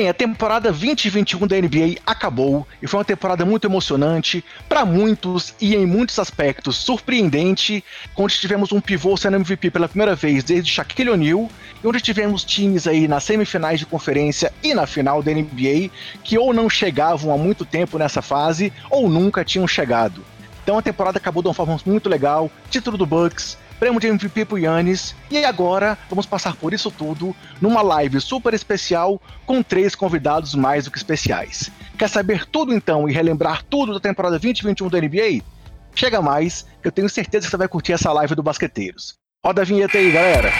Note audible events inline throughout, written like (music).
Bem, a temporada 2021 da NBA acabou e foi uma temporada muito emocionante, para muitos e em muitos aspectos surpreendente, onde tivemos um pivô sendo MVP pela primeira vez desde Shaquille O'Neal, e onde tivemos times aí nas semifinais de conferência e na final da NBA que ou não chegavam há muito tempo nessa fase ou nunca tinham chegado. Então a temporada acabou de uma forma muito legal, título do Bucks, prêmio de MVP pro Yannis. E agora vamos passar por isso tudo numa live super especial com três convidados mais do que especiais. Quer saber tudo então e relembrar tudo da temporada 2021 da NBA? Chega mais, eu tenho certeza que você vai curtir essa live do Basqueteiros. Roda a vinheta aí, galera!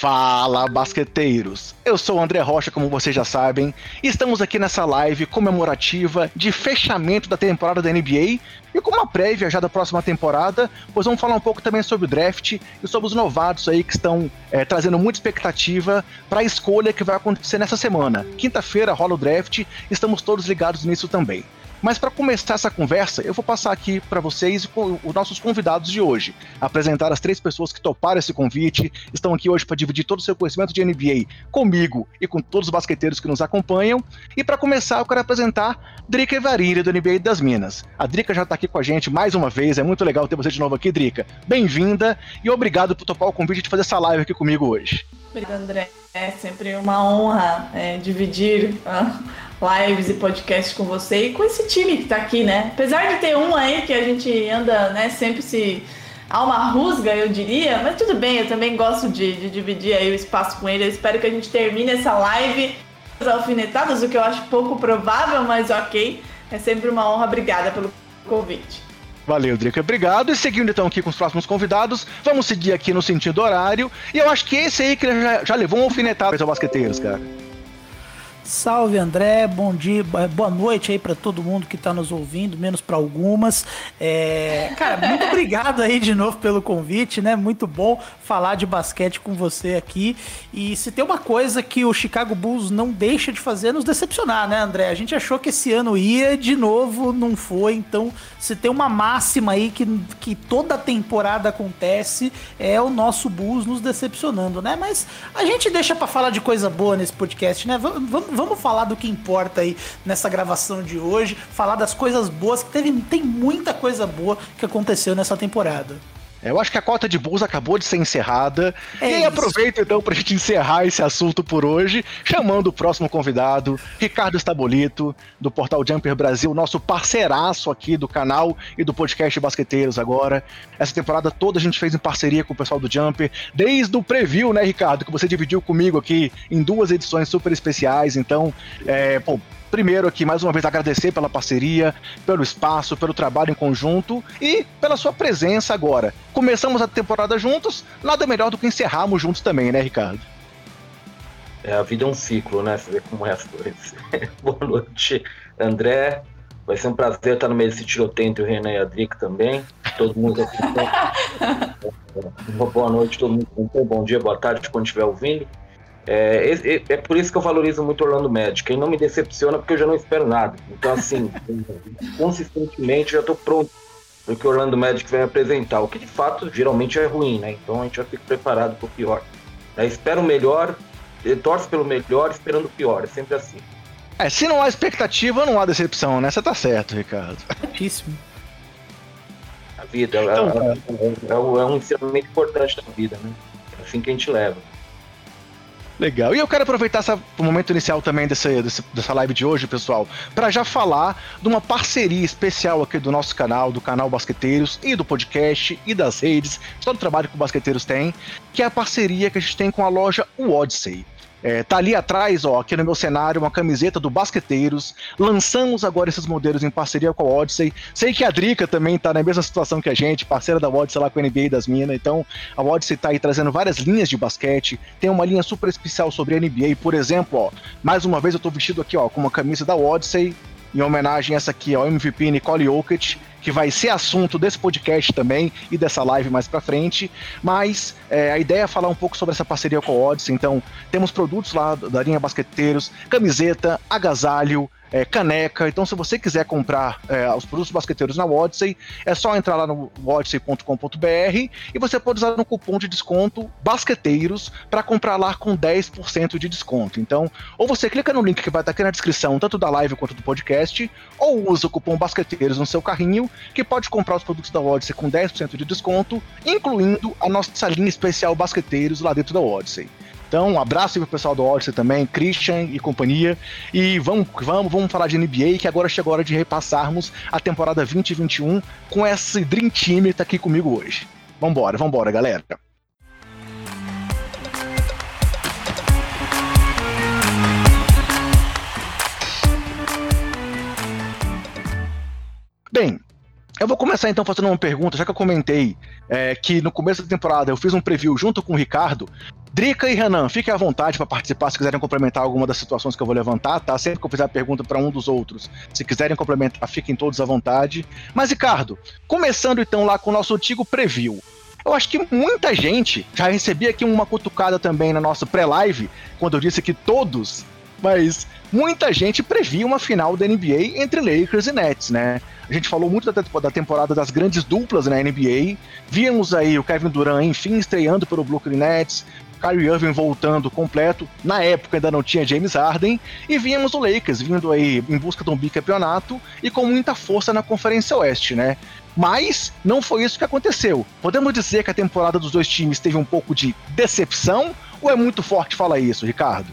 Fala, basqueteiros! Eu sou o André Rocha, como vocês já sabem, e estamos aqui nessa live comemorativa de fechamento da temporada da NBA e com uma prévia já da próxima temporada, pois vamos falar um pouco também sobre o draft e sobre os novatos aí que estão é, trazendo muita expectativa para a escolha que vai acontecer nessa semana. Quinta-feira rola o draft, estamos todos ligados nisso também. Mas para começar essa conversa, eu vou passar aqui para vocês os nossos convidados de hoje. Apresentar as três pessoas que toparam esse convite, estão aqui hoje para dividir todo o seu conhecimento de NBA comigo e com todos os basqueteiros que nos acompanham. E para começar, eu quero apresentar Drica Evarilha, do NBA das Minas. A Drica já está aqui com a gente mais uma vez, é muito legal ter você de novo aqui, Drica. Bem-vinda e obrigado por topar o convite de fazer essa live aqui comigo hoje. Obrigada, André. É sempre uma honra é, dividir uh, lives e podcasts com você e com esse time que está aqui, né? Apesar de ter um aí que a gente anda, né, sempre se. Uma rusga, eu diria, mas tudo bem, eu também gosto de, de dividir aí o espaço com ele. Eu espero que a gente termine essa live alfinetadas, o que eu acho pouco provável, mas ok. É sempre uma honra. Obrigada pelo convite. Valeu, Drica. Obrigado. E seguindo então aqui com os próximos convidados, vamos seguir aqui no sentido horário. E eu acho que esse aí que já, já levou um alfinetado para os basqueteiros, cara. Salve André, bom dia, boa noite aí para todo mundo que está nos ouvindo, menos para algumas. É, cara, muito (laughs) obrigado aí de novo pelo convite, né? Muito bom falar de basquete com você aqui. E se tem uma coisa que o Chicago Bulls não deixa de fazer é nos decepcionar, né, André? A gente achou que esse ano ia, de novo não foi. Então, se tem uma máxima aí que, que toda temporada acontece, é o nosso Bulls nos decepcionando, né? Mas a gente deixa para falar de coisa boa nesse podcast, né? Vamos, vamos vamos falar do que importa aí nessa gravação de hoje, falar das coisas boas, que teve, tem muita coisa boa que aconteceu nessa temporada. Eu acho que a cota de Bulls acabou de ser encerrada. É e aí aproveito então para a gente encerrar esse assunto por hoje, chamando o próximo convidado, Ricardo Estabolito, do Portal Jumper Brasil, nosso parceiraço aqui do canal e do podcast Basqueteiros agora. Essa temporada toda a gente fez em parceria com o pessoal do Jumper, desde o preview, né, Ricardo, que você dividiu comigo aqui em duas edições super especiais. Então, é, pô, Primeiro aqui, mais uma vez, agradecer pela parceria, pelo espaço, pelo trabalho em conjunto e pela sua presença agora. Começamos a temporada juntos, nada melhor do que encerrarmos juntos também, né, Ricardo? É, a vida é um ciclo, né? Você vê como é as coisas. (laughs) Boa noite, André. Vai ser um prazer estar no meio desse tiroteio entre o Renan e a Drica também. Todo mundo aqui. (laughs) Uma boa noite, todo mundo. Bom dia, boa tarde, quando estiver ouvindo. É, é, é, por isso que eu valorizo muito Orlando Magic. Ele não me decepciona porque eu já não espero nada. Então, assim, consistentemente já estou pronto para o que o Orlando Magic vai apresentar. O que de fato geralmente é ruim, né? Então a gente já fica preparado para o pior. É, espero o melhor, torce pelo melhor, esperando o pior. É sempre assim. É, se não há expectativa, não há decepção, né? Você tá certo, Ricardo. Certíssimo. A vida é, então, é, é, é, um ensinamento importante da vida, né? É assim que a gente leva. Legal. E eu quero aproveitar essa, o momento inicial também dessa, dessa live de hoje, pessoal, para já falar de uma parceria especial aqui do nosso canal, do canal Basqueteiros e do podcast e das redes, todo o trabalho que o Basqueteiros tem, que é a parceria que a gente tem com a loja Odyssey. É, tá ali atrás, ó, aqui no meu cenário, uma camiseta do Basqueteiros. Lançamos agora esses modelos em parceria com a Odyssey. Sei que a Drica também tá na mesma situação que a gente, parceira da Odyssey lá com a NBA das Minas. Então, a Odyssey tá aí trazendo várias linhas de basquete. Tem uma linha super especial sobre a NBA, por exemplo, ó. Mais uma vez eu tô vestido aqui, ó, com uma camisa da Odyssey, em homenagem a essa aqui, ó, MVP Nicole Jokic que vai ser assunto desse podcast também e dessa live mais para frente. Mas é, a ideia é falar um pouco sobre essa parceria com a Odyssey. Então, temos produtos lá da linha Basqueteiros, camiseta, agasalho, é, caneca. Então, se você quiser comprar é, os produtos basqueteiros na Odyssey, é só entrar lá no odyssey.com.br e você pode usar no cupom de desconto basqueteiros para comprar lá com 10% de desconto. Então, ou você clica no link que vai estar aqui na descrição, tanto da live quanto do podcast, ou usa o cupom basqueteiros no seu carrinho, que pode comprar os produtos da Odyssey com 10% de desconto, incluindo a nossa linha especial basqueteiros lá dentro da Odyssey. Então, um abraço aí pro pessoal do Odyssey também, Christian e companhia. E vamos, vamos, vamos falar de NBA, que agora chegou a hora de repassarmos a temporada 2021 com esse Dream Team que tá aqui comigo hoje. Vambora, vambora, galera. Bem, eu vou começar então fazendo uma pergunta, já que eu comentei é, que no começo da temporada eu fiz um preview junto com o Ricardo. Drica e Renan, fiquem à vontade para participar se quiserem complementar alguma das situações que eu vou levantar, tá? Sempre que eu fizer a pergunta para um dos outros, se quiserem complementar, fiquem todos à vontade. Mas, Ricardo, começando então lá com o nosso antigo preview. Eu acho que muita gente já recebia aqui uma cutucada também na nossa pré-live, quando eu disse que todos, mas muita gente previa uma final da NBA entre Lakers e Nets, né? A gente falou muito da, da temporada das grandes duplas na NBA. Víamos aí o Kevin Durant, enfim, estreando pelo Brooklyn Nets. Kyrie Irving voltando completo. Na época ainda não tinha James Harden. E víamos o Lakers vindo aí em busca de um bicampeonato e com muita força na Conferência Oeste, né? Mas não foi isso que aconteceu. Podemos dizer que a temporada dos dois times teve um pouco de decepção? Ou é muito forte falar isso, Ricardo?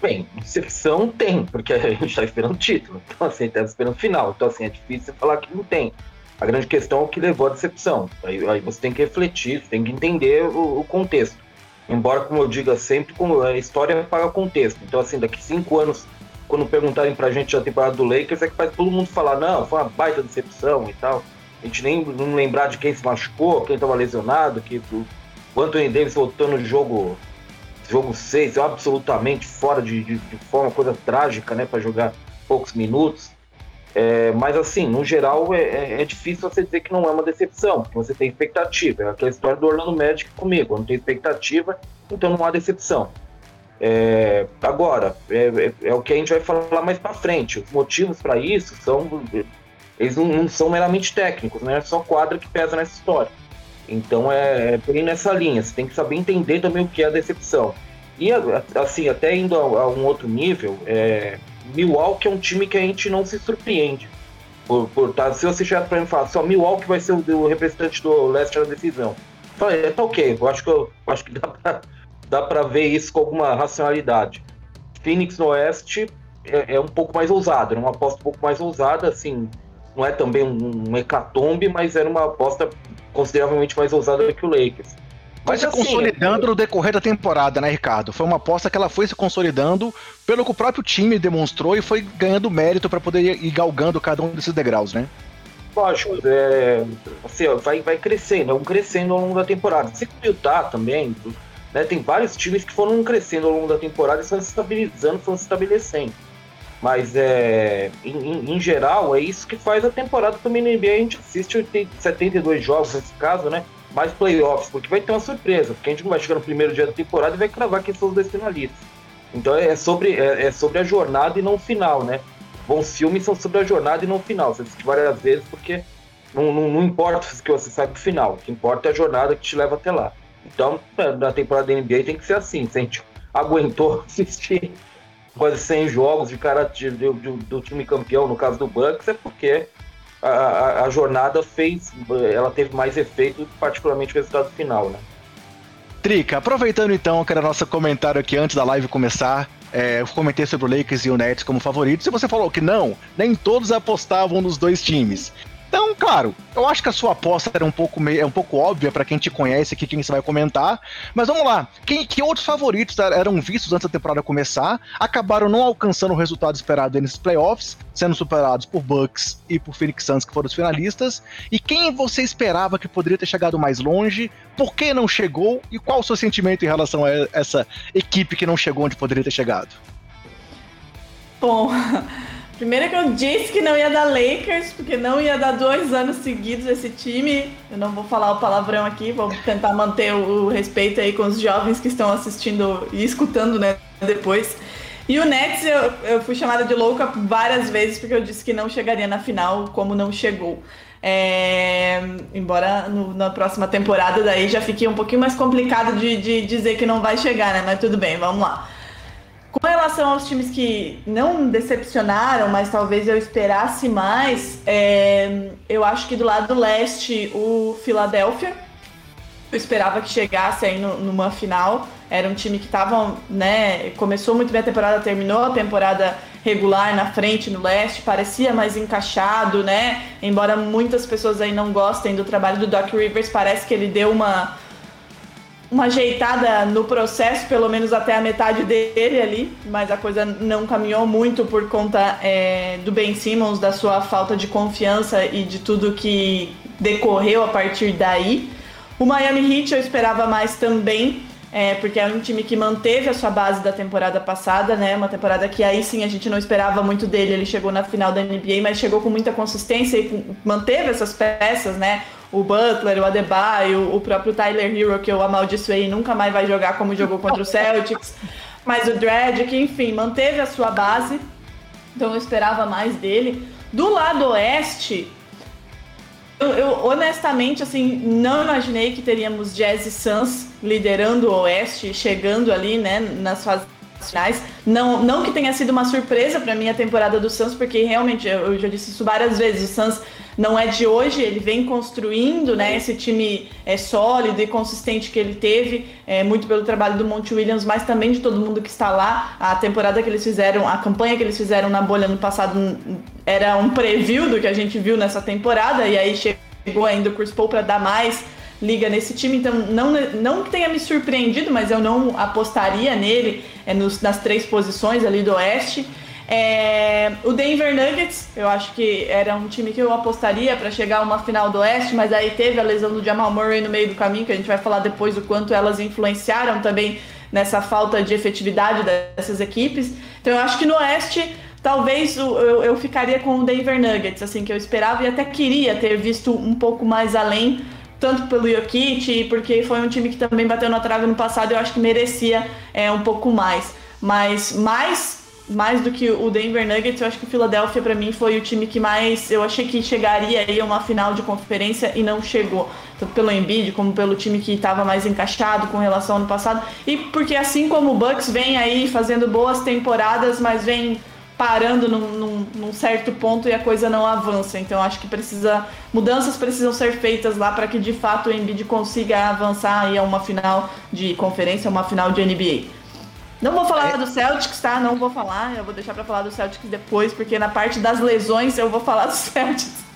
Bem, decepção tem, porque (laughs) a gente está esperando título. Então, assim, está esperando final. Então, assim, é difícil falar que não tem. A grande questão é o que levou à decepção. Aí, aí você tem que refletir, tem que entender o, o, contexto. Embora, como eu diga sempre, como a história paga contexto. Então, assim, daqui cinco anos, quando perguntarem pra gente a temporada do Lakers, é que faz todo mundo falar, não, foi uma baita decepção e tal. A gente nem não lembrar de quem se machucou, quem estava lesionado, que o Anthony Davis voltou no jogo jogo 6 é absolutamente fora de, de, de forma, coisa trágica, né, para jogar poucos minutos. É, mas assim, no geral, é, é, é, difícil você dizer que não é uma decepção, porque você tem expectativa. É aquela história do Orlando Magic comigo, não tem expectativa, então não há decepção. É, agora, é, é, é, o que a gente vai falar mais para frente. Os motivos para isso são. Eles não, não, são meramente técnicos, né? É só quadra que pesa nessa história. Então é, é bem nessa linha. Você tem que saber entender também o que é a decepção. E assim, até indo a, a um outro nível, é, Milwaukee é um time que a gente não se surpreende. Por, por tá, se você chegar para mim e falar, só Milwaukee vai ser o, o representante do leste na decisão. Falei, é, tá ok, eu acho que, eu, acho que dá para dá pra ver isso com alguma racionalidade. Phoenix no Oeste é, é, um pouco mais ousado, era uma aposta um pouco mais ousada, assim, não é também um, um hecatombe, mas era uma aposta consideravelmente mais ousada que o Lakers. Mas se assim, consolidando no decorrer da temporada, né, Ricardo? Foi uma aposta que ela foi se consolidando pelo que o próprio time demonstrou e foi ganhando mérito para poder ir galgando cada um desses degraus, né? Lógico, é, assim, vai, vai crescendo, é um crescendo ao longo da temporada. Se o Utah também, né, tem vários times que foram crescendo ao longo da temporada e foram se estabilizando, foram se estabelecendo. Mas é, em, em, geral, é isso que faz a temporada também na NBA. A gente assiste 72 jogos nesse caso, né? Mais playoffs, porque vai ter uma surpresa, porque a gente não vai chegar no primeiro dia da temporada e vai cravar quem são os dois finalistas. Então é sobre, é, é sobre a jornada e não o final, né? Bons filmes são sobre a jornada e não o final. Você disse várias vezes, porque não, não, não importa o que você sabe do final, o que importa é a jornada que te leva até lá. Então, na temporada da NBA tem que ser assim. Se a gente (laughs) aguentou assistir quase 100 jogos de cara de, de, de, do time campeão, no caso do Bucks, é porque a, a, a, jornada fez, ela teve mais efeito, particularmente o resultado final, né? Trica, aproveitando então que era nosso comentário aqui antes da live começar, é, eu comentei sobre o Lakers e o Nets como favoritos, e você falou que não, nem todos apostavam nos dois times. Então, claro, eu acho que a sua aposta era um pouco, meio, é um pouco óbvia para quem te conhece aqui, quem você vai comentar. Mas vamos lá. Quem, que outros favoritos eram vistos antes da temporada começar, acabaram não alcançando o resultado esperado nesses playoffs, sendo superados por Bucks e por Phoenix Suns, que foram os finalistas. E quem você esperava que poderia ter chegado mais longe? Por que não chegou? E qual o seu sentimento em relação a essa equipe que não chegou onde poderia ter chegado? Bom. Primeiro que eu disse que não ia dar Lakers, porque não ia dar dois anos seguidos esse time. Eu não vou falar o palavrão aqui, vou tentar manter o respeito aí com os jovens que estão assistindo e escutando, né, depois. E o Nets, eu, eu fui chamada de louca várias vezes porque eu disse que não chegaria na final, como não chegou. É, embora no, na próxima temporada daí já fique um pouquinho mais complicado de, de dizer que não vai chegar, né? Mas tudo bem, vamos lá. Com relação aos times que não decepcionaram, mas talvez eu esperasse mais, é, eu acho que do lado do leste, o Philadelphia. Eu esperava que chegasse aí no, numa final. Era um time que estava, né? Começou muito bem a temporada, terminou a temporada regular na frente no leste, parecia mais encaixado, né? Embora muitas pessoas aí não gostem do trabalho do Doc Rivers, parece que ele deu uma uma ajeitada no processo, pelo menos até a metade dele ali, mas a coisa não caminhou muito por conta é, do Ben Simmons, da sua falta de confiança e de tudo que decorreu a partir daí. O Miami Heat eu esperava mais também, é, porque é um time que manteve a sua base da temporada passada, né? Uma temporada que aí sim a gente não esperava muito dele. Ele chegou na final da NBA, mas chegou com muita consistência e manteve essas peças, né? O Butler, o Adebayo, o próprio Tyler Hero, que eu amaldiçoei e nunca mais vai jogar como jogou contra o Celtics. Mas o Dredd, que enfim, manteve a sua base. Então eu esperava mais dele. Do lado oeste, eu, eu, honestamente, assim, não imaginei que teríamos Jazz e Suns liderando o Oeste, chegando ali, né, nas fases finais. Não, não que tenha sido uma surpresa para mim a temporada do Suns, porque realmente, eu, já disse isso várias vezes, o Suns não é de hoje, ele vem construindo, né, esse time é sólido e consistente que ele teve, é, muito pelo trabalho do Monte Williams, mas também de todo mundo que está lá. A temporada que eles fizeram, a campanha que eles fizeram na bolha no passado era um preview do que a gente viu nessa temporada, e aí chegou ainda o Chris Paul para dar mais liga nesse time, então não, não que tenha me surpreendido, mas eu não apostaria nele é, nos, nas três posições ali do Oeste. É, o Denver Nuggets, eu acho que era um time que eu apostaria para chegar a uma final do Oeste, mas aí teve a lesão do Jamal Murray no meio do caminho, que a gente vai falar depois o quanto elas influenciaram também nessa falta de efetividade dessas equipes. Então eu acho que no Oeste talvez eu, eu ficaria com o Denver Nuggets, assim, que eu esperava e até queria ter visto um pouco mais além, tanto pelo Jokic, porque foi um time que também bateu na trave no passado, eu acho que merecia é, um pouco mais. Mas mais mais do que o Denver Nuggets, eu acho que o Philadelphia para mim foi o time que mais eu achei que chegaria aí a uma final de conferência e não chegou, tanto pelo Embiid como pelo time que estava mais encaixado com relação ao ano passado e porque assim como o Bucks vem aí fazendo boas temporadas, mas vem parando num, num, num certo ponto e a coisa não avança. Então acho que precisa mudanças precisam ser feitas lá para que de fato o Embiid consiga avançar aí a uma final de conferência, uma final de NBA. Não vou falar é. do Celtics, tá? Não vou falar. Eu vou deixar pra falar do Celtics depois, porque na parte das lesões eu vou falar do (laughs) Celtics.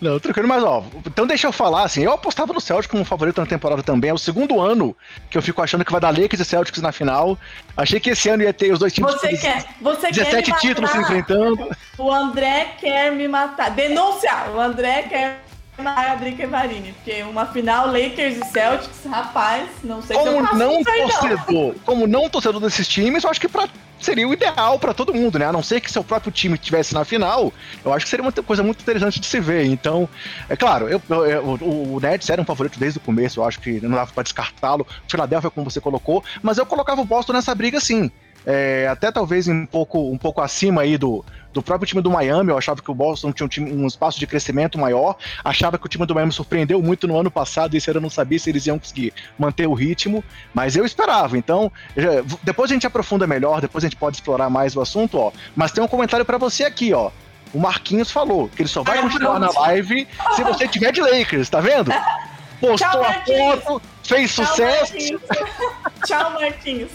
Não, tranquilo, mas ó, então deixa eu falar assim, eu apostava no Celtics como favorito na temporada também, é o segundo ano que eu fico achando que vai dar Lakers e Celtics na final. Achei que esse ano ia ter os dois times você quer, você 17 quer títulos se enfrentando. O André quer me matar. Denúncia! O André quer na Drica Varini, porque uma final Lakers e Celtics, rapaz, não sei como se eu não torcedor, não. Como não torcedor desses times, eu acho que pra, seria o ideal para todo mundo, né? A não ser que seu próprio time estivesse na final, eu acho que seria uma coisa muito interessante de se ver. Então, é claro, eu, eu, o, o Nets era um favorito desde o começo, eu acho que não dava para descartá-lo. Philadelphia, como você colocou, mas eu colocava o Boston nessa briga sim. É, até talvez um pouco, um pouco acima aí do, do próprio time do Miami. Eu achava que o Boston tinha um, time, um espaço de crescimento maior. Achava que o time do Miami surpreendeu muito no ano passado. E esse ano eu não sabia se eles iam conseguir manter o ritmo. Mas eu esperava. Então, já, depois a gente aprofunda melhor. Depois a gente pode explorar mais o assunto. ó. Mas tem um comentário para você aqui, ó. O Marquinhos falou que ele só vai continuar na live se você tiver de Lakers, tá vendo? (laughs) Postou Tchau, a foto, fez Tchau, sucesso. Marquinhos. (laughs) Tchau, Marquinhos.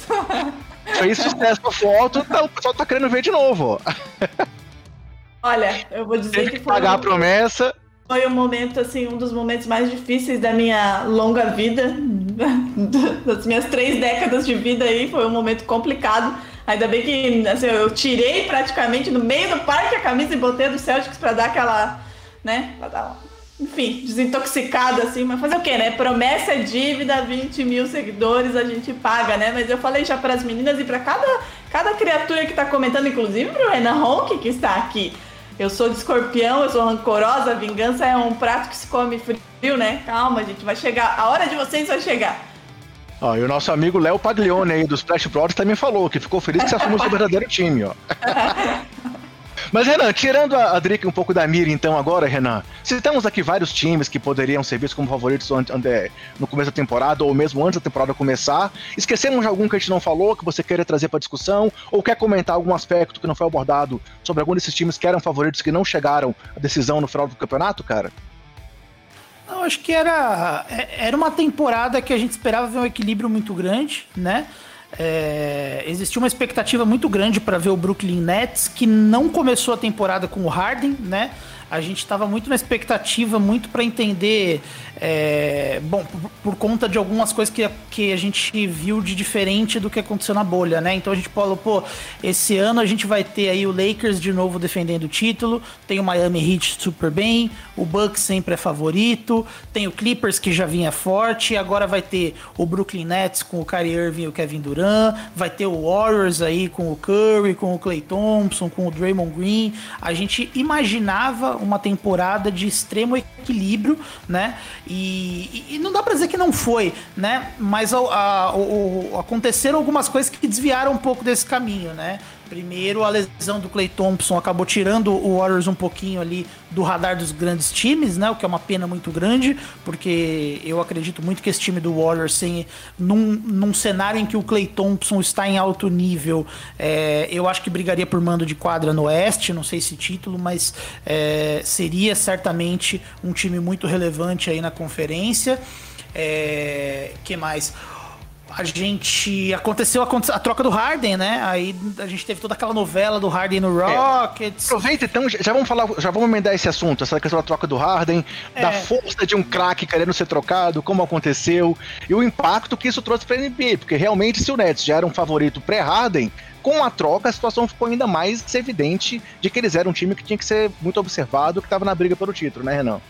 (laughs) Fez sucesso a foto, então o pessoal tá querendo ver de novo. Olha, eu vou dizer Teve que, que pagar um... a promessa. Foi um momento, assim, um dos momentos mais difíceis da minha longa vida, (laughs) das minhas três décadas de vida aí, foi um momento complicado. Ainda bem que assim, eu tirei praticamente no meio do parque a camisa e botei do Celtics para dar aquela, né, pra dar uma enfim, desintoxicada, assim, mas fazer o quê, né? Promessa é dívida, 20 mil seguidores a gente paga, né? Mas eu falei já para as meninas e para cada, cada criatura que tá comentando, inclusive pro Renan Honk, que está aqui. Eu sou de escorpião, eu sou rancorosa, vingança é um prato que se come frio, né? Calma, gente, vai chegar. A hora de vocês vai chegar. Ó, e o nosso amigo Léo Paglione aí dos Splash Brothers também falou que ficou feliz que você assumiu seu (laughs) verdadeiro time, ó. (laughs) Mas, Renan, tirando a, a Drick um pouco da mira, então, agora, Renan, citamos aqui vários times que poderiam ser vistos como favoritos no começo da temporada, ou mesmo antes da temporada começar. Esquecemos de algum que a gente não falou, que você queira trazer para discussão, ou quer comentar algum aspecto que não foi abordado sobre algum desses times que eram favoritos que não chegaram à decisão no final do campeonato, cara? Eu acho que era, é, era uma temporada que a gente esperava ver um equilíbrio muito grande, né? É, existia uma expectativa muito grande para ver o Brooklyn Nets, que não começou a temporada com o Harden, né? A gente estava muito na expectativa, muito para entender, é, bom, por, por, conta de algumas coisas que, que a gente viu de diferente do que aconteceu na bolha, né? Então a gente falou, pô, esse ano a gente vai ter aí o Lakers de novo defendendo o título, tem o Miami Heat super bem, o Bucks sempre é favorito, tem o Clippers que já vinha forte, agora vai ter o Brooklyn Nets com o Kyrie Irving e o Kevin Durant, vai ter o Warriors aí com o Curry, com o Clay Thompson, com o Draymond Green. A gente imaginava uma temporada de extremo equilíbrio, né? E, e não dá para dizer que não foi, né? Mas a, a, a, aconteceram algumas coisas que desviaram um pouco desse caminho, né? Primeiro, a lesão do Clay Thompson acabou tirando o Warriors um pouquinho ali do radar dos grandes times, né? O que é uma pena muito grande, porque eu acredito muito que esse time do Warriors, sem, num, num cenário em que o Clay Thompson está em alto nível, é, eu acho que brigaria por mando de quadra no Oeste, não sei se título, mas é, seria certamente um time muito relevante aí na conferência. É, que mais? A gente. Aconteceu a, a, troca do Harden, né? Aí a gente teve toda aquela novela do Harden no é. Rockets. É. Aproveita então, já vamos falar, já vamos emendar esse assunto, essa questão da troca do Harden, é. da força de um craque querendo ser trocado, como aconteceu, e o impacto que isso trouxe pra NBA, porque realmente se o Nets já era um favorito pré-Harden, com a troca a situação ficou ainda mais evidente de que eles eram um time que tinha que ser muito observado, que estava na briga pelo título, né, Renan?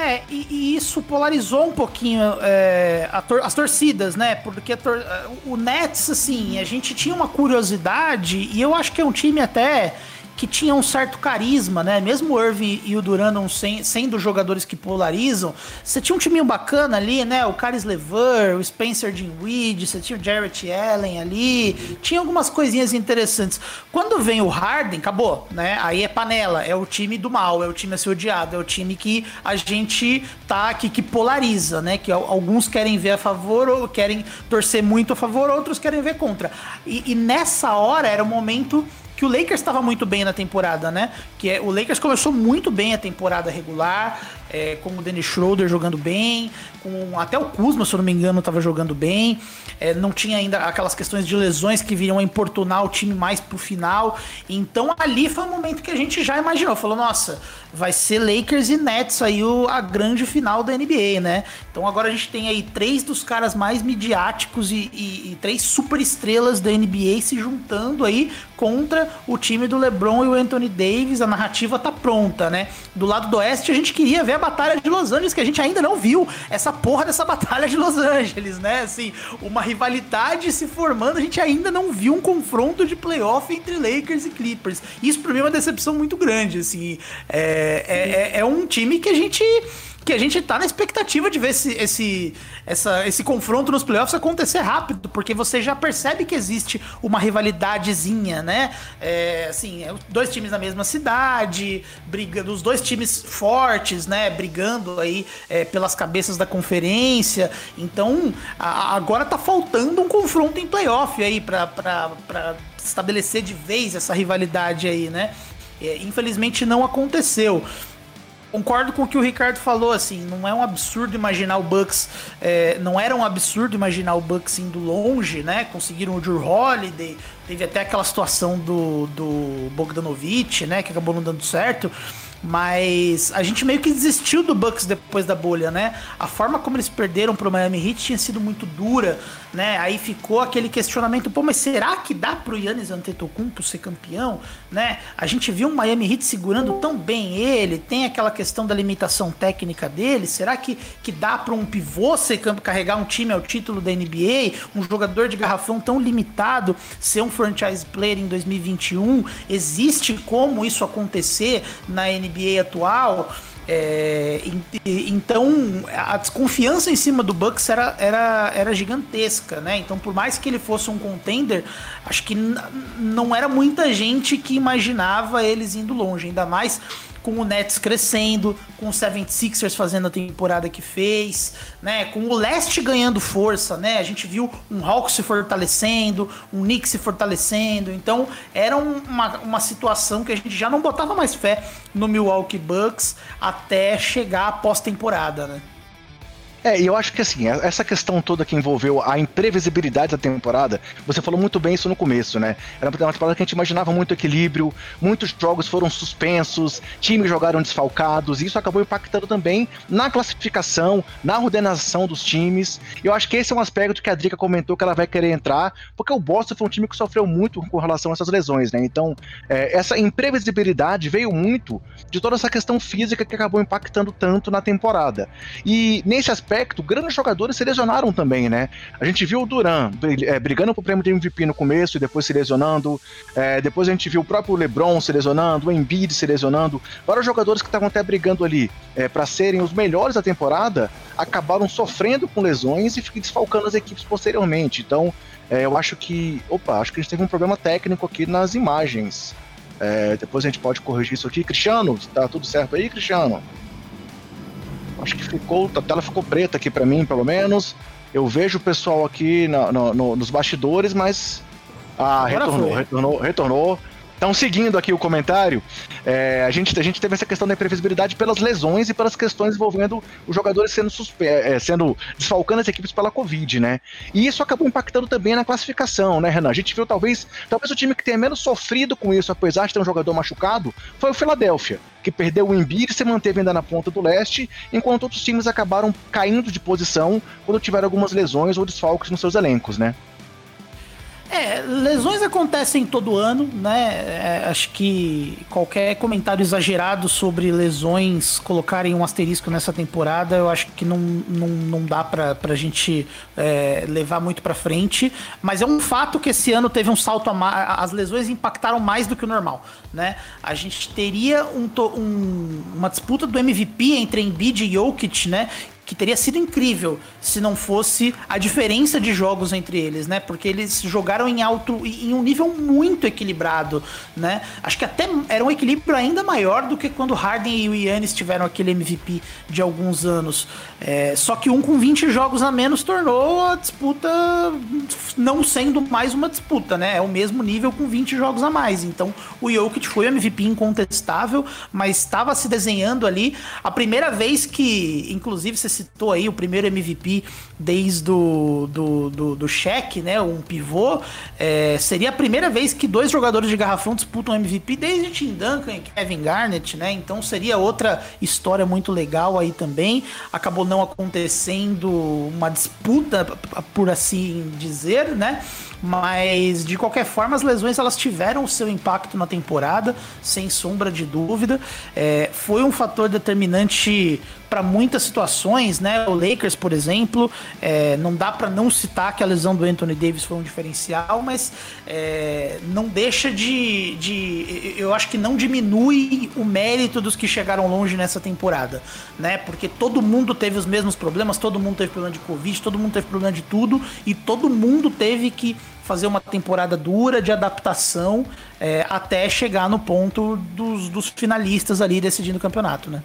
É, e, e, isso polarizou um pouquinho é, tor as torcidas, né? Porque tor o Nets, assim, a gente tinha uma curiosidade, e eu acho que é um time até que tinha um certo carisma, né? Mesmo o Irving e o Duran não sendo jogadores que polarizam, você tinha um timinho bacana ali, né? O Caris Lever, o Spencer Dinwiddie, você tinha o Jarrett Allen ali, tinha algumas coisinhas interessantes. Quando vem o Harden, acabou, né? Aí é panela, é o time do mal, é o time a ser odiado, é o time que a gente tá aqui que polariza, né? Que alguns querem ver a favor ou querem torcer muito a favor, outros querem ver contra. E, e nessa hora era o momento que o Lakers estava muito bem na temporada, né? Que é, o Lakers começou muito bem a temporada regular, é, com o Dennis Schroeder jogando bem, com até o Kuzma, se eu não me engano, estava jogando bem. É, não tinha ainda aquelas questões de lesões que viriam a importunar o time mais pro final. Então ali foi um momento que a gente já imaginou. Falou, nossa, vai ser Lakers e Nets aí o, a grande final da NBA, né? Então agora a gente tem aí três dos caras mais midiáticos e, e, e três super estrelas da NBA se juntando aí contra o time do LeBron e o Anthony Davis. A narrativa tá pronta, né? Do lado do Oeste a gente queria ver a Batalha de Los Angeles, que a gente ainda não viu essa porra dessa Batalha de Los Angeles, né? Assim, uma rivalidade se formando, a gente ainda não viu um confronto de playoff entre Lakers e Clippers. Isso pra mim é uma decepção muito grande, assim. É, é, é, é um time que a gente que a gente tá na expectativa de ver esse, esse, essa, esse confronto nos playoffs acontecer rápido, porque você já percebe que existe uma rivalidadezinha, né? É, assim, é, dois times na mesma cidade, brigando, os dois times fortes, né? Brigando aí é, pelas cabeças da conferência. Então, a, agora tá faltando um confronto em playoff aí para estabelecer de vez essa rivalidade aí, né? É, infelizmente não aconteceu. Concordo com o que o Ricardo falou, assim, não é um absurdo imaginar o Bucks, é, não era um absurdo imaginar o Bucks indo longe, né? Conseguiram o Drew Holiday, teve até aquela situação do, do Bogdanovich, né? Que acabou não dando certo. Mas a gente meio que desistiu do Bucks depois da bolha, né? A forma como eles perderam pro Miami Heat tinha sido muito dura, né? Aí ficou aquele questionamento, pô, mas será que dá pro Yannis Antetokounmpo ser campeão, né? A gente viu um Miami Heat segurando tão bem ele, tem aquela questão da limitação técnica dele, será que, que dá para um pivô ser carregar um time ao título da NBA, um jogador de garrafão tão limitado ser um franchise player em 2021? Existe como isso acontecer na NBA? NBA atual. É, então a desconfiança em cima do Bucks era, era, era gigantesca, né? Então, por mais que ele fosse um contender, acho que não era muita gente que imaginava eles indo longe, ainda mais com o Nets crescendo, com o 76ers fazendo a temporada que fez, né? Com o leste ganhando força, né? A gente viu um Hawks se fortalecendo, um Knicks se fortalecendo. Então, era uma, uma situação que a gente já não botava mais fé no Milwaukee Bucks até chegar a pós-temporada, né? É, e eu acho que assim, essa questão toda que envolveu a imprevisibilidade da temporada, você falou muito bem isso no começo, né? Era uma temporada que a gente imaginava muito equilíbrio, muitos jogos foram suspensos, times jogaram desfalcados, e isso acabou impactando também na classificação, na ordenação dos times. Eu acho que esse é um aspecto que a Drica comentou que ela vai querer entrar, porque o Boston foi um time que sofreu muito com relação a essas lesões, né? Então, é, essa imprevisibilidade veio muito de toda essa questão física que acabou impactando tanto na temporada. E nesse aspecto, aspecto, grandes jogadores se lesionaram também, né? A gente viu o Duran é, brigando pro prêmio de MVP no começo e depois se lesionando. É, depois a gente viu o próprio LeBron se lesionando, o Embiid se lesionando. Vários jogadores que estavam até brigando ali é, para serem os melhores da temporada acabaram sofrendo com lesões e desfalcando as equipes posteriormente. Então, é, eu acho que. Opa, acho que a gente teve um problema técnico aqui nas imagens. É, depois a gente pode corrigir isso aqui. Cristiano, tá tudo certo aí, Cristiano? Acho que ficou, a tela ficou preta aqui para mim, pelo menos. Eu vejo o pessoal aqui no, no, nos bastidores, mas. Ah, retornou, retornou, retornou. Então, seguindo aqui o comentário, é, a, gente, a gente teve essa questão da imprevisibilidade pelas lesões e pelas questões envolvendo os jogadores sendo, suspe é, sendo desfalcando as equipes pela Covid, né? E isso acabou impactando também na classificação, né, Renan? A gente viu talvez, talvez o time que tenha menos sofrido com isso, apesar de ter um jogador machucado, foi o Philadelphia, que perdeu o Embiid e se manteve ainda na ponta do leste, enquanto outros times acabaram caindo de posição quando tiveram algumas lesões ou desfalques nos seus elencos, né? É, lesões acontecem todo ano, né? É, acho que qualquer comentário exagerado sobre lesões colocarem um asterisco nessa temporada, eu acho que não, não, não dá pra, pra gente é, levar muito pra frente. Mas é um fato que esse ano teve um salto a mais. As lesões impactaram mais do que o normal, né? A gente teria um, um, uma disputa do MVP entre Embiid e Jokic, né? Que teria sido incrível se não fosse a diferença de jogos entre eles, né? Porque eles jogaram em alto, em um nível muito equilibrado, né? Acho que até era um equilíbrio ainda maior do que quando Harden e o Yannis tiveram aquele MVP de alguns anos. É, só que um com 20 jogos a menos tornou a disputa não sendo mais uma disputa, né? É o mesmo nível com 20 jogos a mais. Então o Jokic foi o MVP incontestável, mas estava se desenhando ali a primeira vez que, inclusive, você citou aí o primeiro MVP desde o do, do, do cheque, né? Um pivô. É, seria a primeira vez que dois jogadores de garrafão disputam MVP desde Tim Duncan e Kevin Garnett, né? Então seria outra história muito legal aí também. Acabou não acontecendo uma disputa, por assim dizer, né? Mas de qualquer forma, as lesões elas tiveram o seu impacto na temporada, sem sombra de dúvida. É, foi um fator determinante para muitas situações, né? O Lakers, por exemplo, é, não dá para não citar que a lesão do Anthony Davis foi um diferencial, mas é, não deixa de, de, eu acho que não diminui o mérito dos que chegaram longe nessa temporada, né? Porque todo mundo teve os mesmos problemas, todo mundo teve problema de covid, todo mundo teve problema de tudo e todo mundo teve que fazer uma temporada dura de adaptação é, até chegar no ponto dos, dos finalistas ali decidindo o campeonato, né?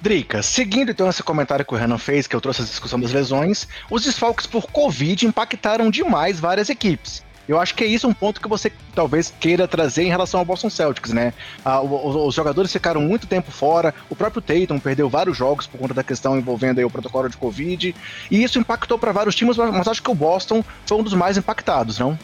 Drica, seguindo então esse comentário que o Renan fez, que eu trouxe a discussão das lesões, os desfalques por Covid impactaram demais várias equipes. Eu acho que é isso um ponto que você talvez queira trazer em relação ao Boston Celtics, né? Ah, os, jogadores ficaram muito tempo fora, o próprio Tatum perdeu vários jogos por conta da questão envolvendo o protocolo de Covid, e isso impactou para vários times, mas acho que o Boston foi um dos mais impactados, não?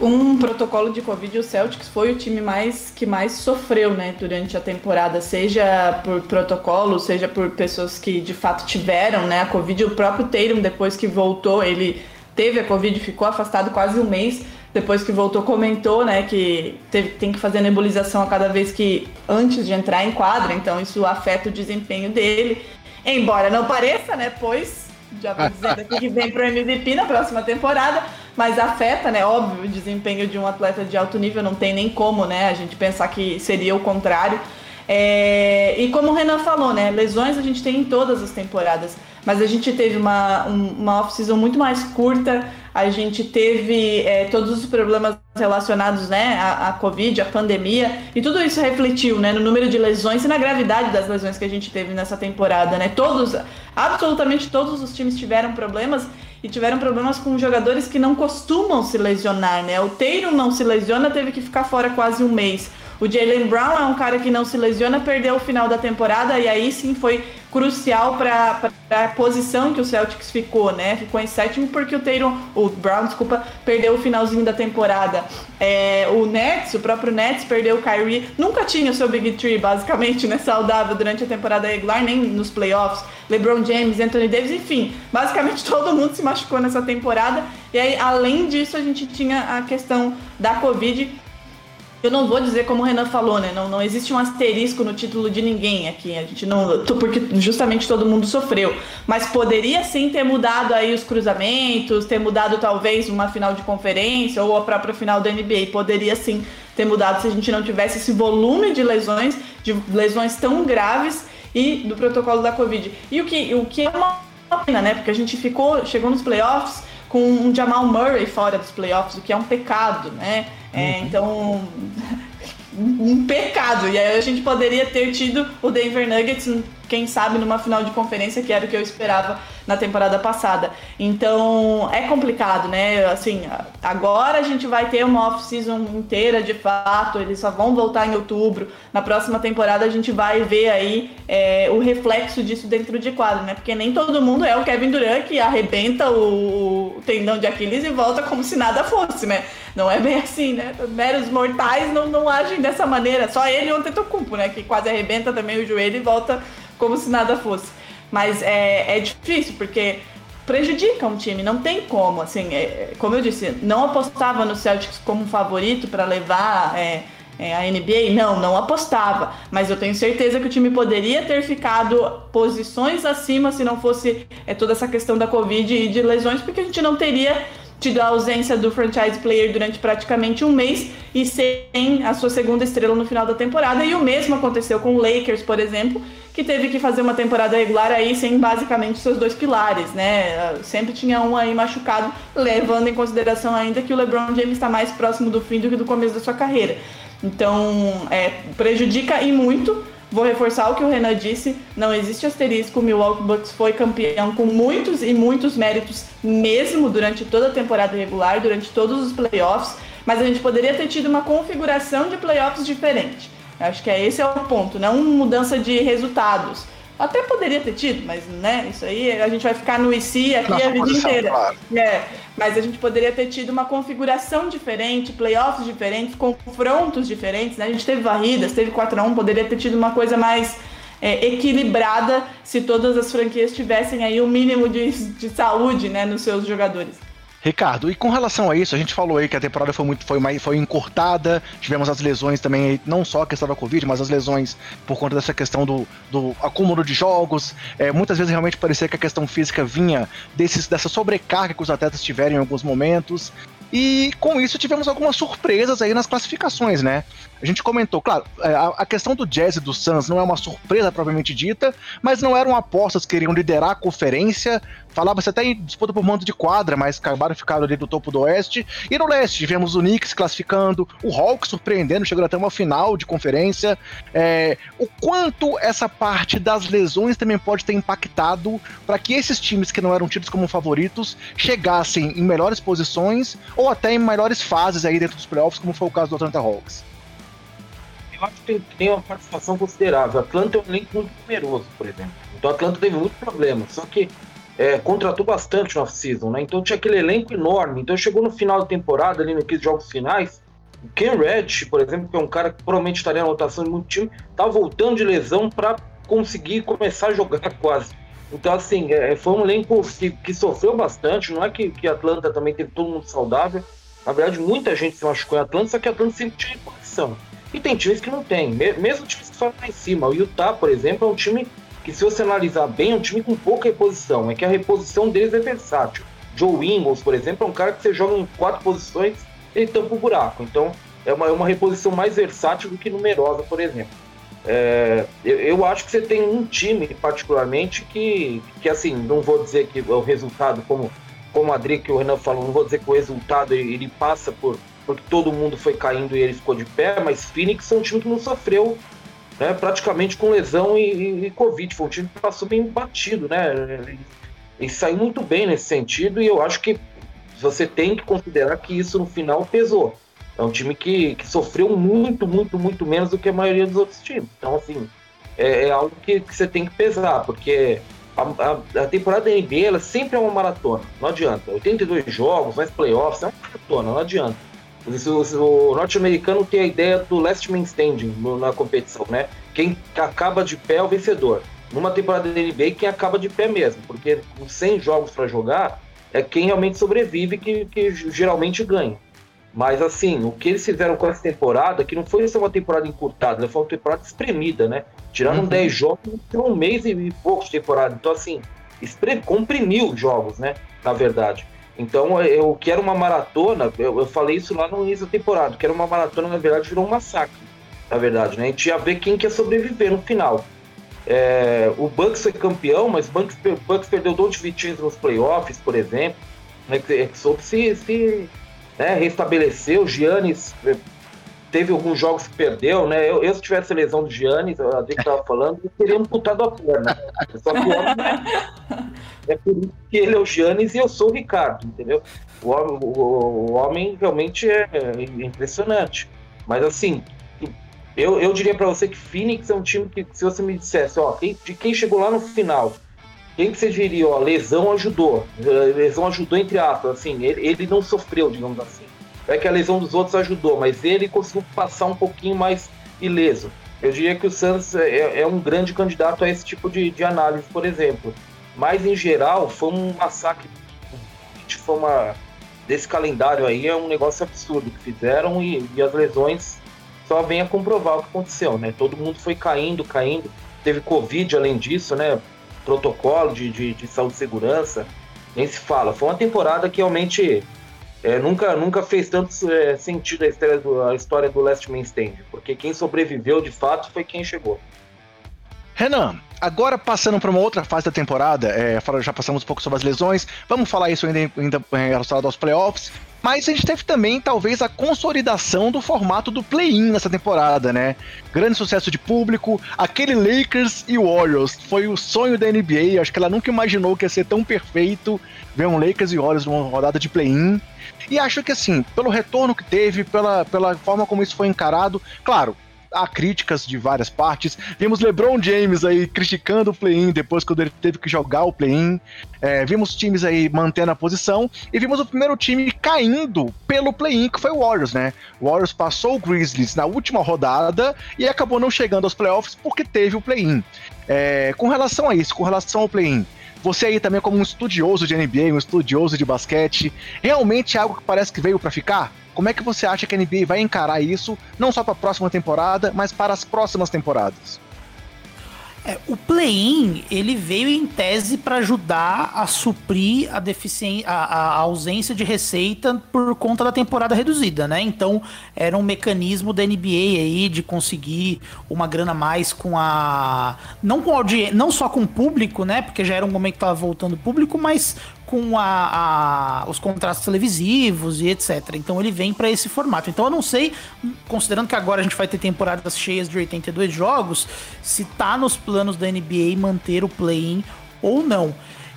um protocolo de Covid, o Celtics foi o time mais que mais sofreu, né, durante a temporada, seja por protocolo, seja por pessoas que de fato tiveram, né, a Covid. O próprio Tatum, depois que voltou, ele teve a Covid, ficou afastado quase um mês. Depois que voltou, comentou, né, que teve, tem que fazer nebulização a cada vez que antes de entrar em quadra, então isso afeta o desempenho dele. Embora não pareça, né, pois já vou dizendo aqui que vem pro MVP na próxima temporada, mas afeta, né? Óbvio, o desempenho de um atleta de alto nível não tem nem como, né? A gente pensar que seria o contrário. É, e como o Renan falou, né? Lesões a gente tem em todas as temporadas, mas a gente teve uma, uma off-season muito mais curta, a gente teve é, todos os problemas relacionados né, à, à, Covid, à pandemia, e tudo isso refletiu né, no número de lesões e na gravidade das lesões que a gente teve nessa temporada. Né? Todos, absolutamente todos os times tiveram problemas e tiveram problemas com jogadores que não costumam se lesionar. Né? O Teiro não se lesiona, teve que ficar fora quase um mês. O Jalen Brown é um cara que não se lesiona, perdeu o final da temporada e aí sim foi crucial para a posição que o Celtics ficou, né? Ficou em sétimo porque o Tatum, o Brown, desculpa, perdeu o finalzinho da temporada. É, o Nets, o próprio Nets perdeu o Kyrie, nunca tinha o seu Big Three, basicamente, né? Saudável durante a temporada regular, nem nos playoffs. LeBron James, Anthony Davis, enfim, basicamente (laughs) todo mundo se machucou nessa temporada. E aí, além disso, a gente tinha a questão da Covid eu não vou dizer como o Renan falou, né? Não, não existe um asterisco no título de ninguém aqui. A gente não. Porque justamente todo mundo sofreu. Mas poderia sim ter mudado aí os cruzamentos, ter mudado talvez uma final de conferência ou a própria final da NBA. Poderia sim ter mudado se a gente não tivesse esse volume de lesões, de lesões tão graves e do protocolo da Covid. E o que, o que é uma pena, né? Porque a gente ficou, chegou nos playoffs com um Jamal Murray fora dos playoffs, o que é um pecado, né? É. Então, um pecado. E aí a gente poderia ter tido o Denver Nuggets, quem sabe, numa final de conferência, que era o que eu esperava na temporada passada. Então é complicado, né? Assim, agora a gente vai ter uma off-season inteira de fato, eles só vão voltar em outubro. Na próxima temporada a gente vai ver aí é, o reflexo disso dentro de quadro, né? Porque nem todo mundo é o Kevin Durant que arrebenta o, tendão de Aquiles e volta como se nada fosse, né? Não é bem assim, né? Meros mortais não, não agem dessa maneira. Só ele e o né? Que quase arrebenta também o joelho e volta como se nada fosse. Mas é, é difícil, porque prejudica um time, não tem como. Assim, é, como eu disse, não apostava no Celtics como favorito para levar é, é, a NBA? Não, não apostava. Mas eu tenho certeza que o time poderia ter ficado posições acima se não fosse é, toda essa questão da Covid e de lesões, porque a gente não teria tido a ausência do franchise player durante praticamente um mês e sem a sua segunda estrela no final da temporada. E o mesmo aconteceu com o Lakers, por exemplo, que teve que fazer uma temporada regular aí sem basicamente seus dois pilares, né? Sempre tinha um aí machucado, levando em consideração ainda que o LeBron James está mais próximo do fim do que do começo da sua carreira. Então, é, prejudica e muito. Vou reforçar o que o Renan disse, não existe asterisco, o Milwaukee Bucks foi campeão com muitos e muitos méritos mesmo durante toda a temporada regular, durante todos os playoffs, mas a gente poderia ter tido uma configuração de playoffs diferente. Acho que é esse é o ponto, não mudança de resultados. Até poderia ter tido, mas né, isso aí a gente vai ficar no IC aqui Nossa a vida posição, inteira. Claro. É, mas a gente poderia ter tido uma configuração diferente, playoffs diferentes, confrontos diferentes. Né? A gente teve varridas, teve 4x1, poderia ter tido uma coisa mais é, equilibrada se todas as franquias tivessem aí o um mínimo de, de saúde né, nos seus jogadores. Ricardo, e com relação a isso, a gente falou aí que a temporada foi muito foi, mais, foi encurtada, tivemos as lesões também, não só a questão da Covid, mas as lesões por conta dessa questão do, do acúmulo de jogos. É, muitas vezes realmente parecia que a questão física vinha desses, dessa sobrecarga que os atletas tiveram em alguns momentos. E com isso tivemos algumas surpresas aí nas classificações, né? A gente comentou, claro, é, a, questão do Jazz e do Suns não é uma surpresa propriamente dita, mas não eram apostas que queriam liderar a conferência. Falava-se até em disputa por mando de quadra, mas acabaram ficando ali do topo do oeste. E no leste, tivemos o Knicks classificando, o Hawks surpreendendo, chegando até uma final de conferência. É, o quanto essa parte das lesões também pode ter impactado para que esses times que não eram tidos como favoritos chegassem em melhores posições ou até em melhores fases aí dentro dos playoffs, como foi o caso do Atlanta Hawks. Eu acho que tem, uma participação considerável. O Atlanta é um elenco muito numeroso, por exemplo. Então o Atlanta teve muito problema. Só que é, contratou bastante no off-season, né? Então tinha aquele elenco enorme. Então chegou no final da temporada, ali naqueles jogos finais, o Ken Reddish, por exemplo, que é um cara que provavelmente estaria na rotação de muito time, tá voltando de lesão para conseguir começar a jogar (laughs) quase. Então, assim, é, foi um elenco que, que, sofreu bastante. Não é que, que Atlanta também teve todo mundo saudável. Na verdade, muita gente se machucou em Atlanta, só que Atlanta sempre tinha posição. E tem times que não tem, mesmo times que estão lá em cima. O Utah, por exemplo, é um time que, se você analisar bem, é um time com pouca reposição. É que a reposição deles é versátil. Joe Ingles, por exemplo, é um cara que você joga em quatro posições e tampa o buraco. Então, é uma, é uma reposição mais versátil do que numerosa, por exemplo. É, eu, eu, acho que você tem um time, particularmente, que, que assim, não vou dizer que o resultado, como, como a Adri, que o Renan falou, não vou dizer que o resultado ele, ele passa por porque todo mundo foi caindo e ele ficou de pé, mas Phoenix é um time que não sofreu né, praticamente com lesão e, e, e, Covid. Foi um time que passou bem batido, né? Ele, ele saiu muito bem nesse sentido e eu acho que você tem que considerar que isso no final pesou. É um time que, que sofreu muito, muito, muito menos do que a maioria dos outros times. Então, assim, é, é algo que, que, você tem que pesar, porque a, a, a, temporada da NBA ela sempre é uma maratona, não adianta. 82 jogos, mais playoffs, é uma maratona, não adianta. O, norte-americano tem a ideia do last man standing na competição, né? Quem acaba de pé é o vencedor. Numa temporada da NBA, quem acaba de pé mesmo, porque com 100 jogos para jogar, é quem realmente sobrevive que, que geralmente ganha. Mas assim, o que eles fizeram com essa temporada, que não foi só uma temporada encurtada, foi uma temporada espremida, né? Tiraram uhum. 10 jogos em um mês e pouco de temporada. Então, assim, comprimiu jogos, né? Na verdade. Então, eu quero uma maratona, eu, eu, falei isso lá no início da temporada, que era uma maratona, na verdade, virou um massacre, na verdade, né? A gente ia ver quem quer sobreviver no final. É, o Bucks foi campeão, mas o Bucks, Bucks perdeu dois vitinhos nos playoffs, por exemplo. Né, soube se, se né, restabeleceu. O Giannis é, teve alguns jogos que perdeu, né? Eu, eu se tivesse a lesão do Giannis, a gente estava falando, eu teria amputado a perna. Só que o homem, (laughs) é por isso que ele é o Giannis e eu sou o Ricardo, entendeu? O, o, o homem realmente é, é impressionante. Mas assim, eu, eu diria para você que Phoenix é um time que, se você me dissesse, ó, quem, de quem chegou lá no final, quem que você diria, ó, lesão ajudou, eh, lesão ajudou entre aspas, assim, ele, ele não sofreu, digamos assim. É que a lesão dos outros ajudou, mas ele conseguiu passar um pouquinho mais ileso. Eu diria que o Suns é, é um grande candidato a esse tipo de, de análise, por exemplo. Mas em geral foi um massacre, foi uma desse calendário aí é um negócio absurdo que fizeram e, e as lesões só vêm a comprovar o que aconteceu, né? Todo mundo foi caindo, caindo. Teve Covid além disso, né? Protocolo de, de, de saúde e segurança, nem se fala. Foi uma temporada que realmente é, nunca, nunca fez tanto é, sentido a história, do, a história do Last Man Stand, porque quem sobreviveu de fato foi quem chegou. Renan, agora passando para uma outra fase da temporada, é, já passamos um pouco sobre as lesões, vamos falar isso ainda, ainda é, relacionado aos playoffs, mas a gente teve também, talvez, a consolidação do formato do play-in nessa temporada, né? Grande sucesso de público, aquele Lakers e Warriors foi o sonho da NBA, acho que ela nunca imaginou que ia ser tão perfeito ver um Lakers e Warriors numa rodada de play-in. E acho que, assim, pelo retorno que teve, pela, pela forma como isso foi encarado, claro, há críticas de várias partes. Vimos LeBron James aí criticando o play-in depois quando ele teve que jogar o play-in. É, vimos times aí mantendo a posição e vimos o primeiro time caindo pelo play-in, que foi o Warriors, né? O Warriors passou o Grizzlies na última rodada e acabou não chegando aos playoffs porque teve o play-in. É, com relação a isso, com relação ao play-in, você aí também como um estudioso de NBA, um estudioso de basquete, realmente é algo que parece que veio para ficar? Como é que você acha que a NBA vai encarar isso, não só para a próxima temporada, mas para as próximas temporadas? É, o play-in ele veio em tese para ajudar a suprir a, deficiência, a, a, ausência de receita por conta da temporada reduzida, né? Então era um mecanismo da NBA aí de conseguir uma grana mais com a não com audiência, não só com o público, né? Porque já era um momento que estava voltando público, mas com a, a, os contratos televisivos e etc. Então ele vem para esse formato. Então eu não sei, considerando que agora a gente vai ter temporadas cheias de 82 jogos, se tá nos planos da NBA manter o play-in ou não.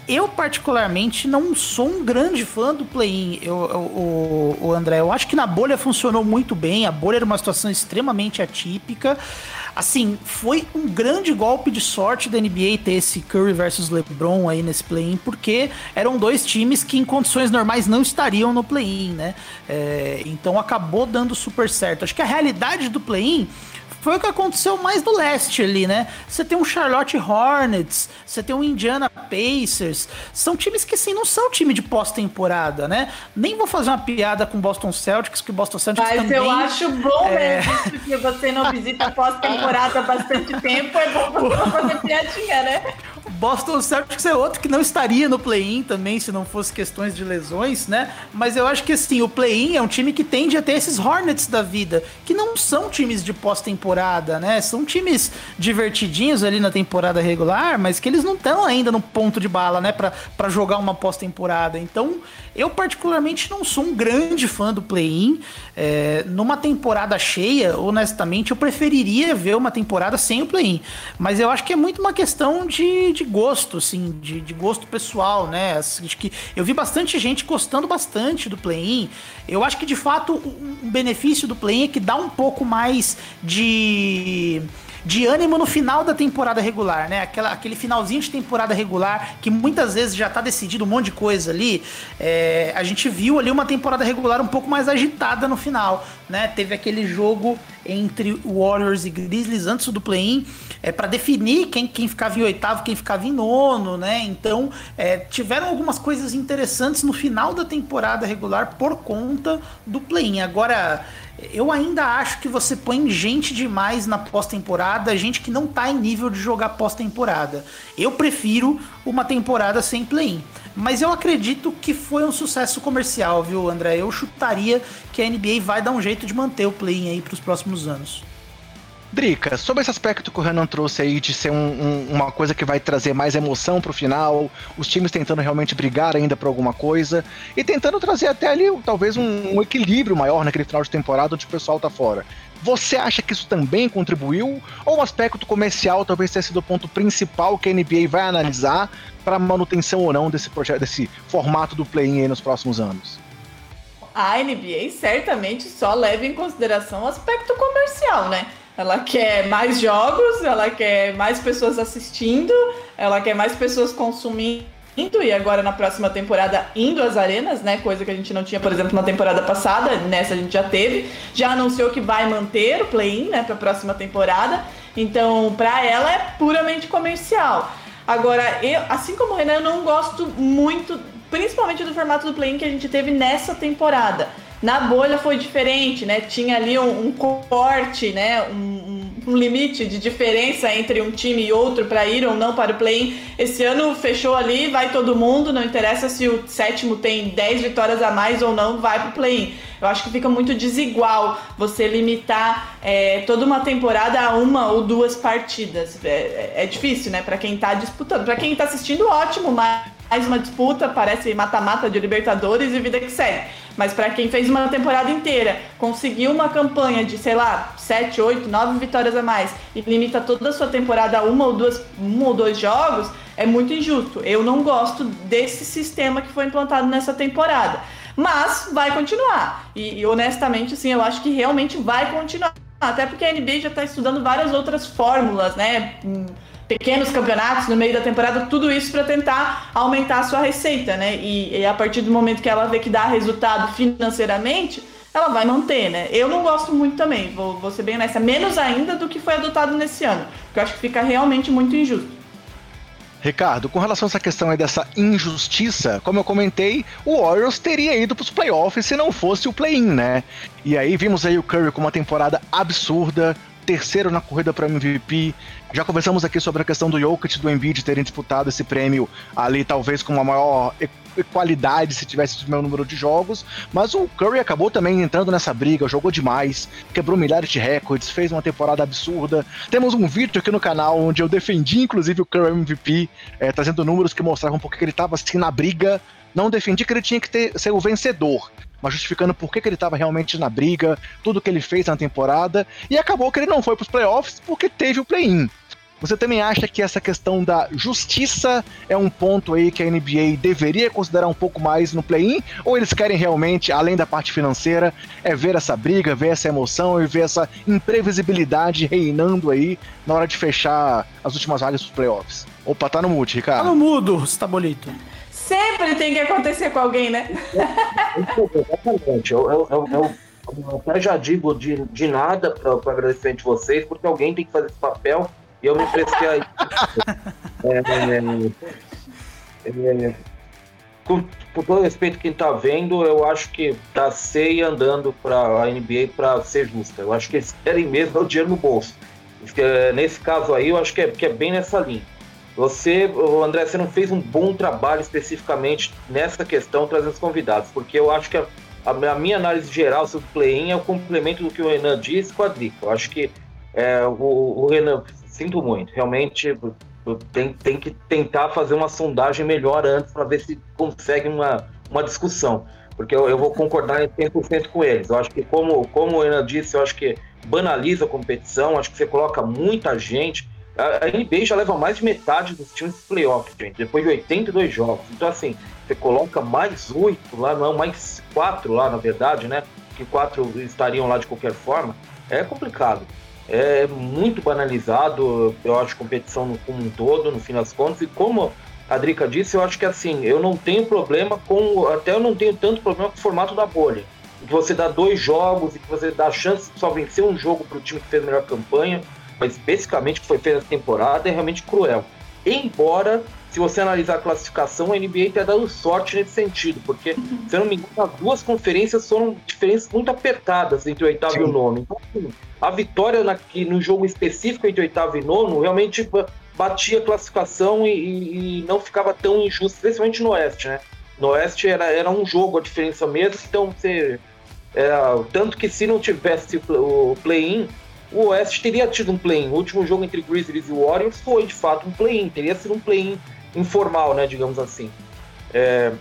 Eu, particularmente, não sou um grande fã do play-in, o, André. Eu acho que na bolha funcionou muito bem. A bolha era uma situação extremamente atípica. Assim, foi um grande golpe de sorte da NBA ter esse Curry versus LeBron aí nesse play-in, porque eram dois times que em condições normais não estariam no play-in, né? É, então acabou dando super certo. Acho que a realidade do play-in foi o que aconteceu mais do leste ali, né? Você tem um Charlotte Hornets, você tem um Indiana Pacers, são times que assim não são time de pós-temporada, né? Nem vou fazer uma piada com Boston Celtics, que o Boston Celtics Mas também... eu acho bom é... mesmo que você não visita pós-temporada há bastante tempo, é bom você fazer piadinha, né? (laughs) Boston Celtics é outro que não estaria no play-in também, se não fosse questões de lesões, né? Mas eu acho que assim, o play-in é um time que tende a ter esses Hornets da vida, que não são times de pós-temporada, né? São times divertidinhos ali na temporada regular, mas que eles não estão ainda no ponto de bala, né? Pra jogar uma pós-temporada. Então, eu particularmente não sou um grande fã do play-in. É, numa temporada cheia, honestamente, eu preferiria ver uma temporada sem o play-in. Mas eu acho que é muito uma questão de, de gosto, assim, de, de gosto pessoal, né? Acho que eu vi bastante gente gostando bastante do play-in. Eu acho que de fato um benefício do play-in é que dá um pouco mais de de ânimo no final da temporada regular, né? Aquela, aquele finalzinho de temporada regular que muitas vezes já tá decidido um monte de coisa ali. É, a gente viu ali uma temporada regular um pouco mais agitada no final, né? Teve aquele jogo entre Warriors e Grizzlies antes do play-in é, para definir quem, quem ficava em oitavo, quem ficava em nono, né? Então é, tiveram algumas coisas interessantes no final da temporada regular por conta do play-in. Agora eu ainda acho que você põe gente demais na pós-temporada, gente que não tá em nível de jogar pós-temporada. Eu prefiro uma temporada sem play-in. Mas eu acredito que foi um sucesso comercial, viu, André? Eu chutaria que a NBA vai dar um jeito de manter o play-in aí para os próximos anos. Drica, sobre esse aspecto que o Renan trouxe aí de ser um, um, uma coisa que vai trazer mais emoção pro final, os times tentando realmente brigar ainda por alguma coisa e tentando trazer até ali talvez um, um equilíbrio maior naquele final de temporada onde o pessoal tá fora. Você acha que isso também contribuiu? Ou o aspecto comercial talvez tenha sido o ponto principal que a NBA vai analisar para manutenção ou não desse projeto, desse formato do play-in nos próximos anos? A NBA certamente só leva em consideração o aspecto comercial, né? Ela quer mais jogos, ela quer mais pessoas assistindo, ela quer mais pessoas consumindo e agora na próxima temporada indo às arenas, né? Coisa que a gente não tinha, por exemplo, na temporada passada, nessa a gente já teve. Já anunciou que vai manter o play-in, né, para a próxima temporada. Então, para ela é puramente comercial. Agora, eu, assim como o Renan, eu não gosto muito, principalmente do formato do play-in que a gente teve nessa temporada na bolha foi diferente, né? Tinha ali um, um corte, né? Um, um, limite de diferença entre um time e outro para ir ou não para o play-in. Esse ano fechou ali, vai todo mundo, não interessa se o sétimo tem 10 vitórias a mais ou não, vai para o play-in. Eu acho que fica muito desigual você limitar é, toda uma temporada a uma ou duas partidas. É, é, é difícil, né? Para quem está disputando. Para quem está assistindo, ótimo, mas mais uma disputa, parece mata-mata de Libertadores e vida que segue. Mas para quem fez uma temporada inteira, conseguiu uma campanha de, sei lá, 7, 8, 9 vitórias a mais e limita toda a sua temporada a uma ou duas, um ou dois jogos, é muito injusto. Eu não gosto desse sistema que foi implantado nessa temporada. Mas vai continuar. E, e honestamente, assim, eu acho que realmente vai continuar. Até porque a NBA já está estudando várias outras fórmulas, né? Pequenos campeonatos no meio da temporada, tudo isso para tentar aumentar a sua receita, né? E, e, a partir do momento que ela vê que dá resultado financeiramente, ela vai manter, né? Eu não gosto muito também, vou, vou ser bem honesta, menos ainda do que foi adotado nesse ano, porque eu acho que fica realmente muito injusto. Ricardo, com relação a essa questão aí dessa injustiça, como eu comentei, o Warriors teria ido para os playoffs se não fosse o play-in, né? E aí vimos aí o Curry com uma temporada absurda, terceiro na corrida para MVP. Já conversamos aqui sobre a questão do Jokic e do Embiid terem disputado esse prêmio ali, talvez com uma maior qualidade se tivesse o mesmo número de jogos, mas o Curry acabou também entrando nessa briga, jogou demais, quebrou milhares de recordes, fez uma temporada absurda. Temos um vídeo aqui no canal onde eu defendi inclusive o Curry MVP, é, trazendo números que mostravam porque ele estava assim na briga. Não defendi que ele tinha que ter, ser o vencedor, mas justificando por que, que ele estava realmente na briga, tudo que ele fez na temporada, e acabou que ele não foi para os playoffs porque teve o play-in. Você também acha que essa questão da justiça é um ponto aí que a NBA deveria considerar um pouco mais no play-in? Ou eles querem realmente, além da parte financeira, é ver essa briga, ver essa emoção e ver essa imprevisibilidade reinando aí na hora de fechar as últimas vagas dos playoffs? Opa, tá no mute, Ricardo. Tá no mudo, bonito. Sempre tem que acontecer com alguém, né? Exatamente. Eu, eu, eu, eu, até já digo de, de nada para agradecer de vocês, porque alguém tem que fazer esse papel e eu me prestei a é, (laughs) é, é, com, com todo respeito quem está vendo, eu acho que tá ceia andando para a NBA para ser justa. Eu acho que eles querem mesmo o dinheiro no bolso. Nesse caso aí, eu acho que é, que é bem nessa linha. Você, André, você não fez um bom trabalho especificamente nessa questão trazendo os convidados, porque eu acho que a, a, minha análise geral sobre o play-in é o complemento do que o Renan disse com a Drica. Eu acho que é, o, o Renan, sinto muito, realmente tem, tem que tentar fazer uma sondagem melhor antes para ver se consegue uma, uma discussão. Porque eu, eu vou concordar em 100% com eles. Eu acho que, como, como o Renan disse, eu acho que banaliza a competição, acho que você coloca muita gente. A, NBA já leva mais de metade dos times playoff, gente, depois de 82 jogos. Então, assim, você coloca mais oito lá, não, mais quatro lá, na verdade, né? Que quatro estariam lá de qualquer forma. É complicado é muito banalizado, eu acho, competição como um todo, no fim das contas, e como a Drica disse, eu acho que assim, eu não tenho problema com, até eu não tenho tanto problema com o formato da bolha, que você dá dois jogos e que você dá chance de só vencer um jogo para o time que fez a melhor campanha, mas especificamente que foi feita essa temporada, é realmente cruel. Embora, se você analisar a classificação, a NBA tenha dado sorte nesse sentido, porque, se eu não me engano, as duas conferências foram diferenças muito apertadas entre o oitavo Sim. e o nono. Então, assim, a vitória na, no jogo específico entre oitavo e nono realmente batia a classificação e, e, não ficava tão injusto, principalmente no Oeste, né? No Oeste era, era um jogo a diferença mesmo, então você. Era, tanto que se não tivesse o play-in, o Oeste teria tido um play-in. O último jogo entre Grizzlies e Warriors foi de fato um play-in, teria sido um play-in informal, né? Digamos assim. É,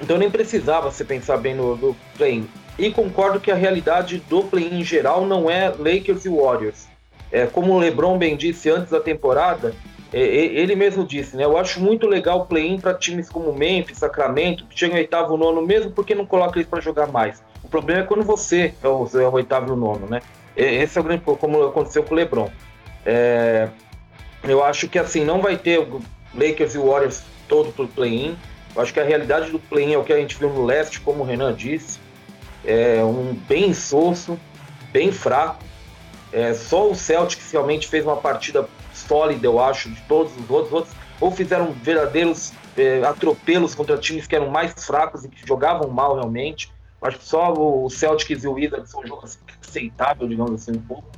então nem precisava você pensar bem no, no play-in. E concordo que a realidade do play-in em geral não é Lakers e Warriors. É, como o LeBron bem disse antes da temporada, é, ele mesmo disse, né? Eu acho muito legal o play-in para times como Memphis, Sacramento, que chegam oitavo nono mesmo, porque não coloca eles para jogar mais. O problema é quando você é o, é o oitavo e o nono, né? Esse é o grande como aconteceu com o LeBron. É, eu acho que assim, não vai ter Lakers e Warriors todo pro play-in. Eu acho que a realidade do play-in é o que a gente viu no leste, como o Renan disse é um bem insosso, bem fraco. É, só o Celtics realmente fez uma partida sólida, eu acho, de todos os outros. outros ou fizeram verdadeiros é, atropelos contra times que eram mais fracos e que jogavam mal realmente. Acho que só o Celtics e o Wizards são jogo assim, aceitável, digamos assim, um pouco.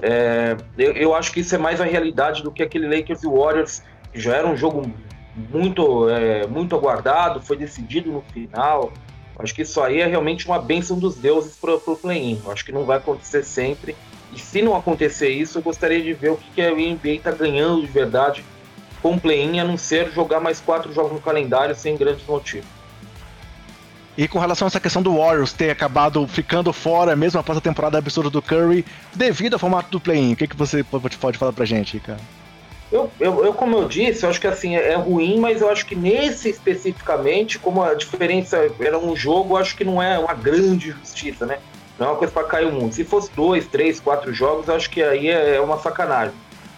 É, eu, eu, acho que isso é mais a realidade do que aquele Lakers e Warriors, que já era um jogo muito, é, muito aguardado, foi decidido no final. Acho que isso aí é realmente uma bênção dos deuses para o play-in. Acho que não vai acontecer sempre. E se não acontecer isso, eu gostaria de ver o que, que a NBA está ganhando de verdade com o play-in, a não ser jogar mais quatro jogos no calendário sem grandes motivos. E com relação a essa questão do Warriors ter acabado ficando fora, mesmo após a temporada absurda do Curry, devido ao formato do play-in, o que, que você pode falar pra gente, cara? Eu, eu, eu, como eu disse, eu acho que assim é, é ruim, mas eu acho que nesse especificamente, como a diferença era um jogo, eu acho que não é uma grande justiça, né? Não é uma coisa para cair o mundo. Se fosse dois, três, quatro jogos, eu acho que aí é, é uma sacanagem.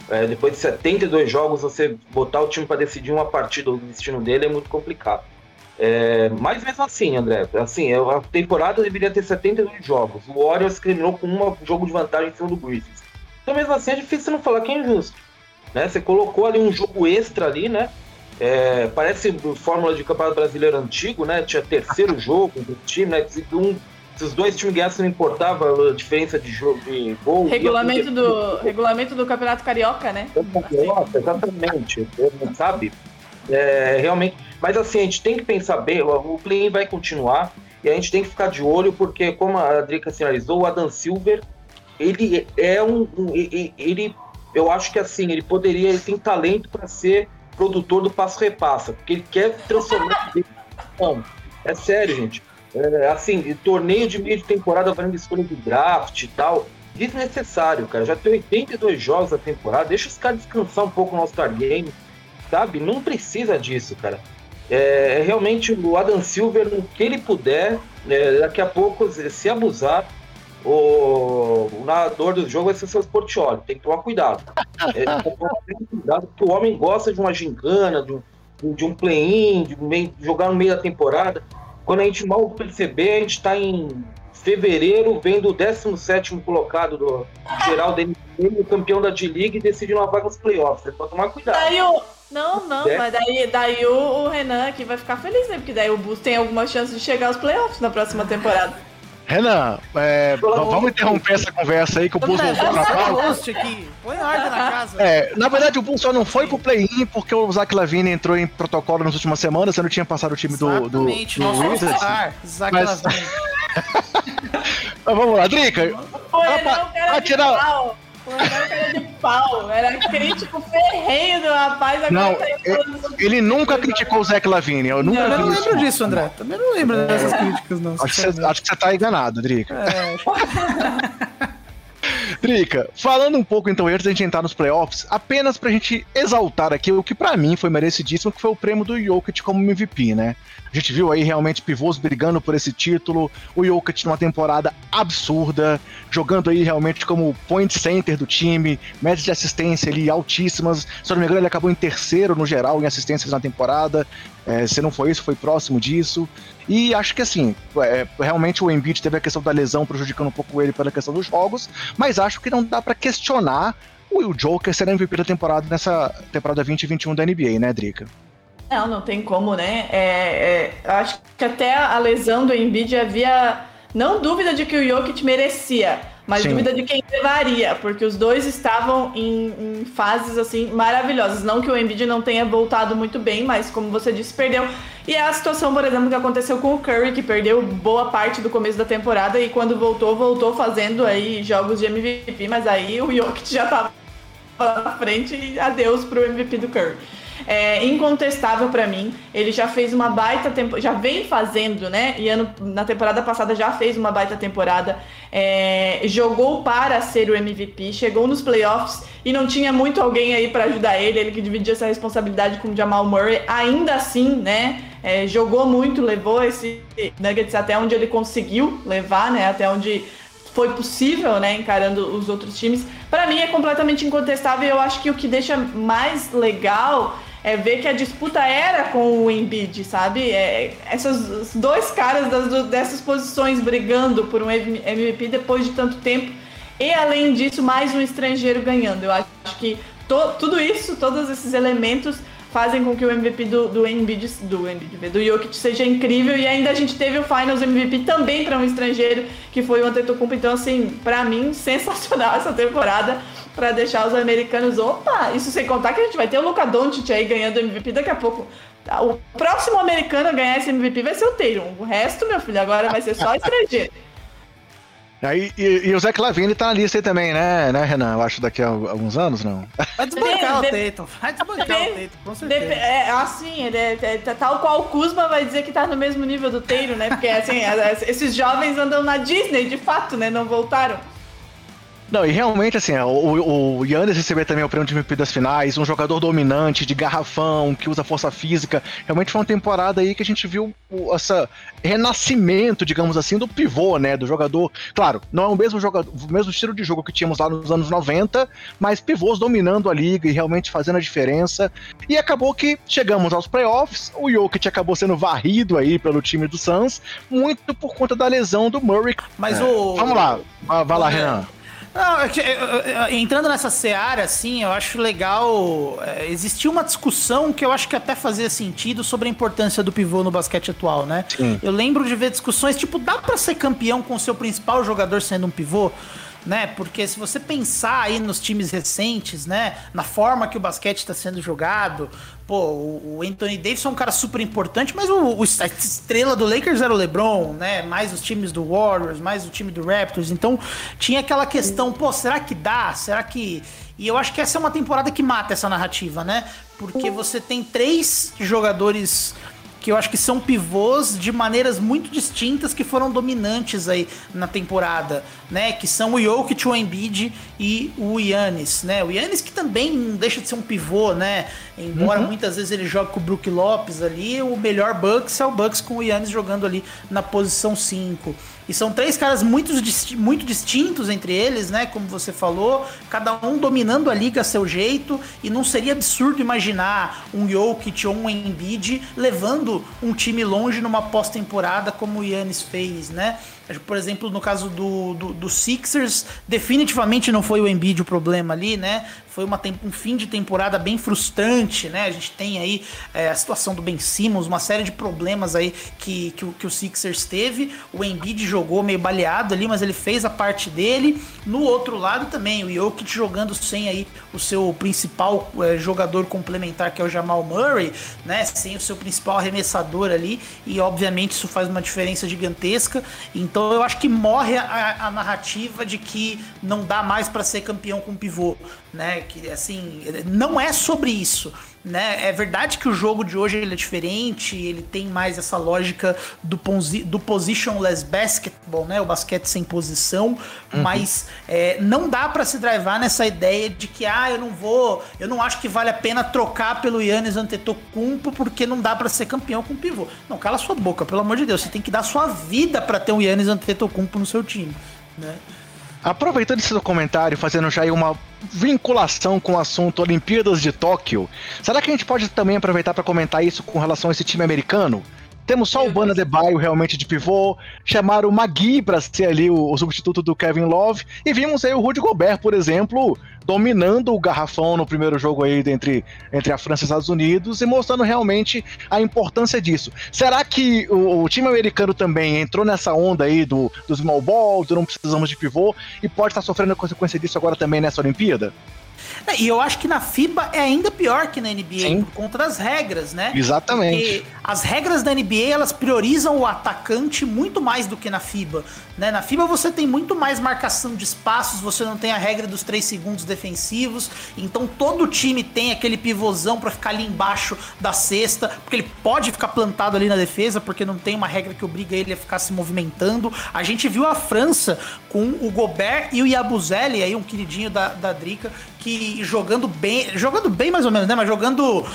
É, depois de 72 jogos, você botar o time para decidir uma partida, o destino dele é muito complicado. É, mas mesmo assim, André, assim, a temporada deveria ter 72 jogos. O Warriors terminou com um jogo de vantagem em cima do Grizzlies. Então, mesmo assim, é difícil não falar que é injusto. Né? Você colocou ali um jogo extra ali, né? É, parece fórmula de campeonato brasileiro antigo, né? Tinha terceiro (laughs) jogo do time, né? Se, um, se os dois times ganhassem, não importava a diferença de jogo de gol. Regulamento do, regulamento do campeonato carioca, né? Carioca, exatamente. Sabe? É, realmente. Mas assim, a gente tem que pensar bem, o play vai continuar e a gente tem que ficar de olho, porque, como a Drica sinalizou, o Adam Silver, ele é um. um ele eu acho que assim, ele poderia, ele tem talento para ser produtor do passo repassa, porque ele quer transformar não, é sério, gente. É, assim, torneio de meio de temporada valendo escolha de draft e tal, desnecessário, cara. Já tem 82 jogos na temporada, deixa os caras descansar um pouco no All-Star Game, sabe? Não precisa disso, cara. É, é realmente o Adam Silver, no que ele puder, é, daqui a pouco, se abusar, o, o narrador do jogo vai ser o seu Sportioli. Tem que tomar cuidado. É, tem que tomar cuidado porque o homem gosta de uma gincana, de um, de um play-in, de, de jogar no meio da temporada. Quando a gente mal perceber, a gente está em fevereiro, vendo o 17 colocado do geral NBA, o campeão da D-League, decidindo uma vaga nos playoffs. Você pode tomar cuidado. O... Não, não, é. mas daí, daí o, o, Renan aqui vai ficar feliz, né? Porque daí o Bus tem alguma chance de chegar aos playoffs na próxima temporada. Renan, é, vamos interromper essa conversa aí que o Bulls voltou pra pauta. Põe ordem na casa. É, na verdade, o Bulls só não foi pro play-in porque o Zach Lavine entrou em protocolo nas últimas semanas, você não tinha passado o time do, do, Exatamente, do nosso Wizards. Zach Mas... Lavine. (laughs) Mas vamos lá, Drica. Pô, ele não quer Era de pau, era crítico ferrenho do rapaz. Não, tá ele, ele nunca criticou o Zach Lavine. Eu nunca não, eu não lembro disso, André. Também não lembro é. dessas críticas, não. Acho que, você, acho que você tá enganado, Drica. É. (laughs) Drica, falando um pouco então antes da gente entrar nos playoffs, apenas pra gente exaltar aqui o que para mim foi merecidíssimo, que foi o prêmio do Jokic como MVP, né? A gente viu aí realmente pivôs brigando por esse título, o Jokic numa temporada absurda, jogando aí realmente como point center do time, médias de assistência ali altíssimas. Se não me engano, ele acabou em terceiro no geral em assistências na temporada. É, se não foi isso, foi próximo disso. E acho que assim, é, realmente o Embiid teve a questão da lesão prejudicando um pouco ele pela questão dos jogos, mas acho que não dá para questionar o Joker ser MVP da temporada nessa temporada 2021 da NBA, né, Drica? Não, não tem como, né? É, é, acho que até a lesão do Embiid havia não dúvida de que o Jokic merecia, mas Sim. dúvida de quem levaria, porque os dois estavam em, em, fases assim maravilhosas. Não que o Embiid não tenha voltado muito bem, mas como você disse, perdeu. E é a situação, por exemplo, que aconteceu com o Curry, que perdeu boa parte do começo da temporada e quando voltou, voltou fazendo aí jogos de MVP, mas aí o Jokic já estava na frente e adeus pro MVP do Curry é incontestável para mim. Ele já fez uma baita temporada, já vem fazendo, né? E ano, na temporada passada já fez uma baita temporada. É, jogou para ser o MVP, chegou nos playoffs e não tinha muito alguém aí para ajudar ele. Ele que dividia essa responsabilidade com o Jamal Murray. Ainda assim, né? É, jogou muito, levou esse Nuggets até onde ele conseguiu levar, né? Até onde foi possível, né, encarando os outros times. Para mim é completamente incontestável. Eu acho que o que deixa mais legal é ver que a disputa era com o Embiid, sabe? É, esses dois caras das, dessas posições brigando por um MVP depois de tanto tempo. E além disso, mais um estrangeiro ganhando. Eu acho que to, tudo isso, todos esses elementos fazem com que o MVP do, do Embiid, do Embiid, do Jokic seja incrível e ainda a gente teve o Finals MVP também para um estrangeiro, que foi o Antetokounmpo, então assim, para mim, (laughs) sensacional essa temporada para deixar os americanos, opa, isso sem contar que a gente vai ter o Luca Doncic aí ganhando MVP daqui a pouco. O próximo americano a ganhar esse MVP vai ser o Taylor. O resto, meu filho, agora vai ser só (laughs) estrangeiro. Aí, e, e, o Zé Clavini tá na lista aí também, né, né, Renan? Eu acho daqui a alguns anos, não. Vai desbancar o Tatum. Vai desbancar o Tatum, com certeza. É, assim, ele é, é, tal qual o Kuzma vai dizer que tá no mesmo nível do Taylor, né? Porque, assim, (laughs) esses jovens andam na Disney, de fato, né? Não voltaram. Não, e realmente, assim, o, o Yannis receber também o prêmio de MVP das finais, um jogador dominante, de garrafão, que usa força física. Realmente foi uma temporada aí que a gente viu essa renascimento, digamos assim, do pivô, né? Do jogador. Claro, não é o mesmo jogador, o mesmo estilo de jogo que tínhamos lá nos anos 90, mas pivôs dominando a liga e realmente fazendo a diferença. E acabou que chegamos aos playoffs, o Jokic acabou sendo varrido aí pelo time do Suns, muito por conta da lesão do Murray. Mas é. o. Vamos lá, vai lá, Renan. Não, é entrando nessa seara, assim, eu acho legal. É, existia uma discussão que eu acho que até fazia sentido sobre a importância do pivô no basquete atual, né? Sim. Eu lembro de ver discussões tipo, dá para ser campeão com o seu principal jogador sendo um pivô? Né? Porque se você pensar aí nos times recentes, né? Na forma que o basquete está sendo jogado, pô, o Anthony Davis é um cara super importante, mas o, o, a estrela do Lakers era o LeBron, né? Mais os times do Warriors, mais o time do Raptors. Então tinha aquela questão, pô, será que dá? Será que. E eu acho que essa é uma temporada que mata essa narrativa, né? Porque você tem três jogadores que eu acho que são pivôs de maneiras muito distintas que foram dominantes aí na temporada, né? Que são o Jokic, o Embiid e o Yannis, né? O Yannis que também não deixa de ser um pivô, né? Embora uhum. muitas vezes ele jogue com o Brook Lopes ali, o melhor Bucks é o Bucks com o Yannis jogando ali na posição 5. E são três caras muito, muito distintos entre eles, né? Como você falou, cada um dominando a liga a seu jeito. E não seria absurdo imaginar um Jokic ou um Embiid levando um time longe numa pós-temporada como o Yannis fez, né? Por exemplo, no caso do, do, do, Sixers, definitivamente não foi o Embiid o problema ali, né? Foi uma, um fim de temporada bem frustrante, né? A gente tem aí é, a situação do Ben Simmons, uma série de problemas aí que, que, que o Sixers teve. O Embiid jogou meio baleado ali, mas ele fez a parte dele. No outro lado também, o Jokic jogando sem aí o seu principal é, jogador complementar, que é o Jamal Murray, né? Sem o seu principal arremessador ali. E obviamente isso faz uma diferença gigantesca. Então eu acho que morre a, a narrativa de que não dá mais para ser campeão com pivô, né? Que assim, não é sobre isso né? É verdade que o jogo de hoje ele é diferente, ele tem mais essa lógica do, do positionless basketball, né? O basquete sem posição, uhum. mas é, não dá para se drivar nessa ideia de que ah, eu não vou, eu não acho que vale a pena trocar pelo Yannis Antetokounmpo porque não dá para ser campeão com pivô. Não, cala sua boca, pelo amor de Deus, você tem que dar sua vida para ter um Yannis Antetokounmpo no seu time, né? Aproveitando esse comentário, fazendo já aí uma vinculação com o assunto Olimpíadas de Tóquio, será que a gente pode também aproveitar para comentar isso com relação a esse time americano? Temos só o Bana de Baio realmente de pivô, chamaram o Magui para ser ali o, o, substituto do Kevin Love, e vimos aí o Rudy Gobert, por exemplo, dominando o garrafão no primeiro jogo aí entre, entre a França e os Estados Unidos e mostrando realmente a importância disso. Será que o, o time americano também entrou nessa onda aí do, do small ball, do não precisamos de pivô, e pode estar sofrendo a consequência disso agora também nessa Olimpíada? É, e eu acho que na FIBA é ainda pior que na NBA, Sim. por conta das regras, né? Exatamente. Porque as regras da NBA, elas priorizam o atacante muito mais do que na FIBA. Né? Na FIBA você tem muito mais marcação de espaços, você não tem a regra dos 3 segundos defensivos, então todo time tem aquele pivôzão para ficar ali embaixo da cesta, porque ele pode ficar plantado ali na defesa, porque não tem uma regra que obriga ele a ficar se movimentando. A gente viu a França com o Gobert e o Yabusele, aí um queridinho da, da Drica, que jogando bem, jogando bem mais ou menos, né? Mas jogando,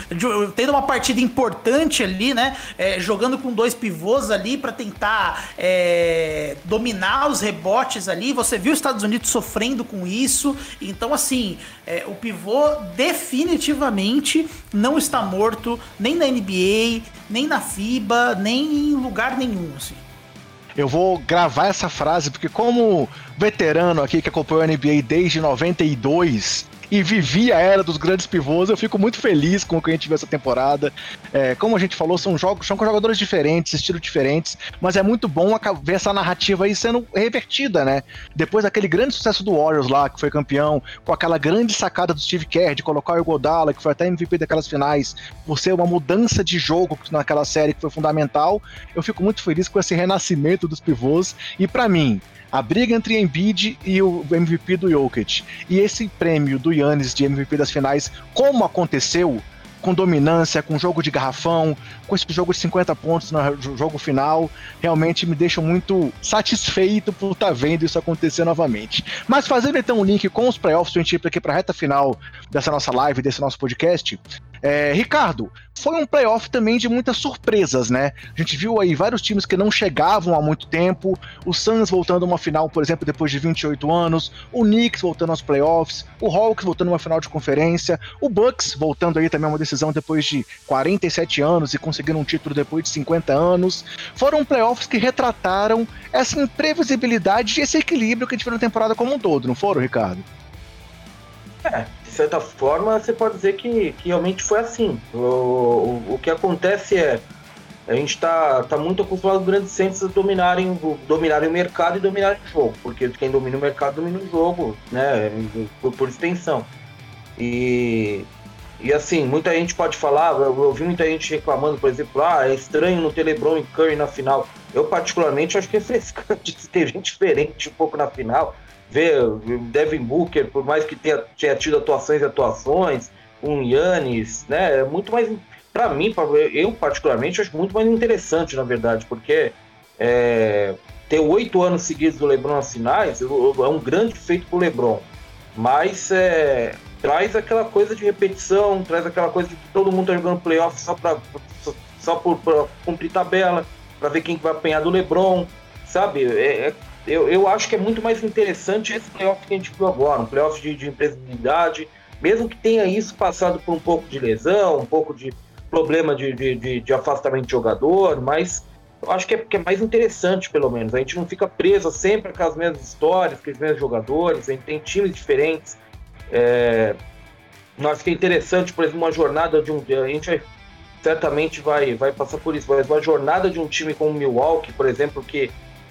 tendo uma partida importante ali, né? É, jogando com dois pivôs ali para tentar é, dominar os rebotes ali. Você viu os Estados Unidos sofrendo com isso. Então, assim, é, o pivô definitivamente não está morto nem na NBA, nem na FIBA, nem em lugar nenhum, assim. Eu vou gravar essa frase porque como veterano aqui que acompanhou a NBA desde 92, e vivi a era dos grandes pivôs. Eu fico muito feliz com o que a gente viu essa temporada. É, como a gente falou, são jogos, são jogadores diferentes, estilos diferentes, mas é muito bom ver essa narrativa aí sendo revertida, né? Depois daquele grande sucesso do Warriors lá, que foi campeão, com aquela grande sacada do Steve Kerr de colocar o Godala, que foi até MVP daquelas finais, por ser uma mudança de jogo naquela série que foi fundamental. Eu fico muito feliz com esse renascimento dos pivôs e para mim, a briga entre Embiid e o MVP do Jokic. E esse prêmio do Yannis de MVP das finais, como aconteceu, com dominância, com jogo de garrafão, com esse jogo de 50 pontos no jogo final, realmente me deixa muito satisfeito por estar tá vendo isso acontecer novamente. Mas fazendo então um link com os playoffs, a gente ir aqui para a reta final dessa nossa live, desse nosso podcast, é, Ricardo, foi um playoff também de muitas surpresas, né? A gente viu aí vários times que não chegavam há muito tempo, o Suns voltando a uma final, por exemplo, depois de 28 anos, o Knicks voltando aos playoffs, o Hawks voltando a uma final de conferência, o Bucks voltando aí também a uma decisão depois de 47 anos e conseguindo um título depois de 50 anos. Foram playoffs que retrataram essa imprevisibilidade e esse equilíbrio que a gente viu na temporada como um todo, não foram, Ricardo? É, certa forma, você pode dizer que, que realmente foi assim. O, o, o que acontece é a gente está tá muito acostumado grandes centros a dominarem, dominarem o mercado e dominarem o jogo, porque quem domina o mercado domina o jogo, né? Por, por extensão. E, e assim, muita gente pode falar, eu ouvi muita gente reclamando, por exemplo, ah, é estranho não ter LeBron e Curry na final. Eu, particularmente, acho que é frescante (laughs) ter gente diferente um pouco na final ver Devin Booker, por mais que tenha, tenha tido atuações e atuações, um Yannis, né? É muito mais. Para mim, eu particularmente, acho muito mais interessante, na verdade, porque é, ter oito anos seguidos do LeBron nas finais é um grande feito pro LeBron. Mas é, traz aquela coisa de repetição, traz aquela coisa de que todo mundo tá jogando playoff só, pra, só, só por cumprir tabela, para ver quem vai apanhar do LeBron, sabe? É, é eu, eu acho que é muito mais interessante esse playoff que a gente viu agora, um playoff de, de mesmo que tenha isso passado por um pouco de lesão, um pouco de, problema de, de, de, de afastamento de jogador, mas eu acho que é, que é mais interessante, pelo menos. A gente não fica preso sempre com as mesmas histórias, com os mesmos jogadores, a gente tem times diferentes. É, eu acho que é interessante, por exemplo, uma jornada de um. A gente certamente vai, vai passar por isso, mas uma jornada de um time como o Milwaukee, por exemplo, que,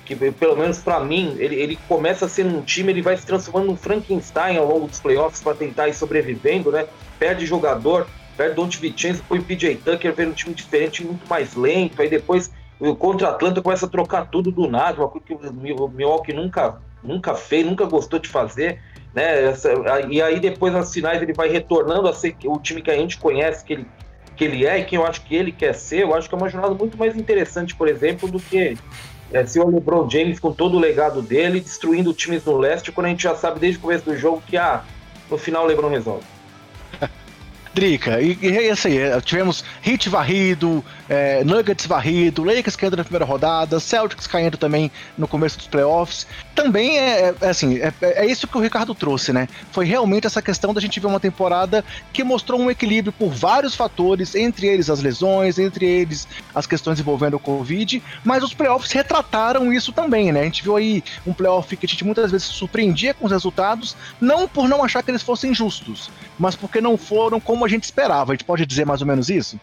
que pelo menos para mim, ele, ele começa sendo um time, ele vai se transformando num Frankenstein ao longo dos playoffs para tentar ir sobrevivendo, né? Perde jogador, perde Don't Vincenzo, põe o PJ Tucker, vem um time diferente, muito mais lento, aí depois contra a Atlanta começa a trocar tudo do nada, uma coisa que o Milwaukee nunca, nunca fez, nunca gostou de fazer. Né? E aí depois nas finais ele vai retornando a ser o time que a gente conhece que ele, que ele é e quem eu acho que ele quer ser. Eu acho que é uma jornada muito mais interessante, por exemplo, do que é, se o LeBron James com todo o legado dele destruindo times no leste, quando a gente já sabe desde o começo do jogo que ah, no final o LeBron resolve. Drica, e, e assim, tivemos Hit varrido, é, Nuggets varrido, Lakers caindo na primeira rodada, Celtics caindo também no começo dos playoffs. Também é, é, é assim, é, é, isso que o Ricardo trouxe, né? Foi realmente essa questão da gente ver uma temporada que mostrou um equilíbrio por vários fatores, entre eles as lesões, entre eles as questões envolvendo o Covid, mas os playoffs retrataram isso também, né? A gente viu aí um playoff que a gente muitas vezes surpreendia com os resultados, não por não achar que eles fossem justos, mas porque não foram como a gente esperava. A gente pode dizer mais ou menos isso?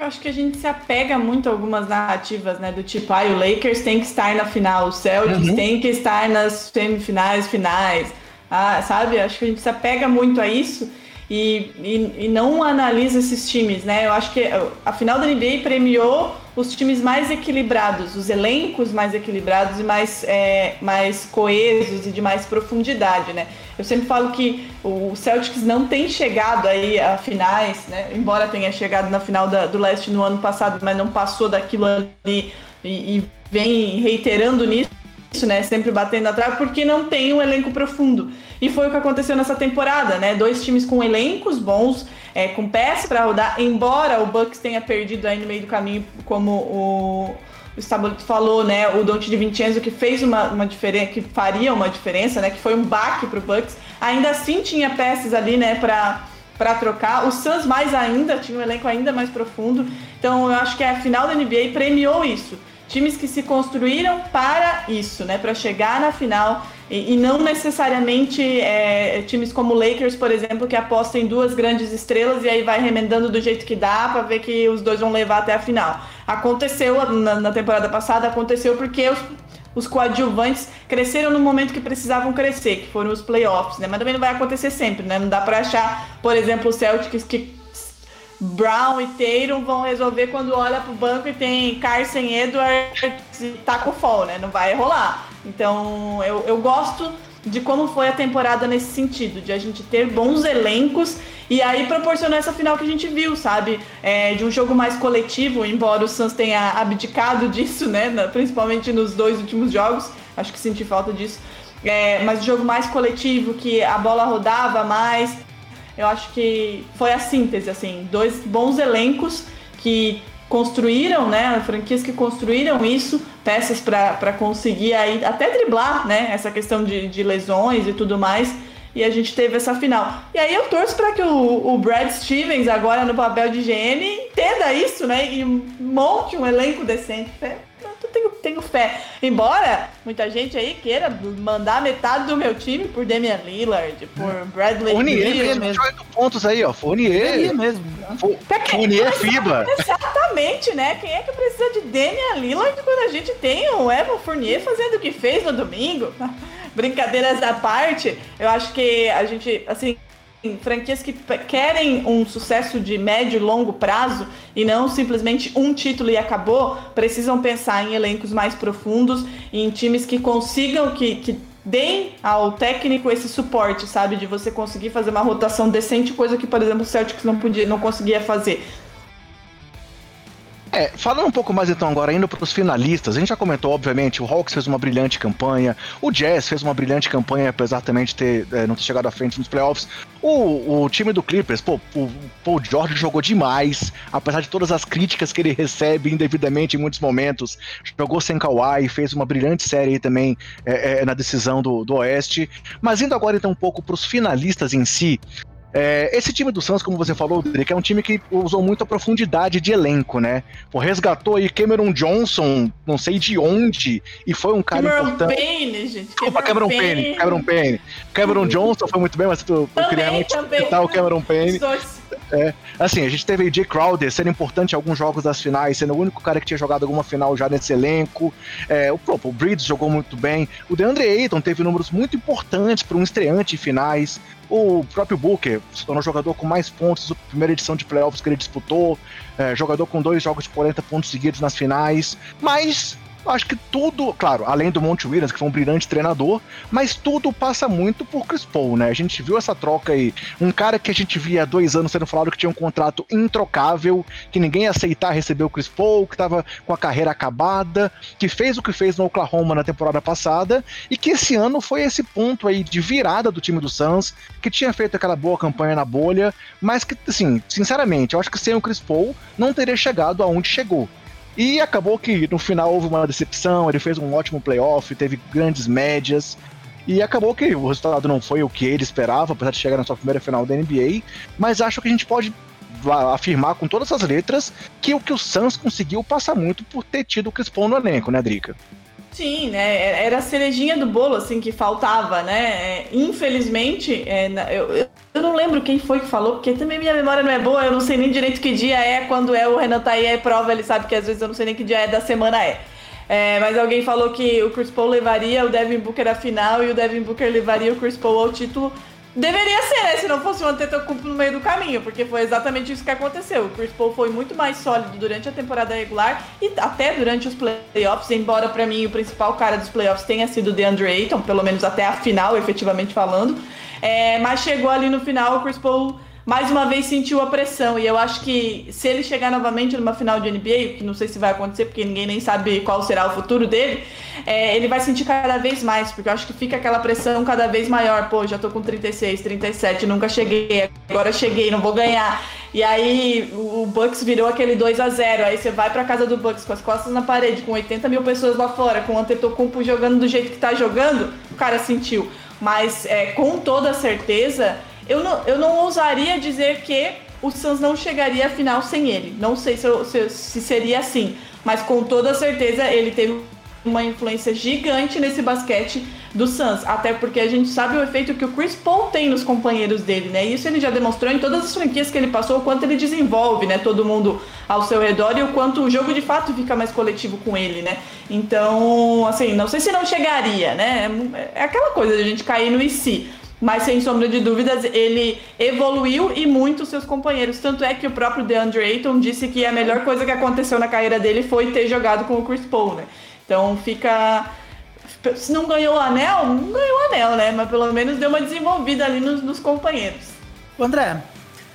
Eu acho que a gente se apega muito a algumas narrativas, né? Do tipo, ah, o Lakers tem que estar na final, o Celtics uhum. tem que estar nas semifinais, finais. Ah, sabe? Acho que a gente se apega muito a isso e, e, e não analisa esses times, né? Eu acho que a final da NBA premiou os times mais equilibrados, os elencos mais equilibrados e mais, é, mais coesos e de mais profundidade, né? Eu sempre falo que o Celtics não tem chegado aí a finais, né? Embora tenha chegado na final da, do leste no ano passado, mas não passou daquilo ali e, e vem reiterando nisso, né? Sempre batendo atrás, porque não tem um elenco profundo. E foi o que aconteceu nessa temporada, né? Dois times com elencos bons, é, com peças para rodar, embora o Bucks tenha perdido aí no meio do caminho, como o o Stabolito falou, né, o Dante de Vincenzo que fez uma, uma diferença, que faria uma diferença, né, que foi um baque para o Bucks, ainda assim tinha peças ali, né, para para trocar. O Suns mais ainda tinha um elenco ainda mais profundo. Então eu acho que a final da NBA premiou isso. Times que se construíram para isso, né, para chegar na final e, e não necessariamente é, times como o Lakers, por exemplo, que apostam em duas grandes estrelas e aí vai remendando do jeito que dá para ver que os dois vão levar até a final. Aconteceu na, na temporada passada, aconteceu porque os, os coadjuvantes cresceram no momento que precisavam crescer, que foram os playoffs, né? Mas também não vai acontecer sempre, né? Não dá para achar, por exemplo, o Celtics que Brown e Tatum vão resolver quando olha pro banco e tem Carson Edwards e Taco Fall, né? Não vai rolar. Então, eu, eu gosto de como foi a temporada nesse sentido, de a gente ter bons elencos e aí proporcionou essa final que a gente viu, sabe? É, de um jogo mais coletivo, embora o Suns tenha abdicado disso, né? Principalmente nos dois últimos jogos, acho que senti falta disso. É, mas um jogo mais coletivo, que a bola rodava mais. Eu acho que foi a síntese, assim, dois bons elencos que construíram, né, franquias que construíram isso, peças para conseguir aí até driblar, né, essa questão de, de lesões e tudo mais. E a gente teve essa final. E aí eu torço para que o, o, Brad Stevens, agora no papel de GM, entenda isso, né? E monte um elenco decente tenho, tenho fé. Embora muita gente aí queira mandar metade do meu time por Damian Lillard, por Bradley Fournier mesmo. pontos aí, ó. Fournier. mesmo. Fournier FIBA. Exatamente, né? Quem é que precisa de Damian Lillard quando a gente tem o Evan Fournier fazendo o que fez no domingo? (laughs) Brincadeiras à parte, eu acho que a gente, assim, franquias que querem um sucesso de médio e longo prazo e não simplesmente um título e acabou, precisam pensar em elencos mais profundos em times que consigam, que, que deem ao técnico esse suporte, sabe? De você conseguir fazer uma rotação decente, coisa que, por exemplo, o Celtics não, podia, não conseguia fazer. É, falando um pouco mais então agora, indo para os finalistas, a gente já comentou, obviamente, o Hawks fez uma brilhante campanha, o Jazz fez uma brilhante campanha, apesar também de ter, é, não ter chegado à frente nos playoffs. O, o time do Clippers, pô, o Paul George jogou demais, apesar de todas as críticas que ele recebe indevidamente em muitos momentos. Jogou sem Kawhi, fez uma brilhante série também é, é, na decisão do, do Oeste. Mas indo agora então um pouco para os finalistas em si, É, esse time do Suns, como você falou, Drake, é um time que usou muita profundidade de elenco, né? Pô, resgatou aí Cameron Johnson, não sei de onde, e foi um cara Cameron importante. Payne, gente. Desculpa, Cameron Payne. Cameron Payne. Cameron Johnson foi muito bem, mas tu, eu queria muito citar o Cameron Payne. É, assim, a gente teve Jay Crowder sendo importante em alguns jogos das finais, sendo o único cara que tinha jogado alguma final já nesse elenco. É, o, próprio Breeds jogou muito bem. O DeAndre Ayton teve números muito importantes para um estreante em finais. O próprio Booker se tornou jogador com mais pontos na primeira edição de playoffs que ele disputou. É, jogador com dois jogos de 40 pontos seguidos nas finais. Mas acho que tudo, claro, além do Monte Williams, que foi um brilhante treinador, mas tudo passa muito por Chris Paul, né? A gente viu essa troca aí. Um cara que a gente via há dois anos sendo falado que tinha um contrato introcável, que ninguém ia aceitar receber o Chris Paul, que tava com a carreira acabada, que fez o que fez no Oklahoma na temporada passada, e que esse ano foi esse ponto aí de virada do time do Suns, que tinha feito aquela boa campanha na bolha, mas que, assim, sinceramente, eu acho que sem o Chris Paul não teria chegado aonde chegou. E acabou que no final houve uma decepção, ele fez um ótimo playoff, teve grandes médias. E acabou que o resultado não foi o que ele esperava, apesar de chegar na sua primeira final da NBA. Mas acho que a gente pode afirmar com todas as letras que o que o Suns conseguiu passa muito por ter tido o Chris Paul no elenco, né, Drica? Sim, né? Era a cerejinha do bolo, assim, que faltava, né? É, infelizmente, é, eu, eu não lembro quem foi que falou, porque também minha memória não é boa, eu não sei nem direito que dia é, quando é o Renan tá aí, é prova, ele sabe que às vezes eu não sei nem que dia é da semana é. É, mas alguém falou que o Chris Paul levaria o Devin Booker à final e o Devin Booker levaria o Chris Paul ao título Deveria ser, né? Se não fosse o Antetokounmpo no meio do caminho, porque foi exatamente isso que aconteceu. O Chris Paul foi muito mais sólido durante a temporada regular e até durante os playoffs, embora para mim o principal cara dos playoffs tenha sido o DeAndre Ayton, pelo menos até a final, efetivamente falando. É, mas chegou ali no final, o Chris Paul mais uma vez sentiu a pressão. E eu acho que se ele chegar novamente numa final de NBA, que não sei se vai acontecer, porque ninguém nem sabe qual será o futuro dele, é, ele vai sentir cada vez mais, porque eu acho que fica aquela pressão cada vez maior. Pô, já tô com 36, 37, nunca cheguei, agora cheguei, não vou ganhar. E aí o Bucks virou aquele 2 a 0 Aí você vai pra casa do Bucks com as costas na parede, com 80 mil pessoas lá fora, com o Antetokounmpo jogando do jeito que tá jogando, o cara sentiu. Mas é, com toda certeza eu não, eu não ousaria dizer que o Suns não chegaria à final sem ele. Não sei se, se, se seria assim, mas com toda certeza ele teve uma influência gigante nesse basquete do Suns, até porque a gente sabe o efeito que o Chris Paul tem nos companheiros dele, né? Isso ele já demonstrou em todas as franquias que ele passou, o quanto ele desenvolve, né? Todo mundo ao seu redor e o quanto o jogo de fato fica mais coletivo com ele, né? Então, assim, não sei se não chegaria, né? É aquela coisa de a gente cair no e se mas sem sombra de dúvidas ele evoluiu e muito seus companheiros. Tanto é que o próprio DeAndre Ayton disse que a melhor coisa que aconteceu na carreira dele foi ter jogado com o Chris Paul, né? Então fica. Se não ganhou o anel, não ganhou o anel, né? Mas pelo menos deu uma desenvolvida ali nos, nos companheiros. André.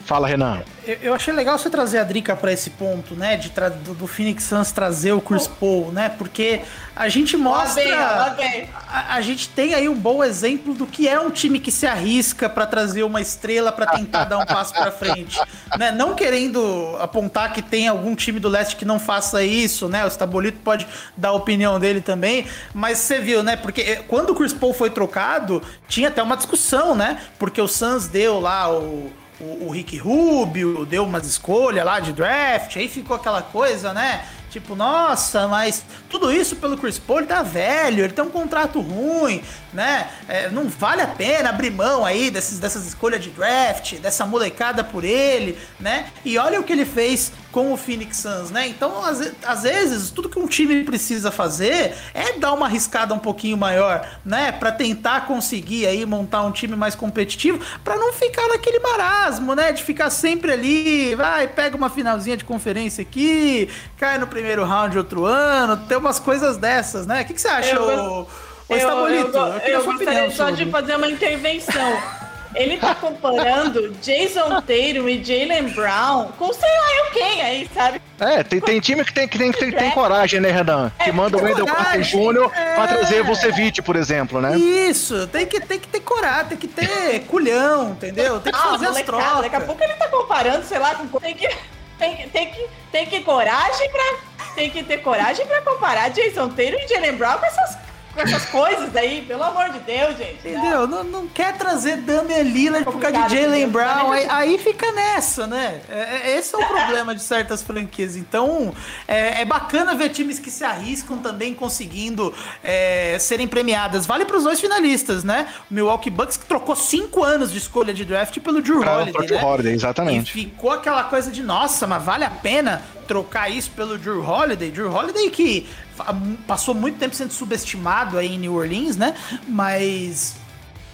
Fala, Renan eu achei legal você trazer a Drica para esse ponto, né? De do, do, Phoenix Suns trazer o Chris Paul, né? Porque a gente mostra. Lá vem, A, a, gente tem aí um bom exemplo do que é um time que se arrisca para trazer uma estrela para tentar dar um passo para frente. Né? Não querendo apontar que tem algum time do leste que não faça isso, né? O Stabolito pode dar a opinião dele também, mas você viu, né? Porque eh, quando o Chris Paul foi trocado, tinha até uma discussão, né? Porque o Suns deu lá o o, o Rick Rubio deu umas escolhas lá de draft, aí ficou aquela coisa, né? Tipo, nossa, mas tudo isso pelo Chris Paul, ele tá velho, ele tem um contrato ruim, né? É, não vale a pena abrir mão aí desses, dessas escolhas de draft, dessa molecada por ele, né? E olha o que ele fez com o Phoenix Suns, né? Então, às, às, vezes, tudo que um time precisa fazer é dar uma arriscada um pouquinho maior, né? Para tentar conseguir aí montar um time mais competitivo, para não ficar naquele marasmo, né? De ficar sempre ali, vai, pega uma finalzinha de conferência aqui, cai no primeiro round outro ano, tem umas coisas dessas, né? O que, que você acha, ô, ô eu, Estabolito? Eu, eu, eu gostaria só sobre. de fazer uma intervenção. Ele tá comparando Jason Tatum e Jalen Brown com sei lá eu quem aí, sabe? É, tem, tem time que tem, que tem, que tem, tem coragem, né, Renan? É, que manda o Wendell Carter Jr. É. pra trazer Vucevic, por exemplo, né? Isso, tem que, tem que ter coragem, tem que ter culhão, entendeu? Tem que fazer ah, as trocas. Daqui a pouco ele tá comparando, sei lá, com... Tem que, tem, tem que, tem que coragem pra... Tem que ter coragem pra comparar Jason Tatum e Jalen Brown com essas com essas coisas aí, pelo amor de Deus, gente. Entendeu? Não, não quer trazer Damian Lillard por causa de Jalen Brown, aí, aí, fica nessa, né? É, é, esse é o problema de certas franquias. Então, é, é, bacana ver times que se arriscam também conseguindo é, serem premiadas. Vale para os dois finalistas, né? O Milwaukee Bucks que trocou cinco anos de escolha de draft pelo Drew Holiday, né? Holiday, exatamente. E ficou aquela coisa de, nossa, mas vale a pena trocar isso pelo Drew Holiday. Drew Holiday que passou muito tempo sendo subestimado aí em New Orleans, né? Mas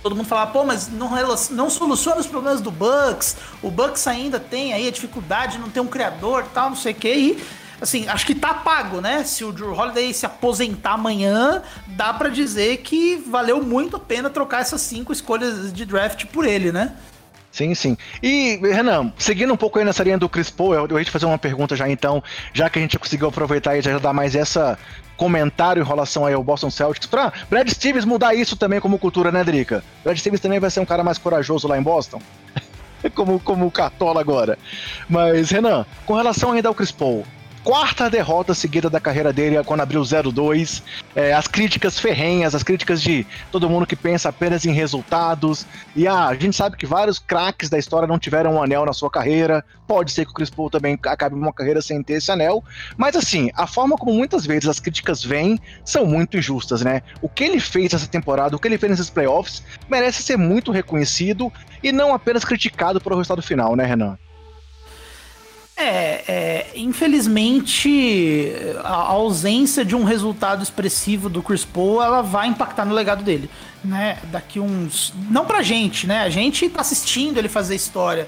todo mundo falava, pô, mas não, não soluciona os problemas do Bucks. O Bucks ainda tem aí a dificuldade de não ter um criador tal, não sei o que. E, assim, acho que tá pago, né? Se o Drew Holiday se aposentar amanhã, dá para dizer que valeu muito a pena trocar essas cinco escolhas de draft por ele, né? Sim, sim. E, Renan, seguindo um pouco aí nessa linha do Chris Paul, eu, eu ia te fazer uma pergunta já então, já que a gente conseguiu aproveitar e já dar mais essa comentário em relação aí ao Boston Celtics, pra Brad Stevens mudar isso também como cultura, né, Drica? Brad Stevens também vai ser um cara mais corajoso lá em Boston. (laughs) como, como o Cartola agora. Mas, Renan, com relação ainda ao Chris Paul, quarta derrota seguida da carreira dele quando abriu 0-2. É, as críticas ferrenhas, as críticas de todo mundo que pensa apenas em resultados. E ah, a gente sabe que vários craques da história não tiveram um anel na sua carreira. Pode ser que o Chris Paul também acabe uma carreira sem ter esse anel. Mas assim, a forma como muitas vezes as críticas vêm são muito injustas, né? O que ele fez essa temporada, o que ele fez nesses playoffs, merece ser muito reconhecido e não apenas criticado pelo resultado final, né, Renan? É, é, infelizmente a ausência de um resultado expressivo do Chris Paul ela vai impactar no legado dele, né? Daqui uns, não pra gente, né? A gente tá assistindo ele fazer história,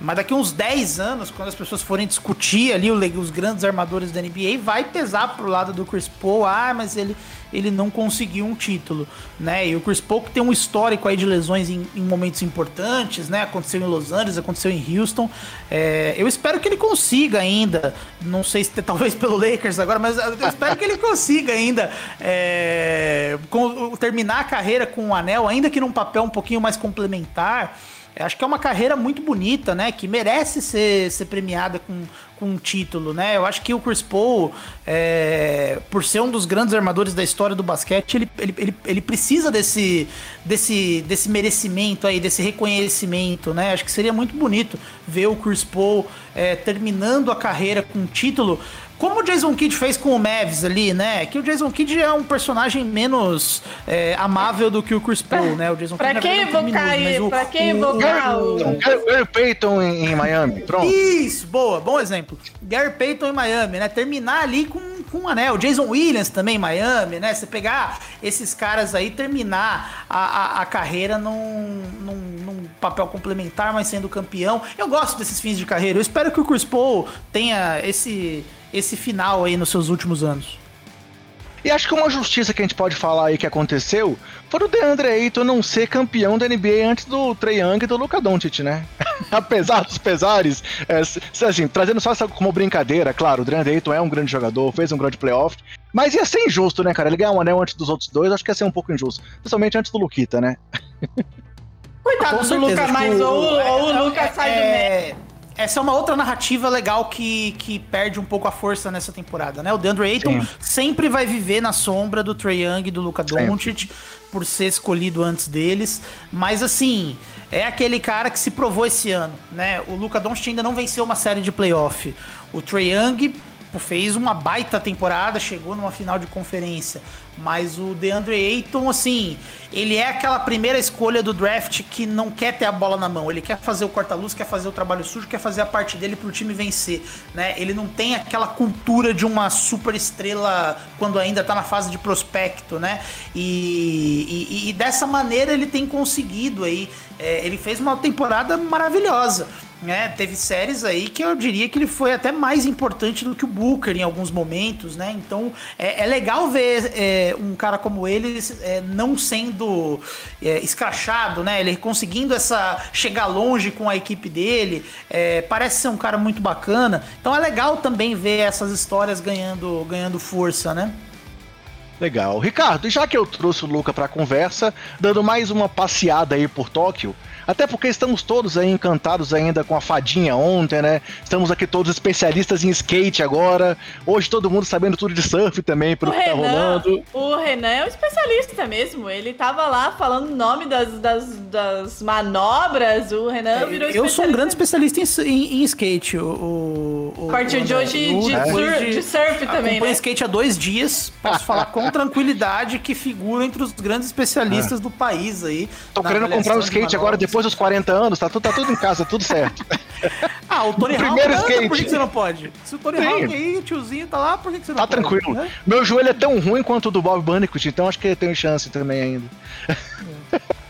mas daqui uns 10 anos, quando as pessoas forem discutir ali os grandes armadores da NBA, vai pesar pro lado do Chris Paul, ah, mas ele ele não conseguiu um título, né? E o Chris Paul que tem um histórico aí de lesões em, em, momentos importantes, né? Aconteceu em Los Angeles, aconteceu em Houston. É, eu espero que ele consiga ainda, não sei se (laughs) talvez pelo Lakers agora, mas eu espero que ele consiga ainda é, com, terminar a carreira com um anel, ainda que num papel um pouquinho mais complementar. Acho que é uma carreira muito bonita, né? Que merece ser, ser premiada com, com um título, né? Eu acho que o Chris Paul, é, por ser um dos grandes armadores da história do basquete, ele, ele, ele, ele, precisa desse, desse, desse merecimento aí, desse reconhecimento, né? Acho que seria muito bonito ver o Chris Paul é, terminando a carreira com um título como o Jason Kidd fez com o Mavis ali, né? Que o Jason Kidd é um personagem menos é, amável do que o Chris Paul, né? O Jason pra Kidd quem evocar aí? O, pra quem evocar o... o... Gary Payton em, em, Miami, pronto. Isso, boa, bom exemplo. Gary Payton em Miami, né? Terminar ali com, com um anel. Jason Williams também em Miami, né? Você pegar esses caras aí terminar a, a, a carreira num, num, num, papel complementar, mas sendo campeão. Eu gosto desses fins de carreira. Eu espero que o Chris Paul tenha esse esse final aí nos seus últimos anos. E acho que uma justiça que a gente pode falar aí que aconteceu foi o DeAndre Ayton não ser campeão da NBA antes do Trey Young e do Luka Doncic, né? (laughs) Apesar dos pesares, é, assim, trazendo só essa como brincadeira, claro, o DeAndre Ayton é um grande jogador, fez um grande playoff, mas ia ser injusto, né, cara? Ele ganhar um anel antes dos outros dois, acho que ia ser um pouco injusto. Principalmente antes do Luquita, né? Coitado do Luca, mas ou, ou o Luca sai do é, meio essa é uma outra narrativa legal que, que perde um pouco a força nessa temporada, né? O DeAndre Ayton Sim. sempre vai viver na sombra do Trae Young e do Luka Doncic por ser escolhido antes deles, mas assim, é aquele cara que se provou esse ano, né? O Luka Doncic ainda não venceu uma série de playoff. O Trae Young fez uma baita temporada, chegou numa final de conferência. Mas o DeAndre Ayton, assim, ele é aquela primeira escolha do draft que não quer ter a bola na mão. Ele quer fazer o corta-luz, quer fazer o trabalho sujo, quer fazer a parte dele pro time vencer, né? Ele não tem aquela cultura de uma super estrela quando ainda tá na fase de prospecto, né? E, e, e dessa maneira ele tem conseguido aí. É, ele fez uma temporada maravilhosa. Né, teve séries aí que eu diria que ele foi até mais importante do que o Booker em alguns momentos, né? Então é, é legal ver é, um cara como ele é, não sendo é, escrachado, né? Ele conseguindo essa chegar longe com a equipe dele, é, parece ser um cara muito bacana. Então é legal também ver essas histórias ganhando, ganhando força, né? Legal. Ricardo, já que eu trouxe o Luca para a conversa, dando mais uma passeada aí por Tóquio, até porque estamos todos aí encantados ainda com a fadinha ontem, né? Estamos aqui todos especialistas em skate agora. Hoje todo mundo sabendo tudo de surf também, pelo o que tá Renan, tá rolando. O Renan é um especialista mesmo. Ele tava lá falando o nome das, das, das manobras. O Renan virou Eu sou um grande especialista em, em, em skate. O, o, Partiu de hoje de, é. surf, de surf também, né? skate há dois dias. Posso falar com (laughs) tranquilidade que figura entre os grandes especialistas é. do país aí. Tô querendo comprar um skate agora depois depois dos 40 anos, tá tudo, tá tudo em casa, tudo certo. (laughs) ah, o Tony Hawk, Primeiro skate. por que você não pode? Se o Tony Sim. Hawk aí, o tiozinho tá lá, por que você não tá pode? Tá tranquilo. É? Meu joelho é tão ruim quanto o do Bob Bandicoot, então acho que tem chance também ainda. É. (laughs)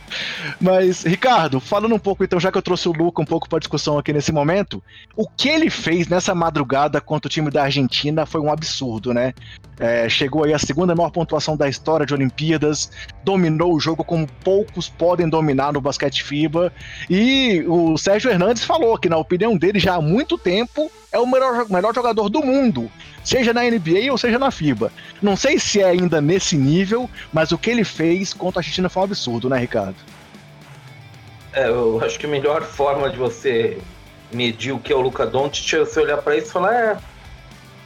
Mas, Ricardo, falando um pouco então, já que eu trouxe o Luca um pouco para discussão aqui nesse momento, o que ele fez nessa madrugada contra o time da Argentina foi um absurdo, né? É, chegou aí a segunda maior pontuação da história de Olimpíadas, dominou o jogo como poucos podem dominar no basquete FIBA. E o Sérgio Hernandes falou que, na opinião dele, já há muito tempo é o melhor, melhor jogador do mundo, seja na NBA ou seja na FIBA. Não sei se é ainda nesse nível, mas o que ele fez contra a Argentina foi um absurdo, né, Ricardo? É, eu acho que a melhor forma de você medir o que é o Luca Doncic é você olhar para isso e falar, é,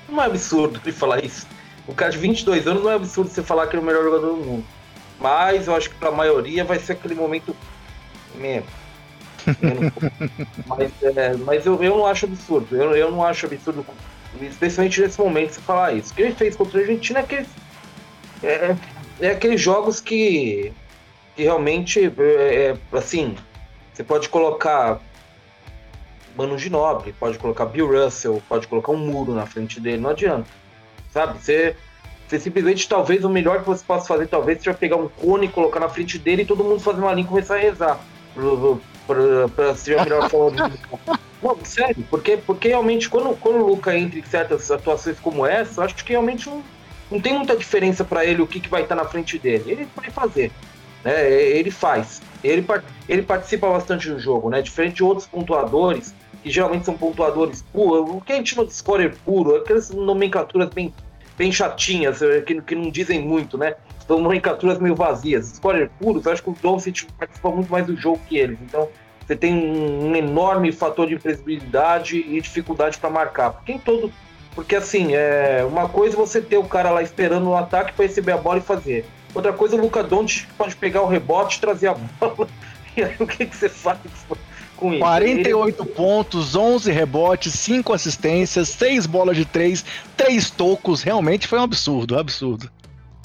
não é absurdo ele falar isso. O cara de 22 anos não é absurdo você falar que ele é o melhor jogador do mundo. Mas eu acho que para a maioria vai ser aquele momento mesmo. (laughs) mas é, mas eu, eu não acho absurdo. Eu, eu não acho absurdo, especialmente nesse momento, você falar isso. O que ele fez contra a Argentina é aqueles, é, é aqueles jogos que, que realmente, é, é assim, você pode colocar Mano Ginobili, pode colocar Bill Russell, pode colocar um muro na frente dele, não adianta. Sabe? Você, você simplesmente, talvez, o melhor que você possa fazer, talvez, seja pegar um cone, colocar na frente dele e todo mundo fazer uma linha e começar a rezar. Pra, ser a melhor forma de (laughs) Não, sério, porque, porque realmente quando, quando o Luca entra em certas atuações como essa, eu acho que realmente não, não tem muita diferença para ele o que, que vai estar na frente dele. Ele vai fazer. Né? Ele faz. Ele, ele participa bastante do jogo, né? Diferente de outros pontuadores, que geralmente são pontuadores puros, o que a gente chama de scorer puro, aquelas nomenclaturas bem, bem chatinhas, eh, que, que não dizem muito, né? São nomenclaturas meio vazias. Scorer puros, acho que o Doncic participa muito mais do jogo que eles. Então, você tem um, enorme fator de imprevisibilidade e dificuldade para marcar. Porque em todo. Porque assim, é uma coisa é você ter o cara lá esperando no ataque para receber a bola e fazer. Outra coisa, o Luca Doncic pode pegar o rebote trazer a (laughs) bola. E aí o que, que você faz com isso? 48 Ele... pontos, 11 rebotes, 5 assistências, 6 bolas de 3, 3 tocos. Realmente foi um absurdo, um absurdo.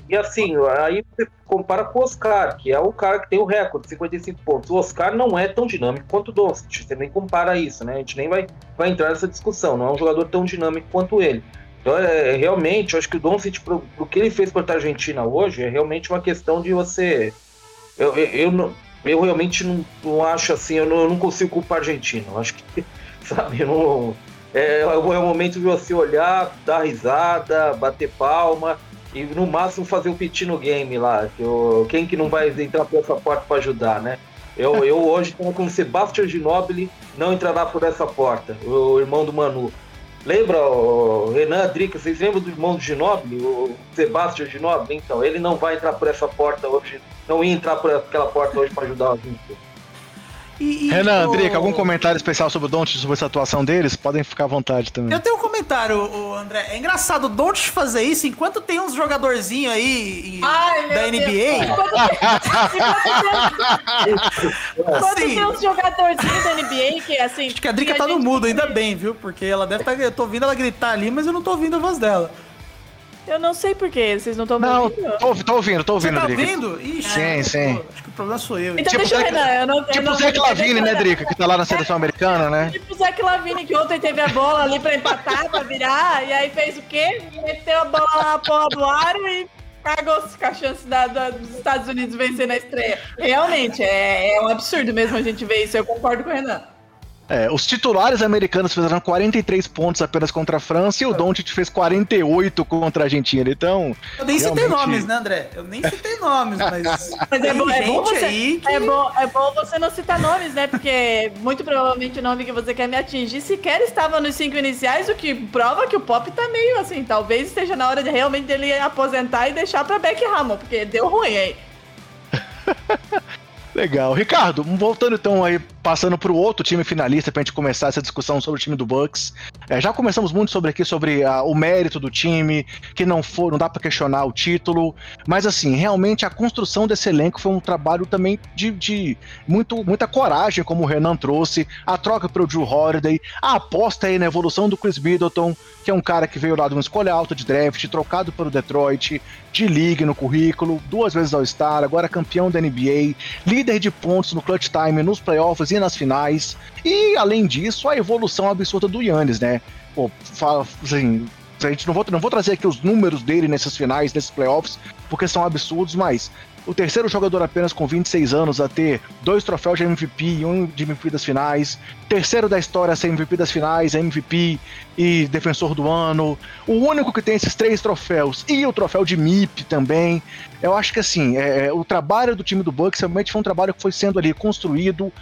E assim, aí você compara com o Oscar, que é o cara que tem o recorde, 55 pontos. O Oscar não é tão dinâmico quanto o Doncic, você nem compara isso, né? A gente nem vai, vai entrar nessa discussão, não é um jogador tão dinâmico quanto ele. Então, é, é, realmente, eu acho que o Doncic, pro, pro que ele fez contra a Argentina hoje, é realmente uma questão de você. Eu, eu, eu, não, eu realmente não, não acho assim, eu não, eu não, consigo culpar a Argentina. Eu acho que, (laughs) sabe, não, é, é o momento de você olhar, dar risada, bater palma e no máximo fazer o pit no game lá. Que eu, quem que não vai entrar por essa porta para ajudar, né? Eu, (laughs) eu hoje estou com o Sebastião Ginobili, não entrará por essa porta, o irmão do Manu. Lembra o Renan Drica? Vocês lembram do irmão do Ginobili, o Sebastião Ginobili? Então, ele não vai entrar por essa porta hoje, não ia entrar por aquela porta hoje para ajudar a gente. E, e Renan, o... Algum comentário especial sobre o Don't, sobre essa atuação deles? Podem ficar à vontade também. Eu tenho um comentário, André. É engraçado o Don't fazer isso enquanto tem uns jogadorzinhos aí Ai, da NBA. (laughs) Enquanto tem uns jogadorzinhos da NBA que assim. Acho que a Drica tá no mudo, ainda bem, viu? Porque ela deve estar. Tá, eu tô ouvindo ela gritar ali, mas eu não tô ouvindo a voz dela. Eu não sei porquê, vocês não estão ouvindo? Não, tô, tô ouvindo, tô ouvindo, Você tá ouvindo? Ixi, sim, sim. acho que o problema sou eu. Então tipo deixa eu Renan, eu não Tipo o Zé Lavine, né, Drica, que tá lá na seleção americana, né? Tipo o Zé Lavine, que ontem teve a bola ali pra empatar, pra virar, e aí fez o quê? Meteu a bola na porra do aro e cagou com a chance da, da, dos Estados Unidos vencer na estreia. Realmente, é, é um absurdo mesmo a gente ver isso, eu concordo com o Renan. É, os titulares americanos fizeram 43 pontos apenas contra a França e o Doncic fez 48 contra a Argentina. Então. Eu nem realmente... citei nomes, né, André? Eu nem citei nomes, mas. (laughs) mas é, bom, é, bom você, que... é, bom, é bom você não citar nomes, né? Porque muito provavelmente o nome que você quer me atingir sequer estava nos cinco iniciais, o que prova que o Pop tá meio assim. Talvez esteja na hora de realmente dele aposentar e deixar pra Beck Hamon, porque deu ruim aí. (laughs) Legal. Ricardo, voltando então aí, passando para o outro time finalista para a gente começar essa discussão sobre o time do Bucks. É, já começamos muito sobre aqui sobre a, o mérito do time, que não for, não dá para questionar o título, mas assim, realmente a construção desse elenco foi um trabalho também de, de muito, muita coragem, como o Renan trouxe, a troca para o Drew Holiday, a aposta aí na evolução do Chris Middleton, que é um cara que veio lá de uma escolha alta de draft, trocado pelo Detroit, de league no currículo, duas vezes All-Star, agora campeão da NBA, líder de pontos no clutch time, nos playoffs nas finais. E, além disso, a evolução absurda do Yannis, né? Pô, fala, assim, a gente não vou, não vou trazer aqui os números dele nessas finais, nesses playoffs, porque são absurdos, mas o terceiro jogador apenas com 26 anos a ter dois troféus de MVP e um de MVP das finais, terceiro da história a ser MVP das finais, MVP e defensor do ano, o único que tem esses três troféus e o troféu de MIP também. Eu acho que assim, é, é, o trabalho do time do Bucks realmente foi um trabalho que foi sendo ali construído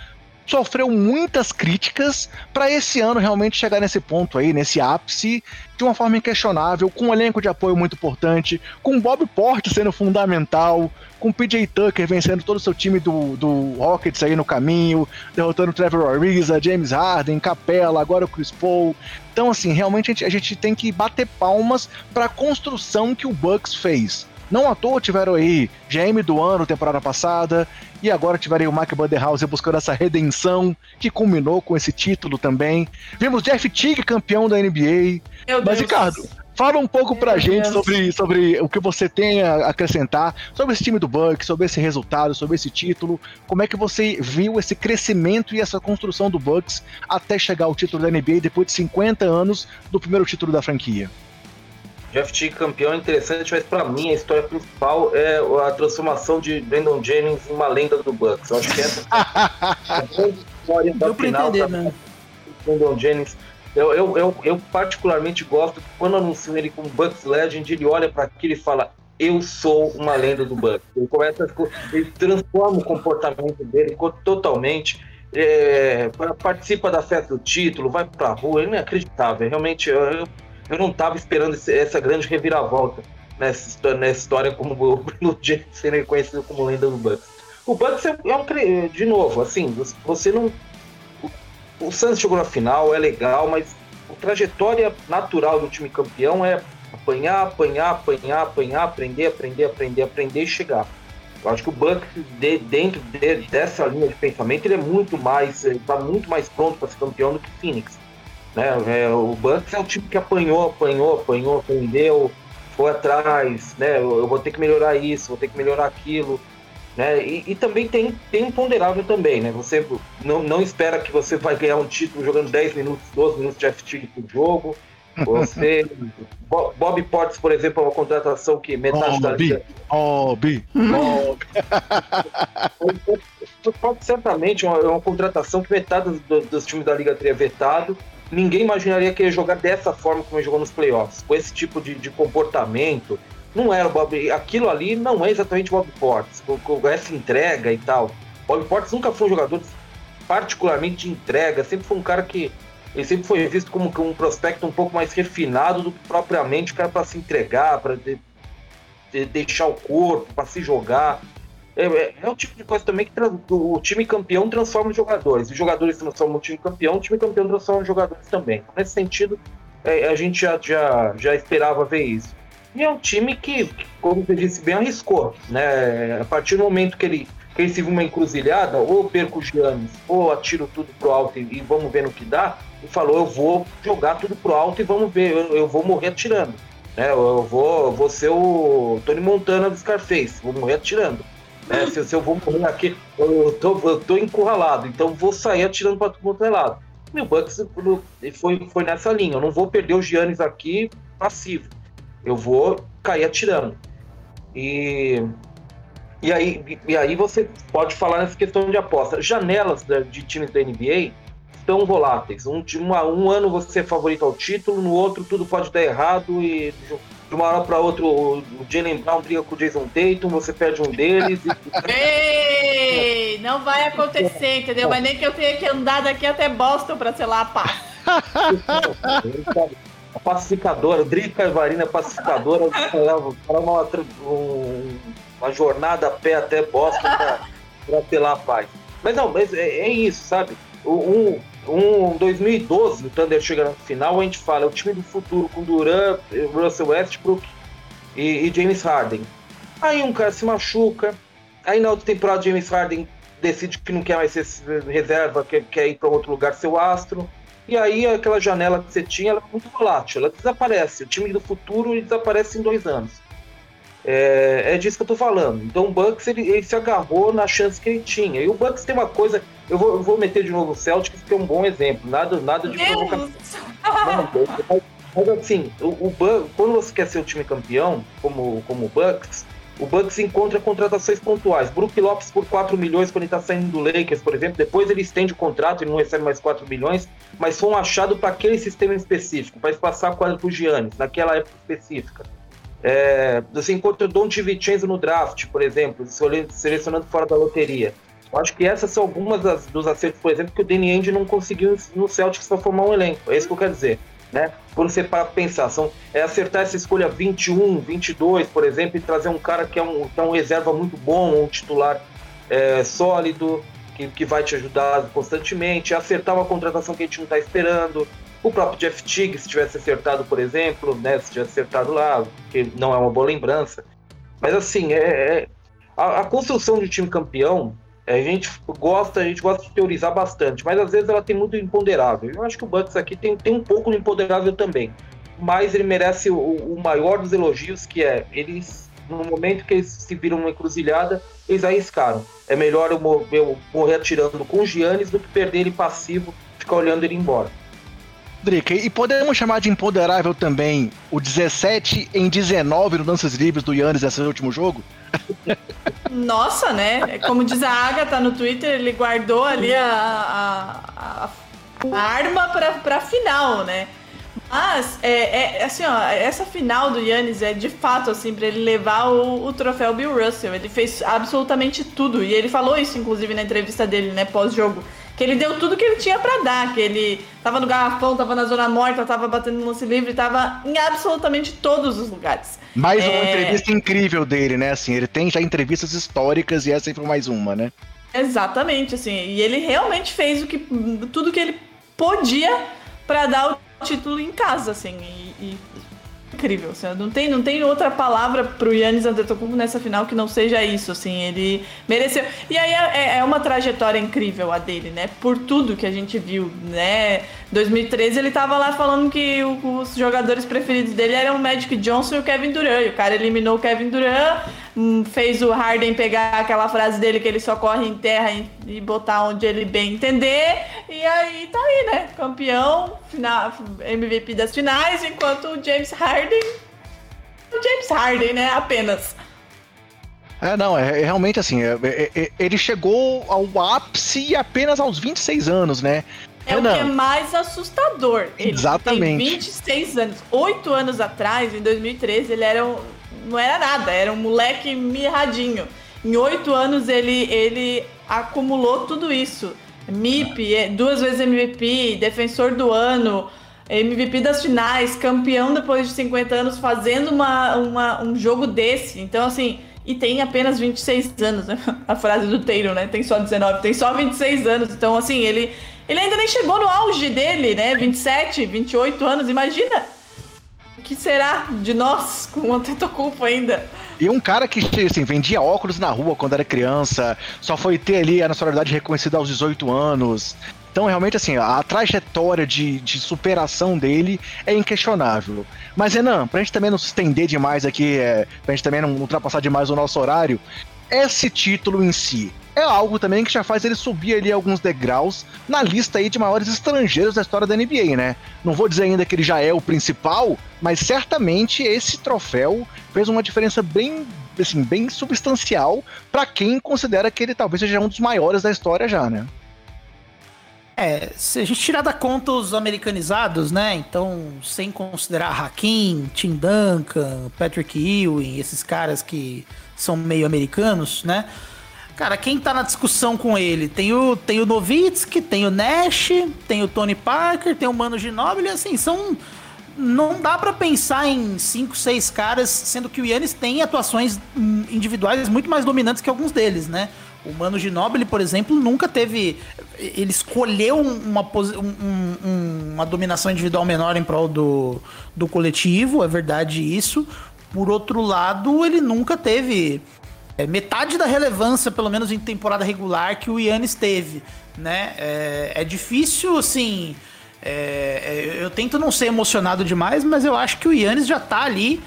sofreu muitas críticas para esse ano realmente chegar nesse ponto aí, nesse ápice, de uma forma inquestionável, com um elenco de apoio muito importante, com Bob Porte sendo fundamental, com PJ Tucker vencendo todo o seu time do, do Rockets aí no caminho, derrotando Trevor Ariza, James Harden, Capella, agora o Chris Paul. Então, assim, realmente a gente, a gente tem que bater palmas para a construção que o Bucks fez. Não à toa tiveram aí GM do ano temporada passada, e agora tiveram aí o Mike Banderhouse buscando essa redenção que culminou com esse título também. Vimos Jeff Teague campeão da NBA. Meu Mas, Deus. Ricardo, Fala um pouco pra gente sobre, sobre o que você tem a acrescentar sobre esse time do Bucks, sobre esse resultado, sobre esse título. Como é que você viu esse crescimento e essa construção do Bucks até chegar ao título da NBA depois de 50 anos do primeiro título da franquia? Jeff Teague campeão é interessante, mas para mim a história principal é a transformação de Brandon Jennings em uma lenda do Bucks. Eu acho que essa é a grande história da final entender, da né? Brandon Jennings. Eu, eu, eu, eu, particularmente gosto quando anunciam ele como Bucks Legend, ele olha para aquilo e fala: Eu sou uma lenda do Bucks. Ele começa, ele transforma o comportamento dele totalmente. É, participa da festa do título, vai pra rua, é inacreditável. Realmente, eu, eu não estava esperando esse, essa grande reviravolta nessa, nessa história como o Bruno (laughs) James sendo reconhecido como lenda do Bucks. O Bucks é, é um de novo, assim, você não o, o Santos chegou na final, é legal, mas a trajetória natural do time campeão é apanhar, apanhar, apanhar, apanhar, aprender, aprender, aprender, aprender e chegar. Eu acho que o Bucks, de, dentro de, dessa linha de pensamento, ele é muito mais, está muito mais pronto para ser campeão do que Phoenix. Né? É, o Bucks é o time que apanhou, apanhou, apanhou, aprendeu, foi atrás, né? Eu, vou ter que melhorar isso, vou ter que melhorar aquilo. Né? E, e também tem, tem imponderável também, né? Você não, não espera que você vai ganhar um título jogando 10 minutos, 12 minutos de FT por jogo. Você. (laughs) Bob Portes, por exemplo, é uma contratação que metade da liga. Bob! Bob! Bob (laughs) certamente é uma, é uma, contratação que metade dos, dos times da Liga teria vetado ninguém imaginaria que ele ia jogar dessa forma como ele jogou nos playoffs, com esse tipo de, de comportamento. Não era o Bob. Aquilo ali não é exatamente o Bob Portes, com, com essa entrega e tal. Bob Portes nunca foi um jogador particularmente de entrega, sempre foi um cara que. Ele sempre foi visto como um prospecto um pouco mais refinado do que propriamente o cara para se entregar, para de, de deixar o corpo, para se jogar. É, é, é, o tipo de coisa também que o time campeão transforma os jogadores. Os jogadores transformam o time campeão, o time campeão transforma os jogadores também. Nesse sentido, é, a gente já, já, já esperava ver isso. E é um time que, como você disse bem, arriscou. Né? A partir do momento que ele, que ele se viu uma encruzilhada, ou perco os Giannis, ou atiro tudo pro alto e, e, vamos ver no que dá, ele falou, eu vou jogar tudo pro alto e vamos ver, eu, eu vou morrer atirando. Né? Eu, vou, vou ser o Tony Montana do Scarface, vou morrer atirando. Né? Se, se, eu vou morrer aqui, eu tô, eu tô encurralado, então vou sair atirando para todo mundo é lado. E o Bucks foi, foi nessa linha. Eu não vou perder os Giannis aqui passivo. Eu vou cair atirando. E, e, aí, e aí você pode falar nessa questão de aposta. Janelas de, times da NBA tão voláteis. Um, uma, um ano você é favorito ao título, no outro tudo pode dar errado e de uma hora para outra o Jalen Brown briga com o Jason Tatum, você perde um deles. E... (laughs) Ei, não vai acontecer, entendeu? Mas nem que eu tenha que andar daqui até Boston para selar a paz. (laughs) a pacificadora, Drica Varina pacificadora, para uma, uma jornada a pé até Boston para selar a paz. Mas não, mas é, é isso, sabe? Um, um 2012, o Thunder chega no final, a gente fala, é o time do futuro com Duran, Russell Westbrook e, e, James Harden. Aí um cara se machuca, aí na outra temporada James Harden decide que não quer mais ser reserva, quer, quer ir para outro lugar seu astro. E aí aquela janela que você tinha, ela é muito volátil, ela desaparece. O time do futuro desaparece em dois anos. É, é disso que eu tô falando. Então o Bucks ele, ele, se agarrou na chance que ele tinha. E o Bucks tem uma coisa. Eu vou, eu vou meter de novo o Celtics, que é um bom exemplo. Nada, nada de provocação. (laughs) Mas, mas assim, o, o Bucks, quando você quer ser o time campeão, como, como o Bucks, o Bucks encontra contratações pontuais. Brook Lopes por 4 milhões quando ele está saindo do Lakers, por exemplo. Depois ele estende o contrato e não recebe mais 4 milhões, mas foi um achado para aquele sistema específico, para passar a quadra para o Giannis, naquela época específica. É, você encontra o Don DiVincenzo no draft, por exemplo, selecionando fora da loteria. Eu acho que essas são algumas das, dos acertos, por exemplo, que o Danny Ainge não conseguiu no Celtics para formar um elenco. É isso que eu quero dizer. Né? Quando você para pensar, são, é acertar essa escolha 21, 22, por exemplo, e trazer um cara que é um, que é um reserva muito bom, um titular é, sólido, que, que vai te ajudar constantemente, acertar uma contratação que a gente não está esperando, o próprio Jeff Tigg, se tivesse acertado, por exemplo, né, se tivesse acertado lá, que não é uma boa lembrança. Mas assim, é, é a, a, construção de um time campeão, a gente gosta, a gente gosta de teorizar bastante, mas às vezes ela tem muito imponderável. Eu acho que o Bucks aqui tem, tem um pouco de imponderável também. Mas ele merece o, o maior dos elogios, que é eles, no momento que eles se viram uma encruzilhada, eles arriscaram. É melhor eu, eu morrer atirando com o Giannis do que perder ele passivo, ficar olhando ele embora. Drica, e podemos chamar de imponderável também o 17 em 19 no Danças Livres do Yannis nesse último jogo? (laughs) Nossa, né? Como diz a Agatha no Twitter, ele guardou ali a, a, a, a arma pra, pra final, né? Mas, é, é, assim, ó, essa final do Yannis é de fato, assim, pra ele levar o, o troféu Bill Russell. Ele fez absolutamente tudo. E ele falou isso, inclusive, na entrevista dele, né, pós-jogo que ele deu tudo que ele tinha para dar, que ele tava no garrafão, tava na zona morta, tava batendo no lance livre, tava em absolutamente todos os lugares. Mais é... uma entrevista incrível dele, né? Assim, ele tem já entrevistas históricas e essa foi mais uma, né? Exatamente, assim, e ele realmente fez o que tudo que ele podia para dar o título em casa, assim, e, e incrível. Assim, não, tem, não tem outra palavra pro Yannis Antetokounmpo nessa final que não seja isso, assim, ele mereceu. E aí é, é, é uma trajetória incrível a dele, né? Por tudo que a gente viu, né? 2013 ele tava lá falando que o, os jogadores preferidos dele eram o Magic Johnson e o Kevin Durant. E o cara eliminou o Kevin Durant, hum, fez o Harden pegar aquela frase dele que ele só corre em terra e, e botar onde ele bem entender. E aí tá aí, né? Campeão, final, MVP das finais, enquanto o James Harden. O James Harden, né? Apenas. É, não, é, é realmente assim, é, é, é ele chegou ao ápice apenas aos 26 anos, né? É Renan. o que é mais assustador. Ele Exatamente. tem 26 anos. Oito anos atrás, em 2013, ele era um, não era nada, era um moleque mirradinho. Em oito anos ele, ele acumulou tudo isso. MIP, é, duas vezes MVP, defensor do ano, MVP das finais, campeão depois de 50 anos, fazendo uma, uma, um jogo desse. Então, assim, e tem apenas 26 anos, né? (laughs) A frase do Taylor, né? Tem só 19, tem só 26 anos. Então, assim, ele, ele ainda nem chegou no auge dele, né? 27, 28 anos, imagina! O que será de nós com o Antetokounmpo ainda? E um cara que assim, vendia óculos na rua quando era criança, só foi ter ali a nacionalidade reconhecida aos 18 anos. Então, realmente, assim, a trajetória de, de superação dele é inquestionável. Mas, Renan, pra gente também não se estender demais aqui, é, pra gente também não ultrapassar demais o nosso horário, esse título em si é algo também que já faz ele subir ali alguns degraus na lista aí de maiores estrangeiros da história da NBA, né? Não vou dizer ainda que ele já é o principal, mas certamente esse troféu fez uma diferença bem, assim, bem substancial para quem considera que ele talvez seja um dos maiores da história já, né? É, se a gente tirar da conta os americanizados, né? Então, sem considerar Hakim, Tim Duncan, Patrick Ewing, esses caras que são meio americanos, né? Cara, quem tá na discussão com ele? Tem o, tem o Novitsky, tem o Nash, tem o Tony Parker, tem o Mano Ginóbili, assim, são... Não dá para pensar em cinco, seis caras, sendo que o Yannis tem atuações individuais muito mais dominantes que alguns deles, né? O Mano Ginóbili, por exemplo, nunca teve. Ele escolheu uma, um, uma dominação individual menor em prol do, do coletivo, é verdade isso. Por outro lado, ele nunca teve é, metade da relevância, pelo menos em temporada regular, que o Yannis teve. Né? É, é difícil, assim. É, é eu tento não ser emocionado demais, mas eu acho que o Yannis já tá ali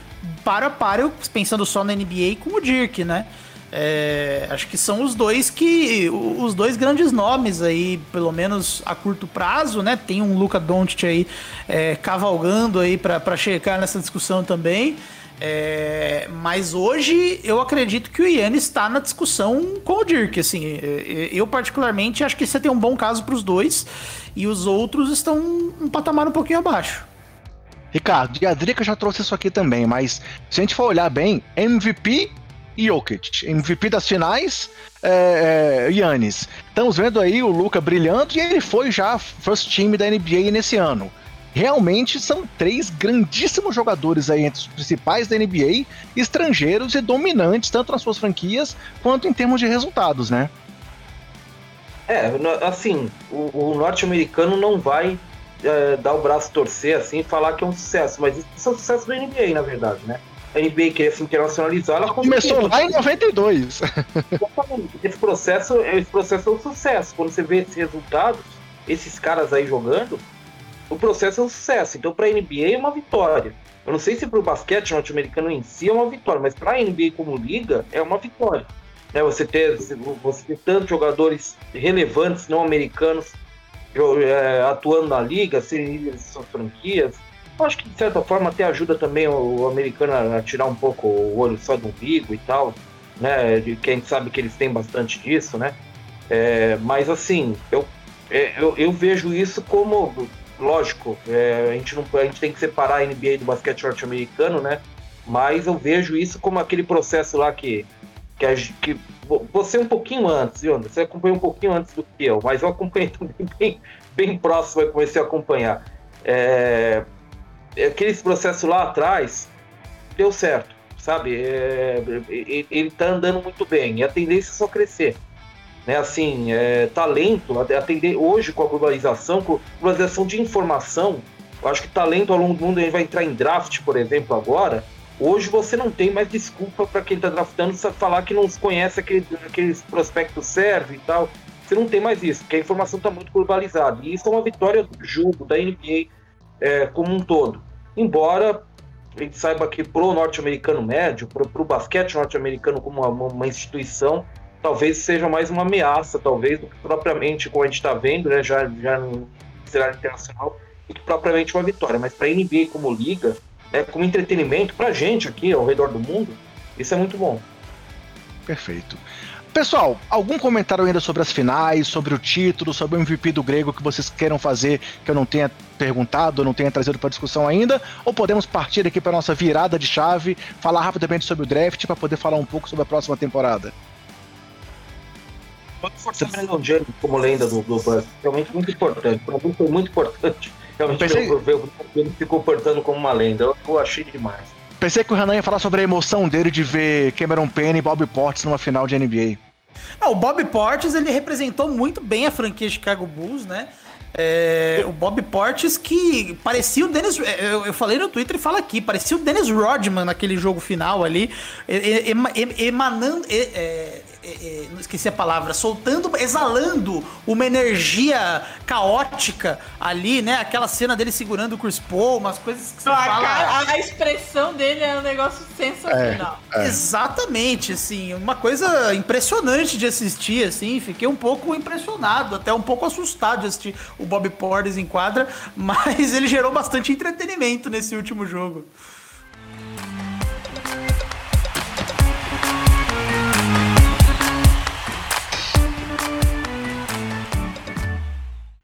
para para, pensando só na NBA, com o Dirk, né? É, acho que são os dois que. Os dois grandes nomes aí, pelo menos a curto prazo, né? Tem um Luca Doncic aí é, cavalgando aí para checar nessa discussão também. É, mas hoje eu acredito que o Ian está na discussão com o Dirk. Assim, é, é, eu particularmente acho que você tem um bom caso para os dois e os outros estão um patamar um pouquinho abaixo. Ricardo, e a Drica já trouxe isso aqui também, mas se a gente for olhar bem, MVP Jokic. MVP das finais, é, é, Yannis. Estamos vendo aí o Luca brilhando e ele foi já first team da NBA nesse ano. Realmente são três grandíssimos jogadores aí entre os principais da NBA, estrangeiros e dominantes, tanto nas suas franquias quanto em termos de resultados, né? É, assim, o, o norte-americano não vai é, dar o braço torcer assim e falar que é um sucesso, mas isso é um sucesso da NBA, na verdade, né? a NBA queria se internacionalizar, ela começou lá em 92. Esse processo, esse processo é um sucesso. Quando você vê esses resultados, esses caras aí jogando, o processo é um sucesso. Então, para a NBA é uma vitória. Eu não sei se para o basquete norte-americano em si é uma vitória, mas para a NBA como liga é uma vitória. Né, você, ter, você ter tantos jogadores relevantes não americanos é, atuando na liga, serem líderes de suas franquias, acho que de certa forma até ajuda também o, americano a tirar um pouco o olho só do umbigo e tal, né? Quem sabe que eles têm bastante disso, né? É, mas assim, eu, é, eu, eu, vejo isso como, lógico, é, a, gente não, a gente tem que separar a NBA do basquete norte-americano, né? Mas eu vejo isso como aquele processo lá que, que, a, que você um pouquinho antes, Yonder, você acompanhou um pouquinho antes do que eu, mas eu acompanhei (laughs) também bem, bem próximo, eu comecei a acompanhar. É, aqueles processos lá atrás deu certo, sabe? É, ele tá andando muito bem e a tendência é só crescer. Né, assim, é, talento, atender hoje com a globalização, com a globalização de informação, eu acho que talento ao longo do mundo, a gente vai entrar em draft, por exemplo, agora. Hoje você não tem mais desculpa para quem está draftando falar que não conhece aquele, aqueles prospectos serve e tal. Você não tem mais isso, porque a informação está muito globalizada. E isso é uma vitória do jogo, da NBA é, como um todo. Embora a gente saiba que pro norte-americano médio, pro, pro basquete norte-americano como uma, uma, instituição, talvez seja mais uma ameaça, talvez, do que propriamente, como a gente está vendo, né, já, já no cenário internacional, do que propriamente uma vitória. Mas para a NBA como liga, né, como entretenimento, para a gente aqui ao redor do mundo, isso é muito bom. Perfeito. Pessoal, algum comentário ainda sobre as finais, sobre o título, sobre o MVP do Grego que vocês queiram fazer, que eu não tenha perguntado, não tenha trazido para discussão ainda? Ou podemos partir aqui para nossa virada de chave, falar rapidamente sobre o draft para poder falar um pouco sobre a próxima temporada? Pode forçar Brandon James como lenda do, do Bucks, realmente muito importante. Para mim foi muito importante. Realmente Pensei... eu, eu, ele se comportando como uma lenda, eu, eu achei demais. Pensei que o Renan ia falar sobre a emoção dele de ver Cameron Payne e Bob Portis numa final de NBA. Não, o Bob Portis ele representou muito bem a franquia Chicago Bulls, né? É, o Bob Portis que parecia o Dennis. É, eu, eu, falei no Twitter e fala aqui, parecia o Dennis Rodman naquele jogo final ali, emanando. É, é, não esqueci a palavra, soltando, exalando uma energia caótica ali, né? Aquela cena dele segurando o Chris Paul, umas coisas que você a, fala. A, a, expressão dele é um negócio sensacional. É, é. Exatamente, assim, uma coisa impressionante de assistir, assim, fiquei um pouco impressionado, até um pouco assustado de assistir o Bob Portis em quadra, (laughs) mas ele gerou bastante entretenimento nesse último jogo.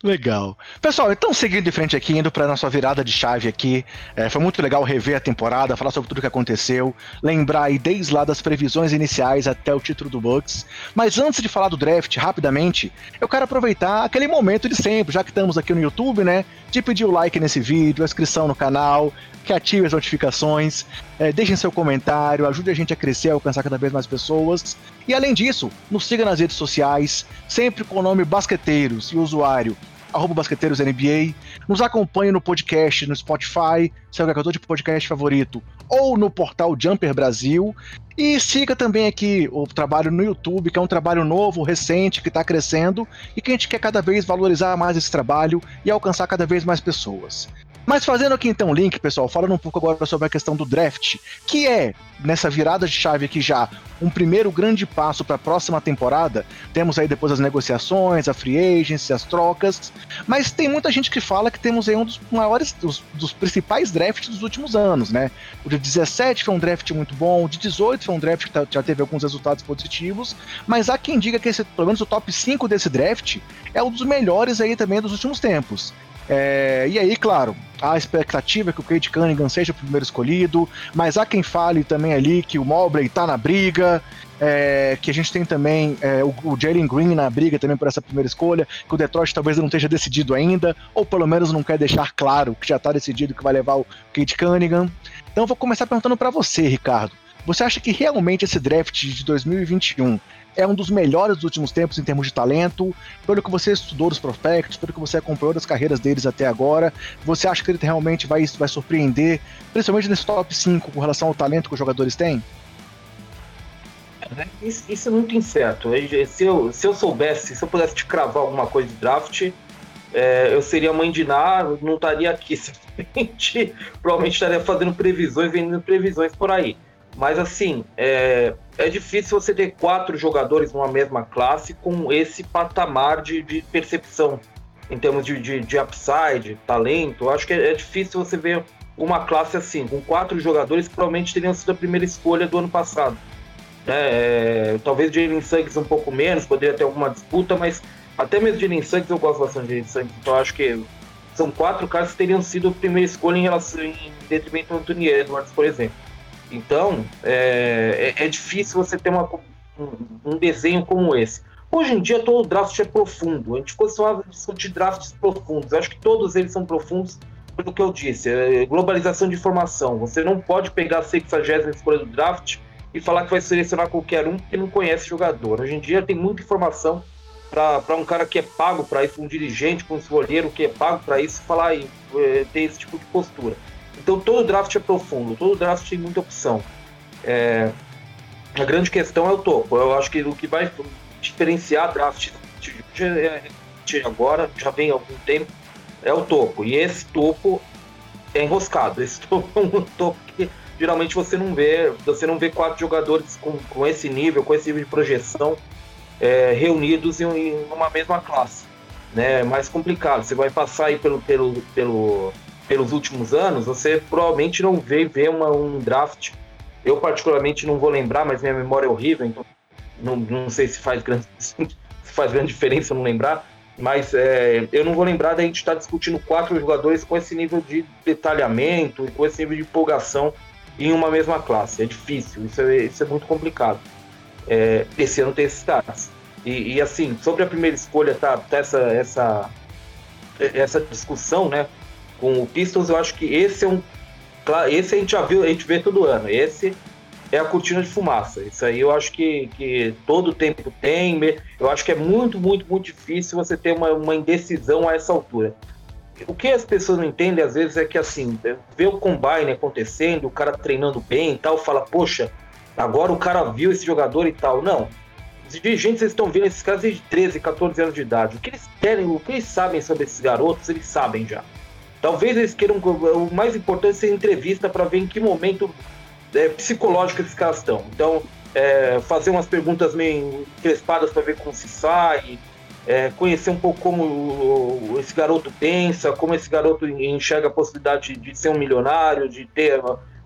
Legal. Pessoal, então seguindo em frente aqui, indo para nossa virada de chave aqui, é, foi muito legal rever a temporada, falar sobre tudo que aconteceu, lembrar aí desde lá das previsões iniciais até o título do Bucks. Mas antes de falar do draft, rapidamente, eu quero aproveitar aquele momento de sempre, já que estamos aqui no YouTube, né? De pedir o like nesse vídeo, a inscrição no canal, que ative as notificações, é, deixem seu comentário, ajude a gente a crescer, a alcançar cada vez mais pessoas. E além disso, nos siga nas redes sociais, sempre com o nome Basqueteiros e usuário arroba basqueteirosNBA. Nos acompanhe no podcast, no Spotify, seu agregador de podcast favorito, ou no portal Jumper Brasil. E siga também aqui o trabalho no YouTube, que é um trabalho novo, recente, que está crescendo e que a gente quer cada vez valorizar mais esse trabalho e alcançar cada vez mais pessoas. Mas fazendo aqui então o link, pessoal, falando um pouco agora sobre a questão do draft, que é, nessa virada de chave aqui já, um primeiro grande passo para a próxima temporada. Temos aí depois as negociações, a free agency, as trocas, mas tem muita gente que fala que temos aí um dos maiores, dos, dos principais drafts dos últimos anos, né? O de 17 foi um draft muito bom, o de 18 foi um draft que tá, já teve alguns resultados positivos, mas há quem diga que esse, pelo menos o top 5 desse draft é um dos melhores aí também dos últimos tempos. É, e aí, claro, a expectativa que o Kate Cunningham seja o primeiro escolhido, mas há quem fale também ali que o Mobley tá na briga, é, que a gente tem também é, o, o Jalen Green na briga também por essa primeira escolha, que o Detroit talvez não esteja decidido ainda, ou pelo menos não quer deixar claro que já está decidido que vai levar o Kate Cunningham. Então vou começar perguntando para você, Ricardo. Você acha que realmente esse draft de 2021 é um dos melhores dos últimos tempos em termos de talento. Pelo que você estudou dos prospectos, pelo que você acompanhou das carreiras deles até agora, você acha que ele realmente vai, vai surpreender, principalmente nesse top 5 com relação ao talento que os jogadores têm? Isso, isso é muito incerto. Se eu, se eu soubesse, se eu pudesse te cravar alguma coisa de draft, é, eu seria mãe de Ná, não estaria aqui. (laughs) Provavelmente estaria fazendo previsões, vendendo previsões por aí. Mas assim, é, é difícil você ter quatro jogadores numa mesma classe com esse patamar de, de percepção em termos de, de, de upside, talento. Acho que é, é, difícil você ver uma classe assim, com quatro jogadores que provavelmente teriam sido a primeira escolha do ano passado. É, é talvez Jalen Suggs um pouco menos, poderia ter alguma disputa, mas até mesmo Jalen Suggs eu gosto bastante de Jalen Suggs, então acho que são quatro caras que teriam sido a primeira escolha em relação em detrimento do Anthony Edwards, por exemplo. Então, é, é, é difícil você ter uma, um, um, desenho como esse. Hoje em dia, todo draft é profundo. A gente costuma discutir drafts profundos. Eu acho que todos eles são profundos pelo que eu disse. É globalização de informação. Você não pode pegar a 60 escolha do draft e falar que vai selecionar qualquer um que não conhece jogador. Hoje em dia, tem muita informação para um cara que é pago para isso, um dirigente, um escolheiro que é pago para isso, falar e é, ter esse tipo de postura. Então todo draft é profundo, todo draft tem muita opção. É, a grande questão é o topo. Eu acho que o que vai diferenciar draft de agora, já vem há algum tempo, é o topo. E esse topo é enroscado. Esse topo é um topo que geralmente você não vê, você não vê quatro jogadores com, com esse nível, com esse nível de projeção é, reunidos em, em, uma mesma classe. Né? É mais complicado. Você vai passar aí pelo, pelo, pelo pelos últimos anos, você provavelmente não vê, vê uma, um draft. Eu, particularmente, não vou lembrar, mas minha memória é horrível, então não, não sei se faz grande, (laughs) se faz grande diferença não lembrar. Mas é, eu não vou lembrar da gente estar discutindo quatro jogadores com esse nível de detalhamento e com esse nível de empolgação em uma mesma classe. É difícil, isso é, isso é muito complicado. É, esse ano tem esses caras. E, e, assim, sobre a primeira escolha, tá, tá essa, essa, essa discussão, né? Com o Pistons, eu acho que esse é um. Esse a gente já viu, a gente vê todo ano. Esse é a cortina de fumaça. Isso aí eu acho que, que todo tempo tem. Eu acho que é muito, muito, muito difícil você ter uma, uma indecisão a essa altura. O que as pessoas não entendem às vezes é que assim, vê o combine acontecendo, o cara treinando bem e tal, fala, poxa, agora o cara viu esse jogador e tal. Não. Os dirigentes estão vendo esses caras desde 13, 14 anos de idade. O que eles querem, o que eles sabem sobre esses garotos, eles sabem já. Talvez eles queiram. O mais importante é ser entrevista para ver em que momento é, psicológico esses caras estão. Então, é, fazer umas perguntas meio crespadas para ver como se sai, é, conhecer um pouco como esse garoto pensa, como esse garoto enxerga a possibilidade de, ser um milionário, de ter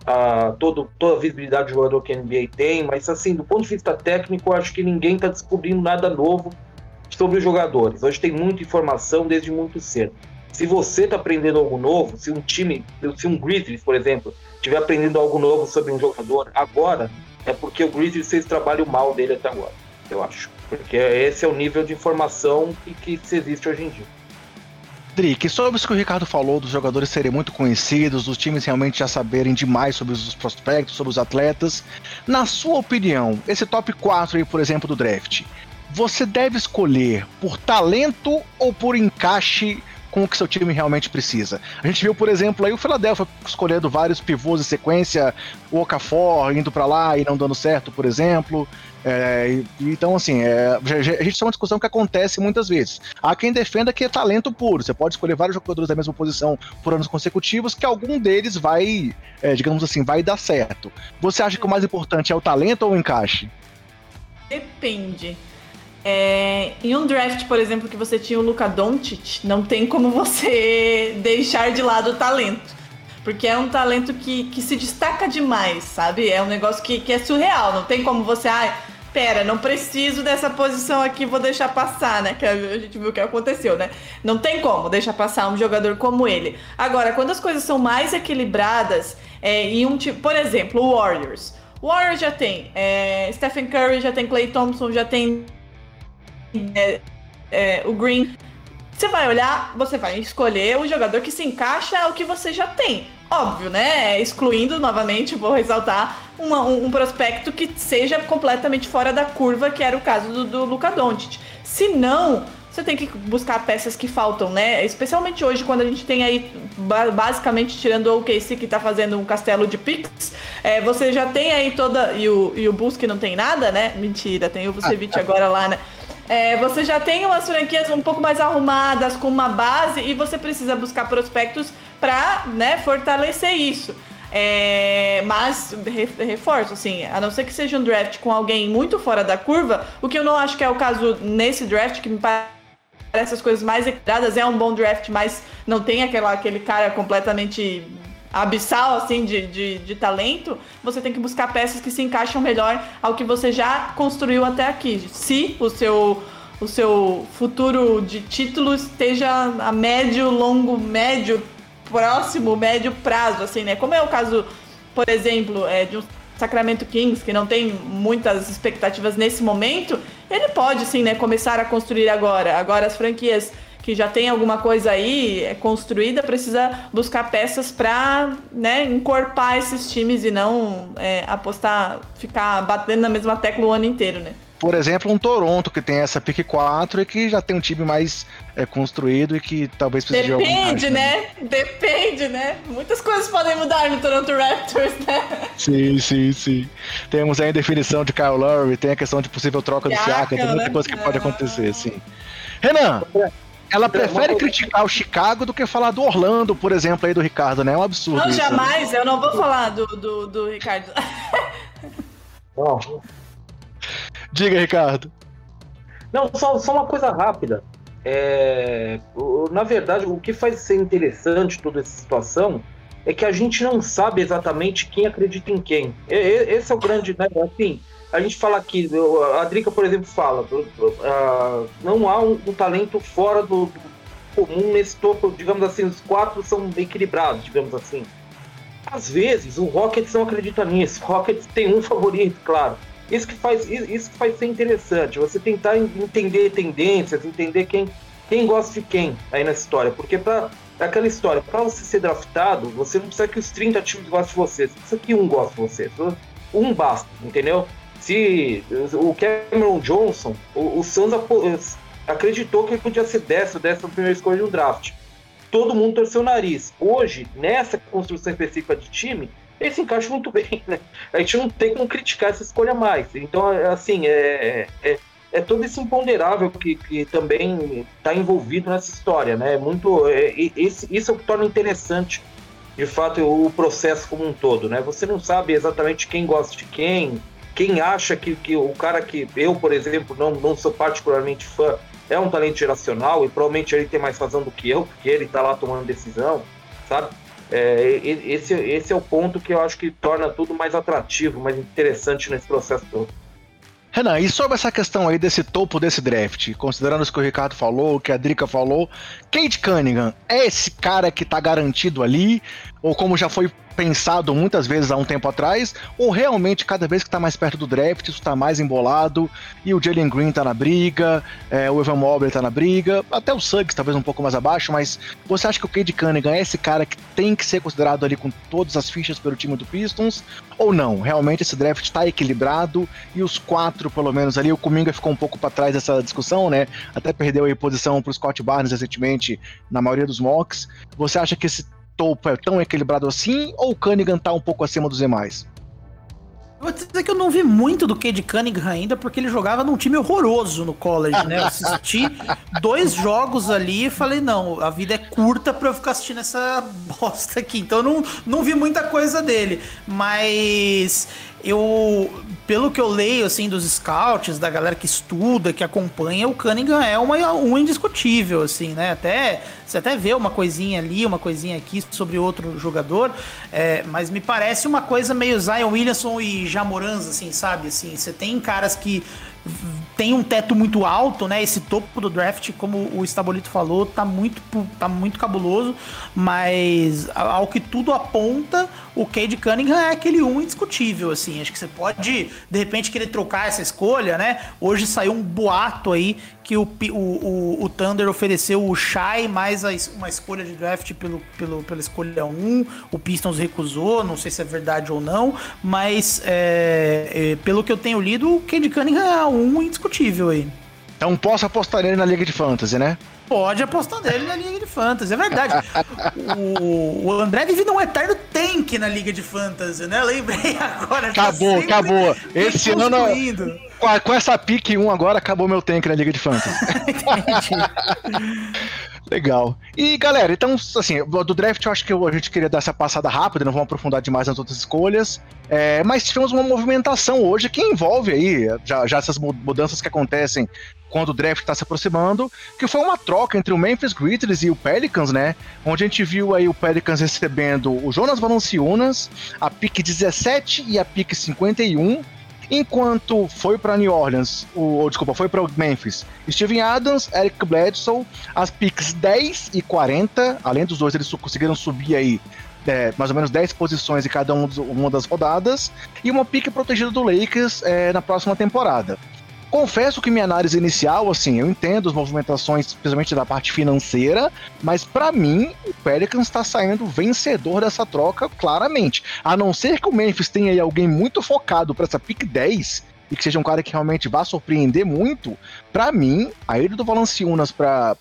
a, todo, toda a visibilidade do jogador que a NBA tem. Mas, assim, do ponto de vista técnico, acho que ninguém está descobrindo nada novo sobre os jogadores. Hoje tem muita informação desde muito cedo. Se você está aprendendo algo novo, se um time, se um Grizzlies, por exemplo, estiver aprendendo algo novo sobre um jogador agora, é porque o Grizzlies fez trabalho mal dele até agora, eu acho. Porque esse é o nível de informação que, que existe hoje em dia. Drick, sobre isso que o Ricardo falou, dos jogadores serem muito conhecidos, dos times realmente já saberem demais sobre os prospectos, sobre os atletas. Na sua opinião, esse top 4 aí, por exemplo, do draft, você deve escolher por talento ou por encaixe com o que seu time realmente precisa. A gente viu, por exemplo, aí o Philadelphia escolhendo vários pivôs em sequência, o Okafor indo para lá e não dando certo, por exemplo. É, então, assim, é, a gente tem uma discussão que acontece muitas vezes. Há quem defenda que é talento puro. Você pode escolher vários jogadores da mesma posição por anos consecutivos, que algum deles vai, é, digamos assim, vai dar certo. Você acha que o mais importante é o talento ou o encaixe? Depende. É, em um draft, por exemplo, que você tinha o Luka Doncic, não tem como você (laughs) deixar de lado o talento. Porque é um talento que, que se destaca demais, sabe? É um negócio que, que é surreal. Não tem como você. Ah, pera, não preciso dessa posição aqui, vou deixar passar, né? Que a gente viu o que aconteceu, né? Não tem como deixar passar um jogador como ele. Agora, quando as coisas são mais equilibradas, é, em um tipo. Por exemplo, o Warriors. O Warriors já tem é, Stephen Curry, já tem Clay Thompson, já tem é, é, o Green. Você vai olhar, você vai escolher o jogador que se encaixa ao que você já tem. Óbvio, né? Excluindo novamente, vou ressaltar, uma, um, um, prospecto que seja completamente fora da curva, que era o caso do, do Luca Doncic. Se não, você tem que buscar peças que faltam, né? Especialmente hoje, quando a gente tem aí, basicamente, tirando o OKC que tá fazendo um castelo de picks, é, você já tem aí toda. E o, e o Bus que não tem nada, né? Mentira, tem o Vucevic agora lá, né? É, você já tem umas franquias um pouco mais arrumadas, com uma base, e você precisa buscar prospectos para né, fortalecer isso. É, mas, reforço, assim, a não ser que seja um draft com alguém muito fora da curva, o que eu não acho que é o caso nesse draft, que me parece as coisas mais equilibradas, é um bom draft, mas não tem aquela, aquele cara completamente abissal assim de, de, de, talento, você tem que buscar peças que se encaixam melhor ao que você já construiu até aqui. Se o seu o seu futuro de títulos esteja a médio, longo, médio, próximo, médio prazo, assim, né? Como é o caso, por exemplo, é, de um Sacramento Kings, que não tem muitas expectativas nesse momento, ele pode, sim, né, começar a construir agora. Agora as franquias que já tem alguma coisa aí é, construída, precisa buscar peças para né, encorpar esses times e não é, apostar, ficar batendo na mesma tecla o ano inteiro, né? Por exemplo, um Toronto que tem essa pick 4 e que já tem um time mais é, construído e que talvez precise Depende, de Depende, né? Depende, né? Muitas coisas podem mudar no Toronto Raptors, né? Sim, sim, sim. Temos aí a indefinição de Kyle Lowry, tem a questão de possível troca do Siaka, tem muita né? coisa que pode acontecer, sim. Renan, ela prefere criticar o Chicago do que falar do Orlando, por exemplo, aí do Ricardo, né? É um absurdo. Não, isso, jamais, né? eu não vou falar do, do, do Ricardo. Bom. Diga, Ricardo. Não, só, só uma coisa rápida. É, na verdade, o que faz ser interessante toda essa situação é que a gente não sabe exatamente quem acredita em quem. Esse é o grande, né? Assim, a gente fala aqui, a Drica, por exemplo, fala, uh, não há um, um, talento fora do, comum nesse topo, digamos assim, os quatro são equilibrados, digamos assim. Às vezes, o Rockets não acredita nisso, o Rockets tem um favorito, claro. Isso que faz, isso que faz ser interessante, você tentar entender tendências, entender quem, quem gosta de quem aí nessa história, porque para aquela história, para você ser draftado, você não precisa que os 30 times gostem de você, você precisa que um goste de você. Um basta, entendeu? Se o Cameron Johnson, o, o Suns acreditou que ele podia ser dessa, dessa primeira escolha do draft. Todo mundo torceu o nariz. Hoje, nessa construção específica de time, ele se encaixa muito (laughs) bem, né? A gente não tem como criticar essa escolha mais. Então, assim, é, é, é todo esse imponderável que, que também está envolvido nessa história, né? É muito, é, esse, isso é o que torna interessante, de fato, o processo como um todo, né? Você não sabe exatamente quem gosta de quem, quem acha que, que o cara que eu, por exemplo, não, não sou particularmente fã, é um talento geracional e provavelmente ele tem mais razão do que eu, porque ele está lá tomando decisão, sabe? É, esse, esse é o ponto que eu acho que torna tudo mais atrativo, mais interessante nesse processo todo. Renan, e sobre essa questão aí desse topo desse draft, considerando o que o Ricardo falou, o que a Drica falou, Kate Cunningham é esse cara que tá garantido ali? Ou como já foi pensado muitas vezes há um tempo atrás, ou realmente cada vez que está mais perto do draft isso está mais embolado e o Jalen Green está na briga, é, o Evan Mobley está na briga, até o Suggs talvez um pouco mais abaixo, mas você acha que o Cade Cunningham é esse cara que tem que ser considerado ali com todas as fichas pelo time do Pistons ou não? Realmente esse draft está equilibrado e os quatro, pelo menos ali, o Kuminga ficou um pouco para trás dessa discussão, né? Até perdeu a posição para o Scott Barnes recentemente na maioria dos mocks. Você acha que esse topo é tão equilibrado assim, ou o Cunningham tá um pouco acima dos demais? Vou dizer que eu não vi muito do Cade Cunningham ainda, porque ele jogava num time horroroso no college, né? Eu assisti (laughs) dois jogos ali e falei, não, a vida é curta pra eu ficar assistindo essa (laughs) bosta aqui. Então eu não, não vi muita coisa dele. Mas eu, pelo que eu leio, assim, dos scouts, da galera que estuda, que acompanha, o Cunningham é uma, um indiscutível, assim, né? Até, você até vê uma coisinha ali, uma coisinha aqui sobre outro jogador, é, mas me parece uma coisa meio Zion Williamson e Jamorans, assim, sabe? Assim, você tem caras que tem um teto muito alto, né? Esse topo do draft, como o Estabolito falou, tá muito, tá muito cabuloso, mas ao que tudo aponta, o Cade Cunningham é aquele um indiscutível, assim. Acho que você pode, de repente, querer trocar essa escolha, né? Hoje saiu um boato aí que o, o, o, o Thunder ofereceu o Shai mais a, uma escolha de draft pelo, pelo, pela escolha 1. O Pistons recusou, não sei se é verdade ou não, mas é, é, pelo que eu tenho lido, o Cade Cunningham é um indiscutível aí. Então posso apostar nele na Liga de Fantasy, né? Pode apostar nele na Liga de Fantasy, é verdade. (laughs) o, o André vive num eterno tank na Liga de Fantasy, né? Lembrei agora. Acabou, acabou. Esse ano. Com, com essa pique 1 agora, acabou meu tank na Liga de Fantasy. (laughs) (laughs) Legal. E galera, então, assim, do draft eu acho que a gente queria dar essa passada rápida, não vamos aprofundar demais nas outras escolhas. É, mas tivemos uma movimentação hoje que envolve aí já, já essas mudanças que acontecem quando o draft está se aproximando, que foi uma troca entre o Memphis Grizzlies e o Pelicans, né? Onde a gente viu aí o Pelicans recebendo o Jonas Valanciunas, a pick 17 e a pick 51, enquanto foi para New Orleans, o, ou, desculpa, foi para Memphis, Steven Adams, Eric Bledsoe, as picks 10 e 40, além dos dois eles conseguiram subir aí é, mais ou menos 10 posições em cada um uma das rodadas, e uma pique protegida do Lakers é, na próxima temporada. Confesso que minha análise inicial, assim, eu entendo as movimentações, especialmente da parte financeira, mas para mim o Pelicans está saindo vencedor dessa troca claramente. A não ser que o Memphis tenha aí alguém muito focado para essa pick 10 e que seja um cara que realmente vá surpreender muito, para mim, a ida do Valanciunas para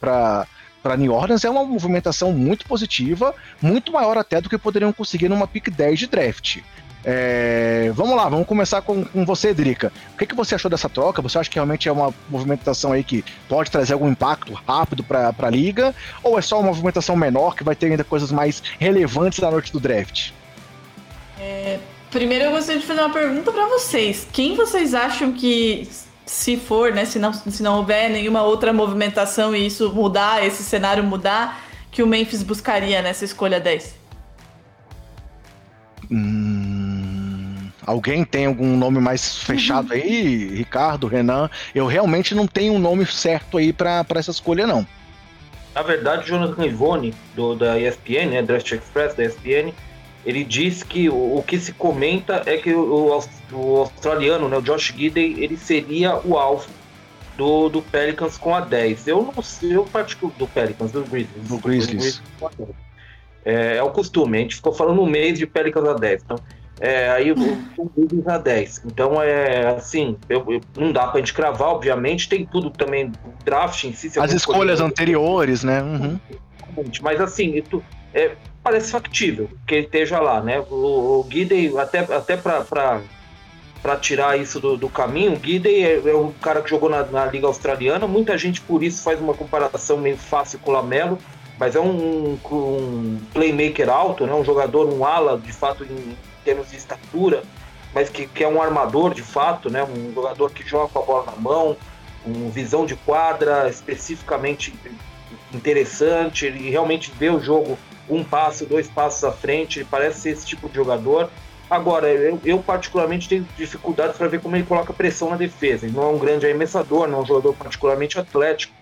para New Orleans é uma movimentação muito positiva, muito maior até do que poderiam conseguir numa pick 10 de draft. É, vamos lá, vamos começar com, com você, Drica. O que, que você achou dessa troca? Você acha que realmente é uma movimentação aí que pode trazer algum impacto rápido para a liga? Ou é só uma movimentação menor que vai ter ainda coisas mais relevantes na noite do draft? É, primeiro eu gostaria de fazer uma pergunta para vocês. Quem vocês acham que, se for, né, se não, se não houver nenhuma outra movimentação e isso mudar, esse cenário mudar, que o Memphis buscaria nessa escolha 10? Hum, Alguém tem algum nome mais fechado uhum. aí? Ricardo, Renan? Eu realmente não tenho um nome certo aí para essa escolha, não. Na verdade, o Jonathan Ivone, do, da ESPN, né, Draft Express da ESPN, ele diz que o, o que se comenta é que o, o, australiano, né, o Josh Gidey, ele seria o alvo do, do Pelicans com a 10. Eu não sei, eu particular do Pelicans, do Grizzlies. Do Grizzlies. É, é, o costume, a gente ficou falando um mês de Pelicans a 10. Então, é, aí o Grizzlies a 10. Então é assim, eu, eu, não dá pra gente cravar, obviamente, tem tudo também, draft em si. As escolhas anteriores, né? Uhum. Mas assim, tu, é, parece factível que ele esteja lá, né? O, o Guidey, até, até pra, pra, pra tirar isso do, do caminho, o Guidey é, é um cara que jogou na, na, Liga Australiana, muita gente por isso faz uma comparação meio fácil com o Lamelo, mas é um, um playmaker alto, né? Um jogador, um ala, de fato, em, termos de estatura, mas que, que é um armador de fato, né? um jogador que joga com a bola na mão, com visão de quadra especificamente interessante, ele realmente vê o jogo um passo, dois passos à frente, ele parece ser esse tipo de jogador. Agora, eu, eu particularmente tenho dificuldades para ver como ele coloca pressão na defesa. Ele não é um grande arremessador, não é um jogador particularmente atlético.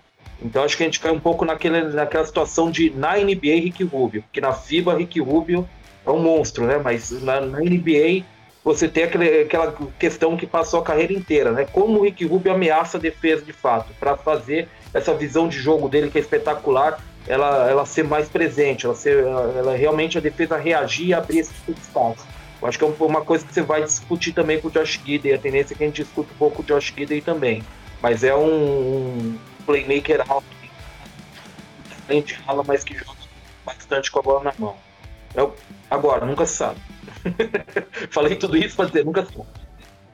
Então acho que a gente cai um pouco naquele, naquela situação de na NBA Rick Rubio, porque na FIBA Rick Rubio é um monstro, né? Mas na, na NBA você tem aquele, aquela questão que passou a carreira inteira, né? Como o Rick Rubio ameaça a defesa de fato, para fazer essa visão de jogo dele que é espetacular, ela, ela ser mais presente, ela ser ela, realmente a defesa reagir e abrir esse tipo espaço. Eu acho que é uma coisa que você vai discutir também com o Josh Gidey, a tendência é que a gente discute um pouco o Josh Gidey também. Mas é um, um playmaker alto, frente rala, mas que joga bastante com a bola na mão. É, agora, nunca se sabe. (laughs) Falei tudo isso para dizer, nunca se sabe.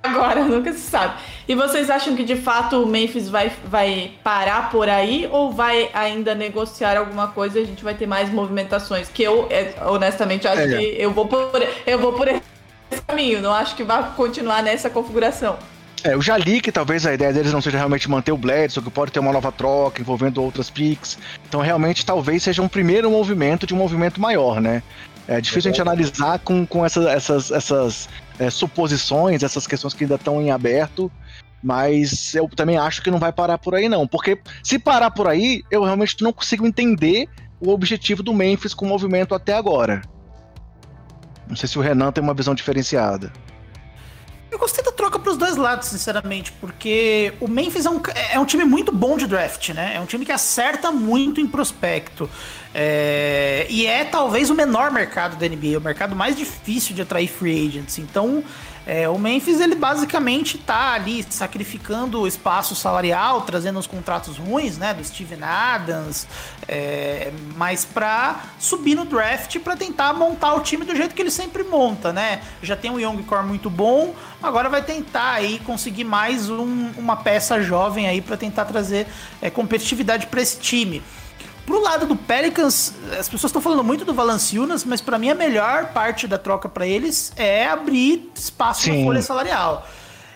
Agora, (laughs) nunca se sabe. E vocês acham que de fato o Memphis vai, vai parar por aí ou vai ainda negociar alguma coisa e a gente vai ter mais movimentações? Que eu, é, honestamente, acho é. que eu vou, por, eu vou por esse caminho. Não acho que vai continuar nessa configuração. É, eu já li que talvez a ideia deles não seja realmente manter o Bledsoe, que pode ter uma nova troca envolvendo outras picks. Então, realmente, talvez seja um primeiro movimento de um movimento maior, né? É difícil a gente analisar com, com essa, essas, essas é, suposições, essas questões que ainda estão em aberto, mas eu também acho que não vai parar por aí, não. Porque se parar por aí, eu realmente não consigo entender o objetivo do Memphis com o movimento até agora. Não sei se o Renan tem uma visão diferenciada. Eu gostei da troca para os dois lados, sinceramente, porque o Memphis é um, é um time muito bom de draft, né? É um time que acerta muito em prospecto. É, e é talvez o menor mercado da NBA, o mercado mais difícil de atrair free agents. Então, é, o Memphis ele basicamente tá ali sacrificando espaço salarial, trazendo uns contratos ruins, né, do Steven Adams, é, mas para subir no draft para tentar montar o time do jeito que ele sempre monta, né? Já tem um young core muito bom, agora vai tentar aí conseguir mais um, uma peça jovem aí para tentar trazer é, competitividade para esse time. Pro lado do Pelicans, as pessoas estão falando muito do Valanciunas, mas para mim a melhor parte da troca para eles é abrir espaço Sim. na folha salarial.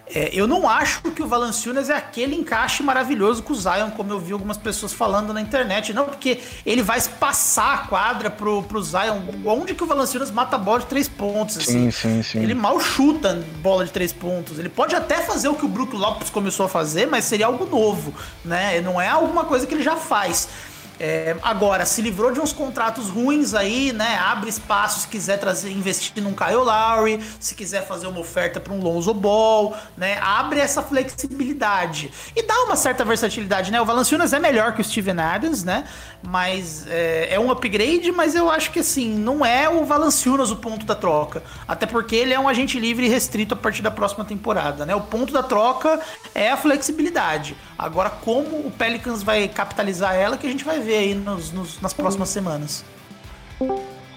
É, eu não acho que o Valanciunas é aquele encaixe maravilhoso com o Zion, como eu vi algumas pessoas falando na internet. Não, porque ele vai passar a quadra pro, pro Zion. Onde que o Valanciunas mata a bola de três pontos? Assim? Sim, sim, sim. Ele mal chuta bola de três pontos. Ele pode até fazer o que o Brook Lopes começou a fazer, mas seria algo novo, né? Não é alguma coisa que ele já faz. É, agora, se livrou de uns contratos ruins aí, né? Abre espaço se quiser trazer, investir num Kyle Lowry, se quiser fazer uma oferta para um Lonzo Ball, né? Abre essa flexibilidade e dá uma certa versatilidade, né? O Valanciunas é melhor que o Steven Adams, né? Mas é, é um upgrade, mas eu acho que assim, não é o Valanciunas o ponto da troca. Até porque ele é um agente livre e restrito a partir da próxima temporada, né? O ponto da troca é a flexibilidade. Agora, como o Pelicans vai capitalizar ela, que a gente vai ver aí nos, nos, nas próximas semanas.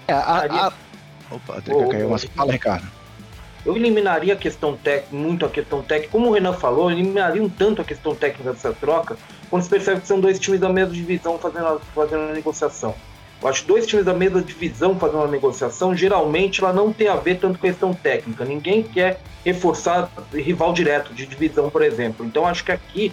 É, a, a... Opa, até que caiu, mas fala, Ricardo. Eu eliminaria a questão técnica, muito a questão técnica, como o Renan falou, eu eliminaria um tanto a questão técnica dessa troca, quando se percebe que são dois times da mesma divisão fazendo, fazendo a negociação. Eu acho que dois times da mesma divisão fazendo uma negociação, geralmente ela não tem a ver tanto com questão técnica. Ninguém quer reforçar rival direto de divisão, por exemplo. Então acho que aqui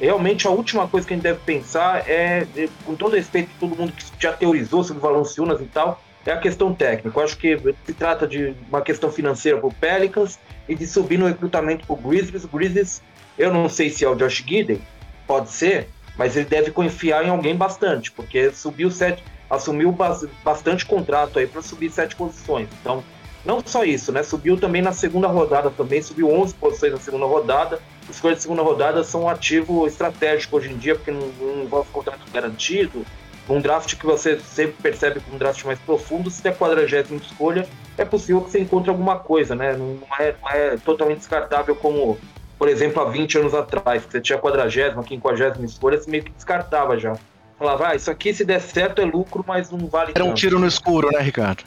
realmente a última coisa que a gente deve pensar é, com todo respeito a todo mundo que já teorizou sobre Valanciunas e tal, é a questão técnica. Eu acho que se trata de uma questão financeira para o Pelicans e de subir no recrutamento para o Grizzlies. O Grizzlies, eu não sei se é o Josh Gidey, pode ser, mas ele deve confiar em alguém bastante, porque subiu sete, assumiu bastante contrato aí para subir sete posições. Então, não só isso, né? Subiu também na segunda rodada também, subiu 11 posições na segunda rodada. Escolhas de segunda rodada são um ativo estratégico hoje em dia, porque não, não envolve contrato garantido. Um draft que você sempre percebe como um draft mais profundo, se tem a quadragésima escolha, é possível que você encontre alguma coisa, né? Não é, não é totalmente descartável como, por exemplo, há 20 anos atrás, que você tinha a quadragésima, quinquagésima escolha, você meio que descartava já. Falava, ah, isso aqui se der certo é lucro, mas não vale Era um tiro no escuro, né, Ricardo?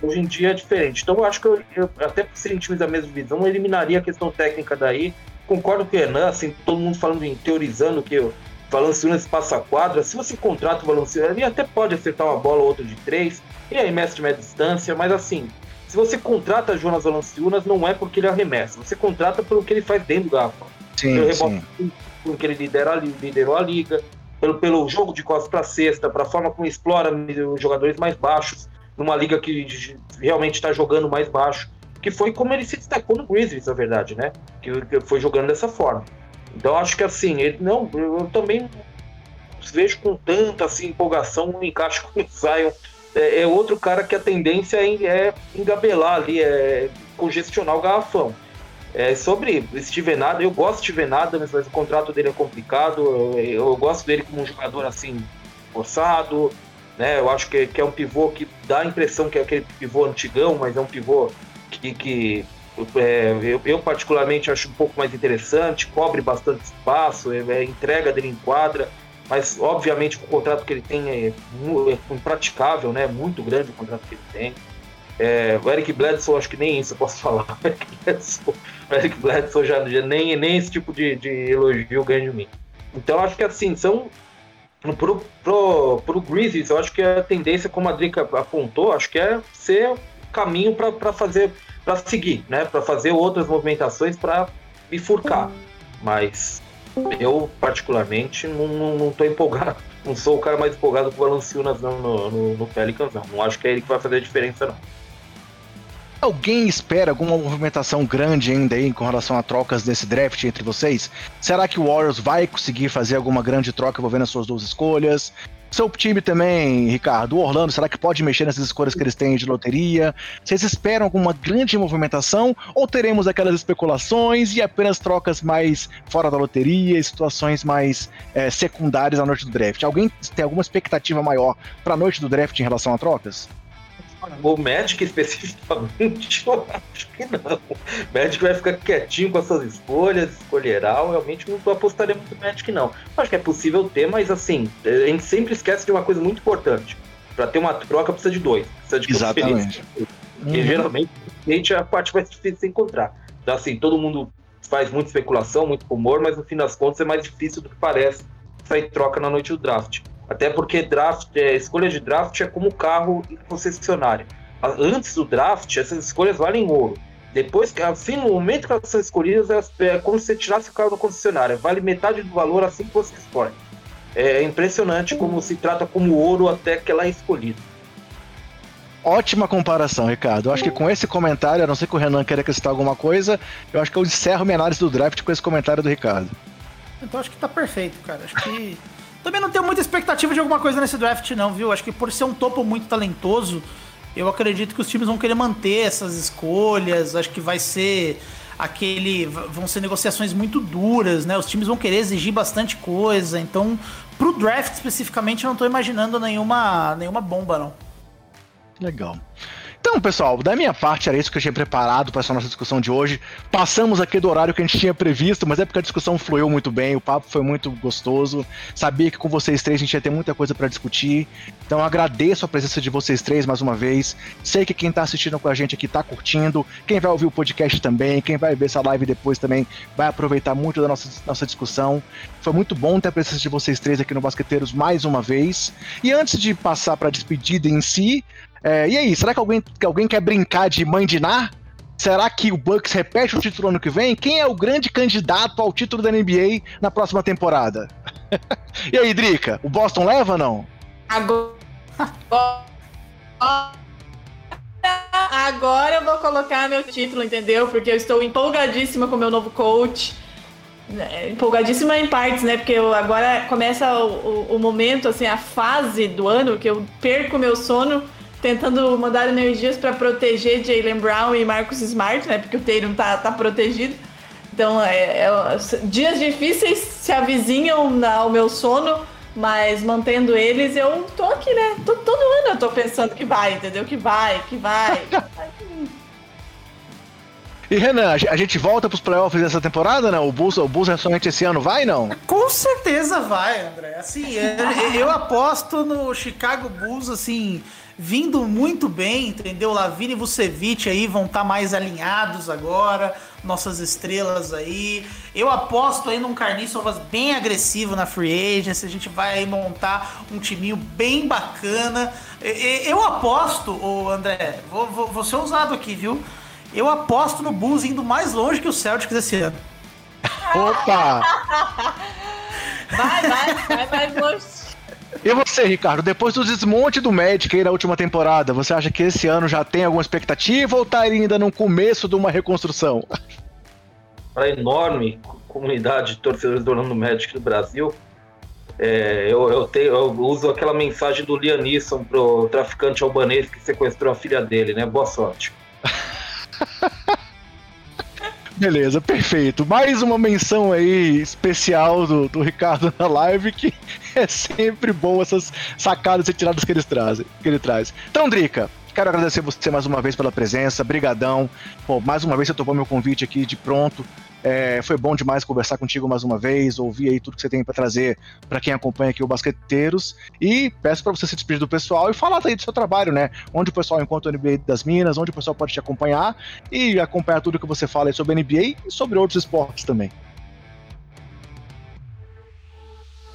Hoje em dia é diferente. Então eu acho que eu, eu até por serem times da mesma divisão, eu eliminaria a questão técnica daí. Concordo com o Renan, assim, todo mundo falando em teorizando que o Valanciunas passa a quadra. Se você contrata o Valanciunas, ele até pode acertar uma bola ou outra de três, e aí mestre de média distância, mas assim, se você contrata Jonas Valanciunas, não é porque ele arremessa, você contrata pelo que ele faz dentro do garfo. Sim, pelo rebote, pelo que ele lidera, liderou a liga, pelo, pelo jogo de costas para cesta, para a forma como explora os jogadores mais baixos numa liga que realmente está jogando mais baixo. Que foi como ele se destacou no Grizzlies, na verdade, né? Que, que foi jogando dessa forma. Então acho que assim, ele não, eu também vejo com tanta assim, empolgação no encaixe com o Zion. É, é, outro cara que a tendência é, é engabelar ali, é congestionar o garrafão. É, sobre Steven Adams, eu gosto de Steven Adams, mas o contrato dele é complicado. Eu, eu, gosto dele como um jogador assim, forçado. Né? Eu acho que, que é um pivô que dá a impressão que é aquele pivô antigão, mas é um pivô que, que é, eu, eu, particularmente acho um pouco mais interessante, cobre bastante espaço, é, é, entrega dele em quadra, mas obviamente o contrato que ele tem é, é impraticável, né? Muito grande o contrato que ele tem. É, o Eric Bledsoe, acho que nem isso eu posso (laughs) falar. O Eric Bledsoe, o Eric Bledsoe já, já, nem, nem esse tipo de, de elogio ganha de mim. Então acho que assim, são. Pro, pro, pro Grizzlies, eu acho que a tendência, como a Drica apontou, acho que é ser caminho para fazer para seguir, né? Para fazer outras movimentações para bifurcar. Mas eu, particularmente, não, não, não tô empolgado. Não sou o cara mais empolgado com o Valanciunas no, no, no Pelicans, não. Não acho que é ele que vai fazer a diferença, não. Alguém espera alguma movimentação grande ainda aí com relação a trocas desse draft entre vocês? Será que o Warriors vai conseguir fazer alguma grande troca envolvendo as suas duas escolhas? Seu time também, Ricardo, o Orlando, será que pode mexer nessas escolhas que eles têm de loteria? Vocês esperam alguma grande movimentação ou teremos aquelas especulações e apenas trocas mais fora da loteria e situações mais é, secundárias à noite do draft? Alguém tem alguma expectativa maior para a noite do draft em relação a trocas? O Magic especificamente, (laughs) eu acho que não. O Magic vai ficar quietinho com as suas escolhas, escolherá. Eu realmente não apostaria muito no Magic, não. Eu acho que é possível ter, mas assim, a gente sempre esquece de uma coisa muito importante. Para ter uma troca precisa de dois. Precisa de Exatamente. Porque uhum. geralmente a a parte mais difícil de se encontrar. Então, assim, todo mundo faz muita especulação, muito rumor, mas no fim das contas é mais difícil do que parece sair troca na noite do draft. Até porque draft, é, escolha de draft é como carro em concessionária. Antes do draft, essas escolhas valem ouro. Depois que, assim, no momento que elas são escolhidas, é como se você tirasse o carro da concessionária. Vale metade do valor assim que você escolhe. É impressionante como se trata como ouro até que ela é escolhida. Ótima comparação, Ricardo. Eu acho que com esse comentário, a não ser que o Renan queira acrescentar alguma coisa, eu acho que eu encerro minha análise do draft com esse comentário do Ricardo. Então acho que tá perfeito, cara. Acho que também não tenho muita expectativa de alguma coisa nesse draft, não, viu? Acho que por ser um topo muito talentoso, eu acredito que os times vão querer manter essas escolhas. Acho que vai ser aquele. Vão ser negociações muito duras, né? Os times vão querer exigir bastante coisa. Então, pro draft especificamente, eu não tô imaginando nenhuma, nenhuma bomba, não. Legal. Então, pessoal, da minha parte era isso que eu tinha preparado para essa nossa discussão de hoje. Passamos aqui do horário que a gente tinha previsto, mas é porque a discussão fluiu muito bem, o papo foi muito gostoso. Sabia que com vocês três a gente ia ter muita coisa para discutir. Então, agradeço a presença de vocês três mais uma vez. Sei que quem está assistindo com a gente aqui está curtindo, quem vai ouvir o podcast também, quem vai ver essa live depois também vai aproveitar muito da nossa, nossa discussão. Foi muito bom ter a presença de vocês três aqui no Basqueteiros mais uma vez. E antes de passar para a despedida em si, é, e aí, será que alguém, que alguém quer brincar de mãe de? Será que o Bucks repete o título ano que vem? Quem é o grande candidato ao título da NBA na próxima temporada? (laughs) e aí, Drica, o Boston leva ou não? Agora... Agora eu vou colocar meu título, entendeu? Porque eu estou empolgadíssima com o meu novo coach. É, empolgadíssima em partes, né? Porque eu, agora começa o, o, o momento, assim, a fase do ano que eu perco meu sono tentando mandar energias para proteger Jalen Brown e Marcus Smart, né? Porque o Tatum tá, tá protegido. Então, é, é, dias difíceis se avizinham ao meu sono, mas mantendo eles, eu tô aqui, né? Tô, todo ano eu tô pensando que vai, entendeu? Que vai, que vai. (laughs) E Renan, a gente volta pros playoffs dessa temporada, não? O Bulls, o Bulls é somente esse ano vai, não? Com certeza vai, André. Assim, eu, eu aposto no Chicago Bulls, assim, vindo muito bem, entendeu? Lavine e Vucevic aí vão estar tá mais alinhados agora, nossas estrelas aí. Eu aposto aí num Carniçovas bem agressivo na free agency, a gente vai aí montar um timinho bem bacana. Eu aposto, ô André, vou, vou, vou ser ousado aqui, viu? Eu aposto no Bulls indo mais longe que o Celtics esse ano. Opa! (laughs) vai, vai, vai mais longe. E você, Ricardo, depois do desmonte do Magic aí na última temporada, você acha que esse ano já tem alguma expectativa ou tá ainda no começo de uma reconstrução? (laughs) Para a enorme comunidade de torcedores do Orlando Magic do Brasil, é, eu, eu, tenho, eu, uso aquela mensagem do Liam Neeson pro traficante albanês que sequestrou a filha dele, né? Boa sorte. (laughs) Beleza, perfeito. Mais uma menção aí especial do, do Ricardo na live, que (laughs) é sempre bom essas sacadas e tiradas que, eles trazem, que ele traz. Então, Drica, quero agradecer você mais uma vez pela presença, brigadão. Pô, mais uma vez você topou meu convite aqui de pronto. É, foi bom demais conversar contigo mais uma vez, ouvir aí tudo que você tem para trazer para quem acompanha aqui o Basqueteiros. E peço para você se despedir do pessoal e falar aí do seu trabalho, né? Onde o pessoal encontra o NBA das Minas, onde o pessoal pode te acompanhar e acompanhar tudo que você fala sobre NBA e sobre outros esportes também.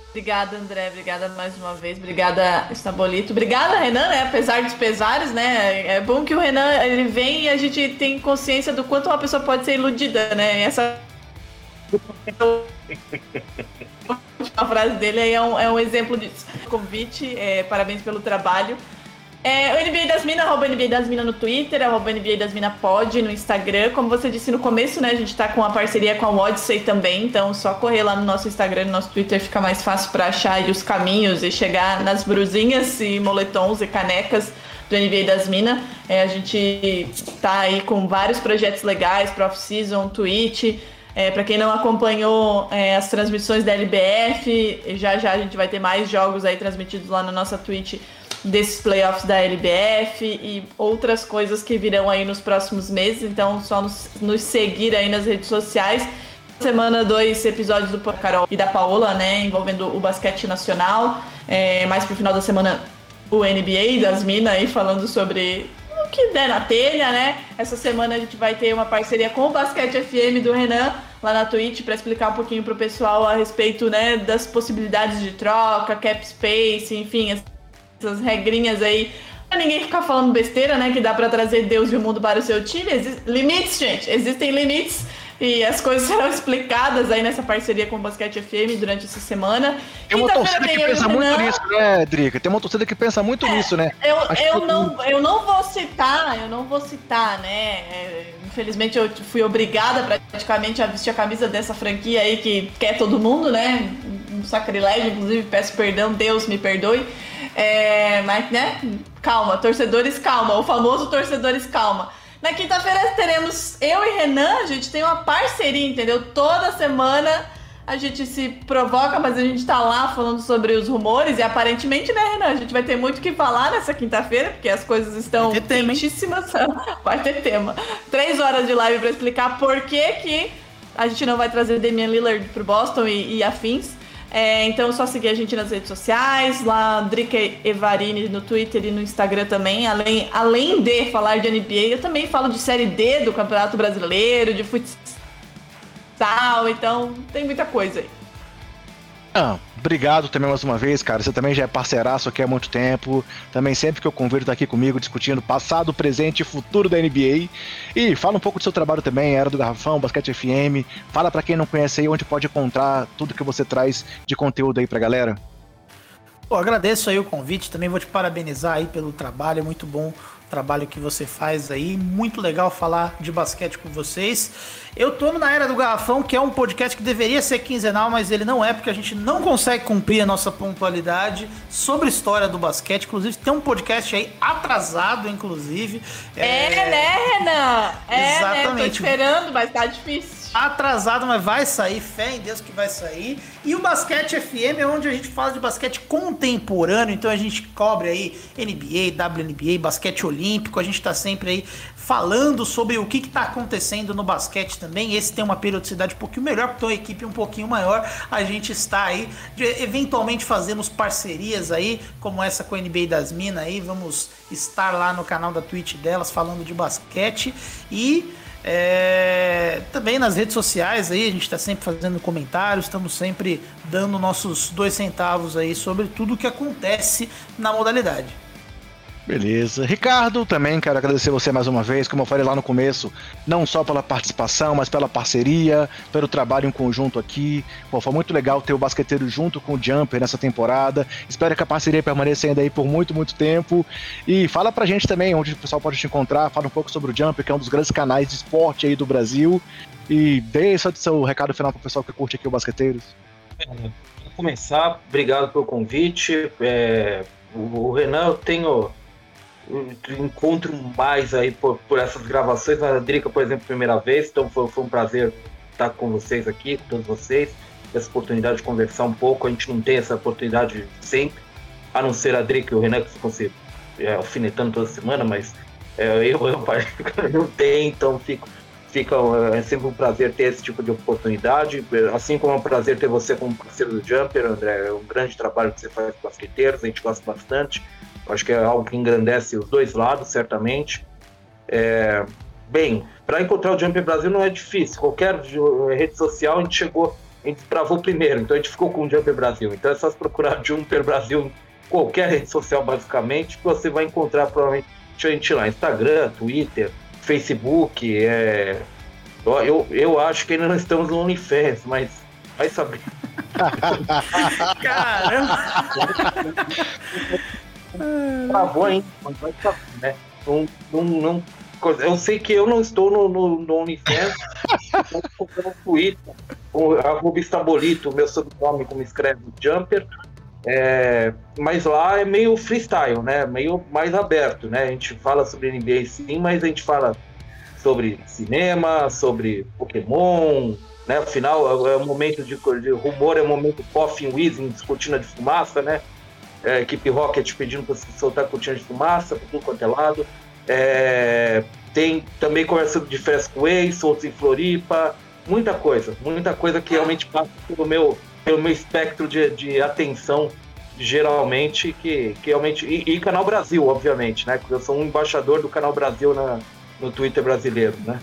Obrigada, André. Obrigada mais uma vez. Obrigada, Estabolito. Obrigada, Renan, né? Apesar dos pesares, né? É bom que o Renan ele vem e a gente tem consciência do quanto uma pessoa pode ser iludida, né? E essa. (laughs) a frase dele é um, é um exemplo disso. Convite, é, parabéns pelo trabalho. É, o NBA das Minas, arroba NBA das Minas no Twitter, arroba NBA das Minas pod no Instagram. Como você disse no começo, né? A gente tá com uma parceria com a Odyssey também, então só correr lá no nosso Instagram, no nosso Twitter fica mais fácil para achar os caminhos e chegar nas brusinhas e moletons e canecas do NBA das Minas. É, a gente tá aí com vários projetos legais, Prof Season, Twitch. É, para quem não acompanhou é, as transmissões da LBF, já já a gente vai ter mais jogos aí transmitidos lá na nossa Twitch desses playoffs da LBF e outras coisas que virão aí nos próximos meses. Então, só nos, nos seguir aí nas redes sociais. Semana, dois episódios do Carol e da Paola, né, envolvendo o basquete nacional. É, mais pro final da semana, o NBA das Minas aí falando sobre o que der na telha, né? Essa semana a gente vai ter uma parceria com o Basquete FM do Renan lá na Twitch para explicar um pouquinho pro pessoal a respeito, né, das possibilidades de troca, cap space, enfim, essas regrinhas aí. Pra ninguém ficar falando besteira, né? Que dá para trazer Deus e o mundo para o seu time. Exist... Limites, gente. Existem limites. E as coisas (laughs) serão explicadas aí nessa parceria com o Basquete FM durante essa semana. Tem uma torcida que pensa muito nisso, né, Drica? Tem uma torcida que pensa muito é, nisso, né? Eu, eu, não, eu não vou citar, eu não vou citar, né? É, infelizmente eu fui obrigada praticamente a vestir a camisa dessa franquia aí que quer todo mundo, né? Um sacrilégio, inclusive, peço perdão, Deus me perdoe. É, mas, né? Calma, torcedores, calma. O famoso torcedores, calma. Na quinta-feira teremos eu e Renan, a gente tem uma parceria, entendeu? Toda semana a gente se provoca, mas a gente tá lá falando sobre os rumores e aparentemente, né, Renan? A gente vai ter muito o que falar nessa quinta-feira, porque as coisas estão vai quentíssimas. (laughs) vai ter tema. Três horas de live para explicar por que, que a gente não vai trazer Damian Lillard pro Boston e, e afins. É, então, só seguir a gente nas redes sociais, lá, Drica Evarini no Twitter e no Instagram também. Além, além de falar de NBA, eu também falo de Série D do Campeonato Brasileiro, de futsal, então tem muita coisa aí. Ah, obrigado também mais uma vez, cara. Você também já é parceiraço aqui há muito tempo. Também sempre que eu convido tá aqui comigo discutindo passado, presente e futuro da NBA. E fala um pouco do seu trabalho também, Era do Garrafão, Basquete FM. Fala para quem não conhece aí onde pode encontrar tudo que você traz de conteúdo aí pra galera. Pô, agradeço aí o convite, também vou te parabenizar aí pelo trabalho, é muito bom trabalho que você faz aí. Muito legal falar de basquete com vocês. Eu tô na Era do Garrafão, que é um podcast que deveria ser quinzenal, mas ele não é, porque a gente não consegue cumprir a nossa pontualidade sobre história do basquete. Inclusive, tem um podcast aí atrasado, inclusive. É, é... né, Renan? É, Exatamente. né? Tô esperando, mas tá difícil atrasado, mas vai sair, fé em Deus que vai sair. E o Basquete FM é onde a gente fala de basquete contemporâneo, então a gente cobre aí NBA, WNBA, basquete olímpico, a gente tá sempre aí falando sobre o que está acontecendo no basquete também. Esse tem uma periodicidade um pouquinho melhor, porque tem uma equipe um pouquinho maior. A gente está aí, de, eventualmente fazemos parcerias aí, como essa com a NBA das Minas aí. Vamos estar lá no canal da Twitch delas falando de basquete e é, também nas redes sociais aí, a gente está sempre fazendo comentários, estamos sempre dando nossos dois centavos aí sobre tudo o que acontece na modalidade. Beleza. Ricardo, também quero agradecer você mais uma vez, como eu falei lá no começo, não só pela participação, mas pela parceria, pelo trabalho em conjunto aqui. Pô, foi muito legal ter o basqueteiro junto com o Jumper nessa temporada. Espero que a parceria permaneça ainda aí por muito, muito tempo. E fala pra gente também onde o pessoal pode te encontrar, fala um pouco sobre o Jumper, que é um dos grandes canais de esporte aí do Brasil. E dê só seu recado final pro pessoal que curte aqui o Basqueteiros. É, começar, obrigado pelo convite. É, o Renan, eu tenho encontro mais aí por, por essas gravações. A Drica, por exemplo, primeira vez, então foi, foi um prazer estar com vocês aqui, com todos vocês. Essa oportunidade de conversar um pouco, a gente não tem essa oportunidade sempre, a não ser a Drica e o Renan que ficam se é, alfinetando toda semana, mas é, eu, eu, (laughs) não tenho, então fico, fica, é sempre um prazer ter esse tipo de oportunidade, assim como é um prazer ter você como parceiro do Jumper, André, é um grande trabalho que você faz com basqueteiros, a gente gosta bastante. Acho que é algo que engrandece os dois lados, certamente. É, bem, para encontrar o Jumper Brasil não é difícil. Qualquer rede social a gente chegou, a gente travou primeiro, então a gente ficou com o Jumper Brasil. Então é só procurar (laughs) Jumper Brasil em qualquer rede social, basicamente, que você vai encontrar provavelmente a gente lá. Instagram, Twitter, Facebook. É... Eu, eu acho que ainda não estamos no OnlyFans, mas vai saber. (laughs) Caramba! (laughs) Travou ainda, mas vai saber, né? Não, não, não, eu sei que eu não estou no, no, no OnlyFans, (laughs) estou no Twitter, o Estabolito, meu sobrenome, como escreve Jumper. É, mas lá é meio freestyle, né? Meio mais aberto, né? A gente fala sobre NBA sim, mas a gente fala sobre cinema, sobre Pokémon, né? Afinal, é um momento de, de rumor, é um momento Puffin Weezing, cortina de fumaça, né? É, equipe Rocket pedindo para soltar cortina de fumaça por tudo quanto é lado. É, tem também conversando de Fast Way, soltos em Floripa, muita coisa, muita coisa que realmente passa pelo meu, pelo meu espectro de, de atenção, geralmente, que, que realmente. E, e, Canal Brasil, obviamente, né? Porque eu sou um embaixador do Canal Brasil na, no Twitter brasileiro, né?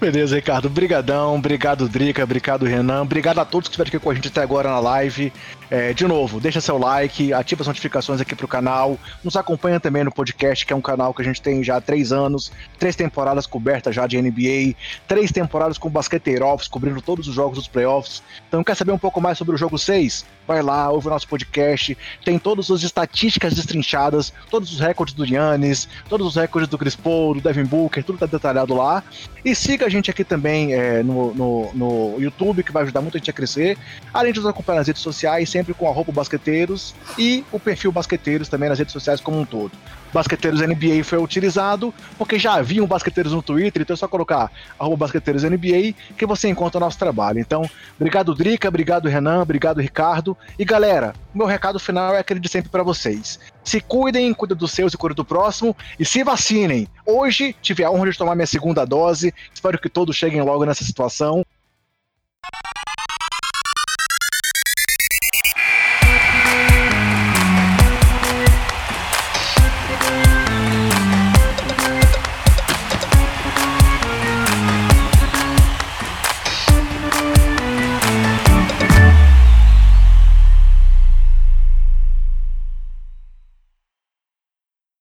Beleza, Ricardo. Brigadão, obrigado, Drica, obrigado, Renan. Obrigado a todos que estiveram aqui com a gente até agora na live. É, de novo, deixa seu like, ativa as notificações aqui pro canal. Nos acompanha também no podcast, que é um canal que a gente tem já há três anos, três temporadas cobertas já de NBA, três temporadas com Basqueteiroffs, cobrindo todos os jogos dos playoffs. Então, quer saber um pouco mais sobre o jogo 6? Vai lá, ouve o nosso podcast. Tem todas as estatísticas destrinchadas, todos os recordes do Yannis, todos os recordes do Chris Paul, do Devin Booker, tudo tá detalhado lá. E siga gente aqui também é, no, no, no YouTube, que vai ajudar muito a gente a crescer. Além de nos acompanhar nas redes sociais, sempre com arroba basqueteiros e o perfil basqueteiros também nas redes sociais como um todo. Basqueteiros NBA foi utilizado porque já havia um basqueteiros no Twitter, então é só colocar arroba basqueteiros NBA que você encontra o nosso trabalho. Então, obrigado Drica, obrigado Renan, obrigado Ricardo. E galera, meu recado final é aquele de sempre para vocês. Se cuidem, cuidem dos seus e cuidem do próximo e se vacinem. Hoje tive a honra de tomar minha segunda dose, espero que todos cheguem logo nessa situação.